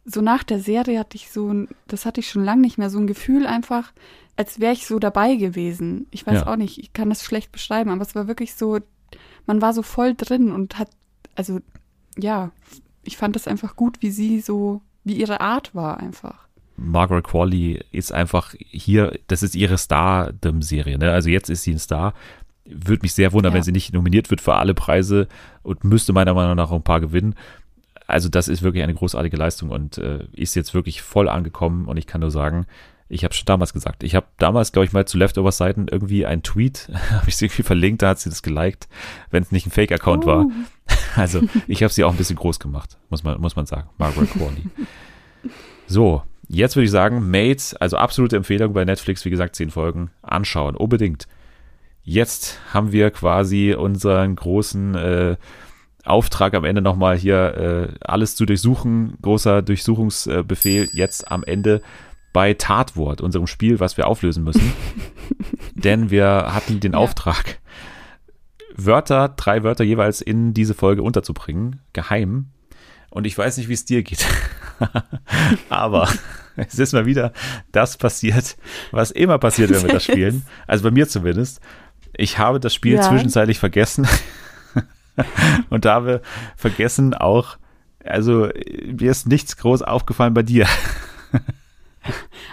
S2: so nach der Serie hatte ich so, ein, das hatte ich schon lange nicht mehr, so ein Gefühl einfach, als wäre ich so dabei gewesen. Ich weiß
S1: Ja.
S2: auch nicht, ich kann das schlecht beschreiben, aber es war wirklich so, man war so voll drin und hat, also ja, ich fand das einfach gut, wie sie so, wie ihre Art war einfach.
S1: Margaret Qualley ist einfach hier, das ist ihre Star-Serie. Ne? Also jetzt ist sie ein Star. Würde mich sehr wundern,
S2: Ja.
S1: wenn sie nicht nominiert wird für alle Preise und müsste meiner Meinung nach auch ein paar gewinnen. Also das ist wirklich eine großartige Leistung und äh, ist jetzt wirklich voll angekommen und ich kann nur sagen, ich habe schon damals gesagt, ich habe damals, glaube ich, mal zu Leftover-Seiten irgendwie einen Tweet, habe ich sie irgendwie verlinkt, da hat sie das geliked, wenn es nicht ein Fake-Account war. Also ich habe sie auch ein bisschen groß gemacht, muss man, muss man sagen. Margaret Qualley. So, jetzt würde ich sagen, Mates, also absolute Empfehlung bei Netflix, wie gesagt, zehn Folgen, anschauen, unbedingt. Jetzt haben wir quasi unseren großen äh, Auftrag am Ende nochmal hier äh, alles zu durchsuchen, großer Durchsuchungsbefehl jetzt am Ende bei Tatwort, unserem Spiel, was wir auflösen müssen. Denn wir hatten den
S2: Ja.
S1: Auftrag, Wörter, drei Wörter jeweils in diese Folge unterzubringen, geheim. Und ich weiß nicht, wie es dir geht. Aber es ist mal wieder das passiert, was immer passiert, wenn wir das spielen. Also bei mir zumindest. Ich habe das Spiel
S2: Ja.
S1: zwischenzeitlich vergessen und habe vergessen auch, also mir ist nichts groß aufgefallen bei dir.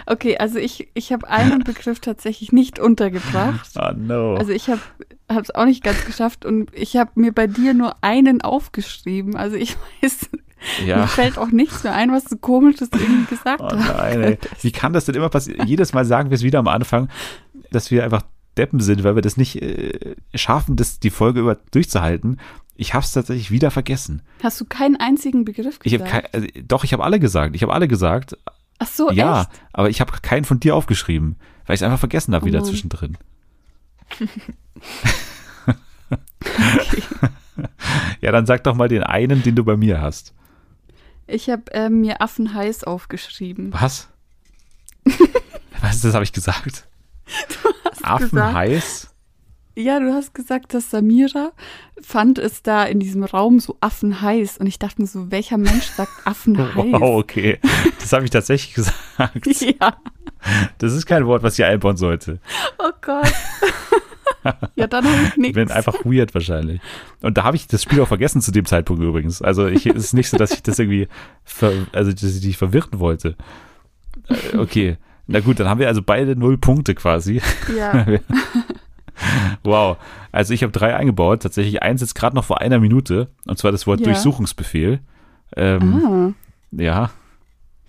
S2: Okay, also ich, ich habe einen Begriff tatsächlich nicht untergebracht.
S1: Oh no.
S2: Also ich habe es auch nicht ganz geschafft und ich habe mir bei dir nur einen aufgeschrieben. Also ich weiß, mir
S1: ja.
S2: fällt auch nichts mehr ein, was du komisches irgendwie gesagt
S1: Oh
S2: hast.
S1: nein, ey. Wie kann das denn immer passieren? Jedes Mal sagen wir es wieder am Anfang, dass wir einfach Deppen sind, weil wir das nicht äh, schaffen, das die Folge über durchzuhalten. Ich habe es tatsächlich wieder vergessen.
S2: Hast du keinen einzigen Begriff
S1: Ich habe
S2: gesagt?
S1: kein, also, doch, ich habe alle gesagt. Ich habe alle gesagt.
S2: Ach so,
S1: ja,
S2: echt?
S1: aber ich habe keinen von dir aufgeschrieben, weil ich es einfach vergessen habe
S2: Oh
S1: wieder
S2: Mann.
S1: zwischendrin.
S2: Okay.
S1: Ja, dann sag doch mal den einen, den du bei mir hast.
S2: Ich habe äh, mir Affen heiß aufgeschrieben.
S1: Was? Was, das habe ich gesagt? Affen
S2: gesagt.
S1: heiß?
S2: Ja, du hast gesagt, dass Samira fand es da in diesem Raum so affenheiß. Und ich dachte mir so, welcher Mensch sagt affenheiß?
S1: Wow, okay. Das habe ich tatsächlich gesagt.
S2: Ja,
S1: Das ist kein Wort, was ich einbauen sollte.
S2: oh Gott. ja, dann habe ich
S1: Ich
S2: nichts.
S1: bin einfach weird wahrscheinlich. Und da habe ich das Spiel auch vergessen zu dem Zeitpunkt übrigens. Also ich, es ist nicht so, dass ich das irgendwie, ver, also dass ich dich verwirren wollte. Äh, Okay. Na gut, dann haben wir also beide null Punkte quasi.
S2: Ja,
S1: Wow. Also ich habe drei eingebaut. Tatsächlich eins jetzt gerade noch vor einer Minute. Und zwar das Wort
S2: Ja.
S1: Durchsuchungsbefehl. Ähm,
S2: ah,
S1: Ja.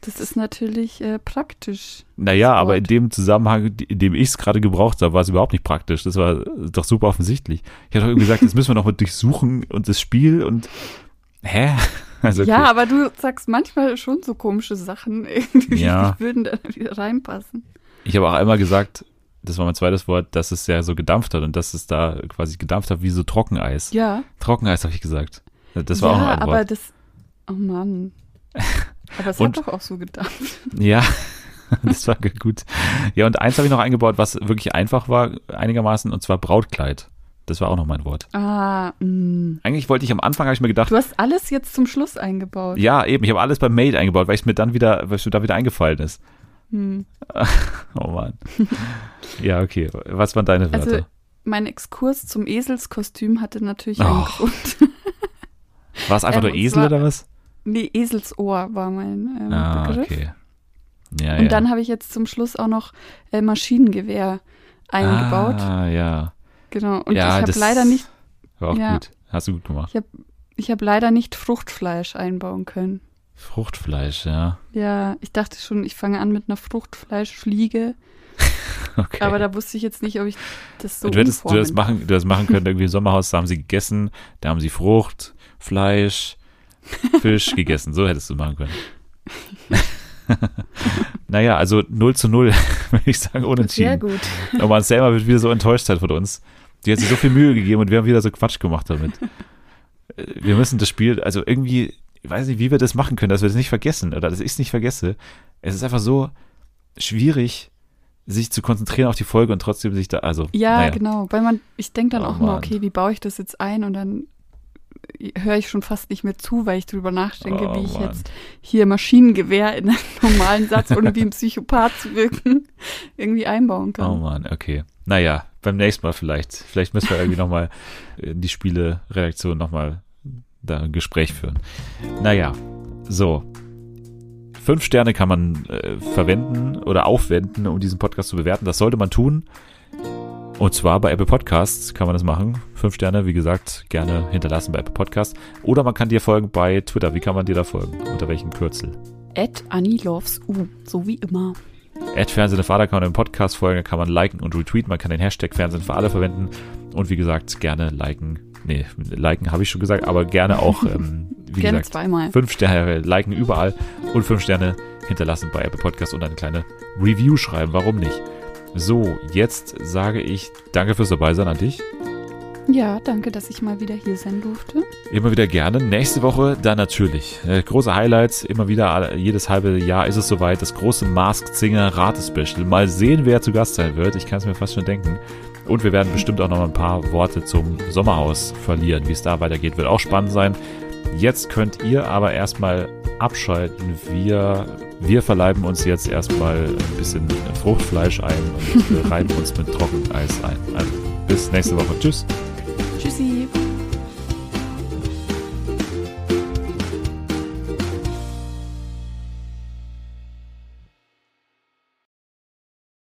S2: das ist natürlich äh, praktisch.
S1: Naja, aber in dem Zusammenhang, in dem ich es gerade gebraucht habe, war es überhaupt nicht praktisch. Das war doch super offensichtlich. Ich habe doch gesagt, jetzt müssen wir noch mal durchsuchen und das Spiel und hä? Also okay.
S2: Ja, aber du sagst manchmal schon so komische Sachen, irgendwie,
S1: Ja.
S2: die würden da wieder reinpassen.
S1: Ich habe auch einmal gesagt, das war mein zweites Wort, dass es ja so gedampft hat und dass es da quasi gedampft hat wie so Trockeneis.
S2: Ja,
S1: Trockeneis habe ich gesagt. Das war
S2: ja
S1: auch noch ein
S2: aber
S1: Wort.
S2: das, oh Mann. Aber es
S1: Und-
S2: hat doch auch so gedacht.
S1: Ja, das war gut. Ja, und eins habe ich noch eingebaut, was wirklich einfach war, einigermaßen, und zwar Brautkleid. Das war auch noch mein Wort.
S2: Ah, mh.
S1: Eigentlich wollte ich am Anfang, habe ich mir gedacht,
S2: Du hast alles jetzt zum Schluss eingebaut.
S1: Ja, eben. Ich habe alles beim Mate eingebaut, weil es mir dann wieder, weil es mir da wieder eingefallen ist.
S2: Hm.
S1: Oh Mann. ja, okay. Was waren deine Wörter?
S2: Also, mein Exkurs zum Eselskostüm hatte natürlich
S1: Oh.
S2: einen Grund.
S1: War es einfach
S2: ähm,
S1: nur Esel
S2: zwar-
S1: oder was?
S2: Nee, Eselsohr war mein ähm,
S1: Ah,
S2: Begriff.
S1: okay. Ja,
S2: Und
S1: ja.
S2: dann habe ich jetzt zum Schluss auch noch äh, Maschinengewehr eingebaut.
S1: Ah, ja.
S2: Genau. Und
S1: ja,
S2: ich habe leider nicht,
S1: War auch
S2: ja.
S1: gut. Hast du gut gemacht.
S2: ich habe leider nicht Fruchtfleisch einbauen können.
S1: Fruchtfleisch, ja.
S2: Ja, ich dachte schon, ich fange an mit einer Fruchtfleischfliege,
S1: Okay.
S2: aber da wusste ich jetzt nicht, ob ich das so
S1: du hättest du das machen, du das machen können, irgendwie im Sommerhaus, da haben sie gegessen, da haben sie Frucht, Fleisch, Fisch gegessen. So hättest du machen können. naja, also 0 zu 0, würde ich sagen,
S2: Sehr
S1: unentschieden.
S2: gut.
S1: Oh man, Selma wird wieder so enttäuscht sein von uns. Die hat sich so viel Mühe gegeben und wir haben wieder so Quatsch gemacht damit. Äh, Wir müssen das Spiel, also irgendwie, ich weiß nicht, wie wir das machen können, dass wir das nicht vergessen oder dass ich es nicht vergesse. Es ist einfach so schwierig, sich zu konzentrieren auf die Folge und trotzdem sich da, also.
S2: Ja,
S1: naja.
S2: genau. Weil man, ich denke dann
S1: Oh,
S2: auch immer, okay, wie baue ich das jetzt ein? Und dann höre ich schon fast nicht mehr zu, weil ich drüber nachdenke,
S1: Oh,
S2: wie ich
S1: Mann.
S2: jetzt hier Maschinengewehr in einen normalen Satz, ohne wie ein Psychopath zu wirken, irgendwie einbauen kann.
S1: Oh Mann, okay. Naja, beim nächsten Mal vielleicht. Vielleicht müssen wir irgendwie nochmal in die Spiele-Redaktion nochmal da ein Gespräch führen. Naja, so. Fünf Sterne kann man äh, verwenden oder aufwenden, um diesen Podcast zu bewerten. Das sollte man tun. Und zwar bei Apple Podcasts kann man das machen. Fünf Sterne, wie gesagt, gerne hinterlassen bei Apple Podcasts. Oder man kann dir folgen bei Twitter. Wie kann man dir da folgen? Unter welchem Kürzel?
S2: At U, so wie immer.
S1: Ad Fernsehen für alle kann man im Podcast folgen, kann man liken und retweeten, man kann den Hashtag Fernsehen für alle verwenden und wie gesagt, gerne liken. Nee, liken habe ich schon gesagt, aber gerne auch, ähm, wie
S2: Gerne
S1: gesagt,
S2: zweimal.
S1: fünf Sterne liken überall und fünf Sterne hinterlassen bei Apple Podcast und eine kleine Review schreiben, warum nicht? So, jetzt sage ich danke fürs Dabeisein an dich.
S2: Ja, danke, dass ich mal wieder hier sein durfte.
S1: Immer wieder gerne. Nächste Woche dann natürlich. Äh, große Highlights. Immer wieder, jedes halbe Jahr ist es soweit. Das große Masked Singer Ratespecial. Mal sehen, wer zu Gast sein wird. Ich kann es mir fast schon denken. Und wir werden bestimmt auch noch ein paar Worte zum Sommerhaus verlieren. Wie es da weitergeht, wird auch spannend sein. Jetzt könnt ihr aber erstmal abschalten. Wir, wir verleiben uns jetzt erstmal ein bisschen Fruchtfleisch ein und reiben uns mit Trockeneis ein. Also bis nächste Woche. Tschüss.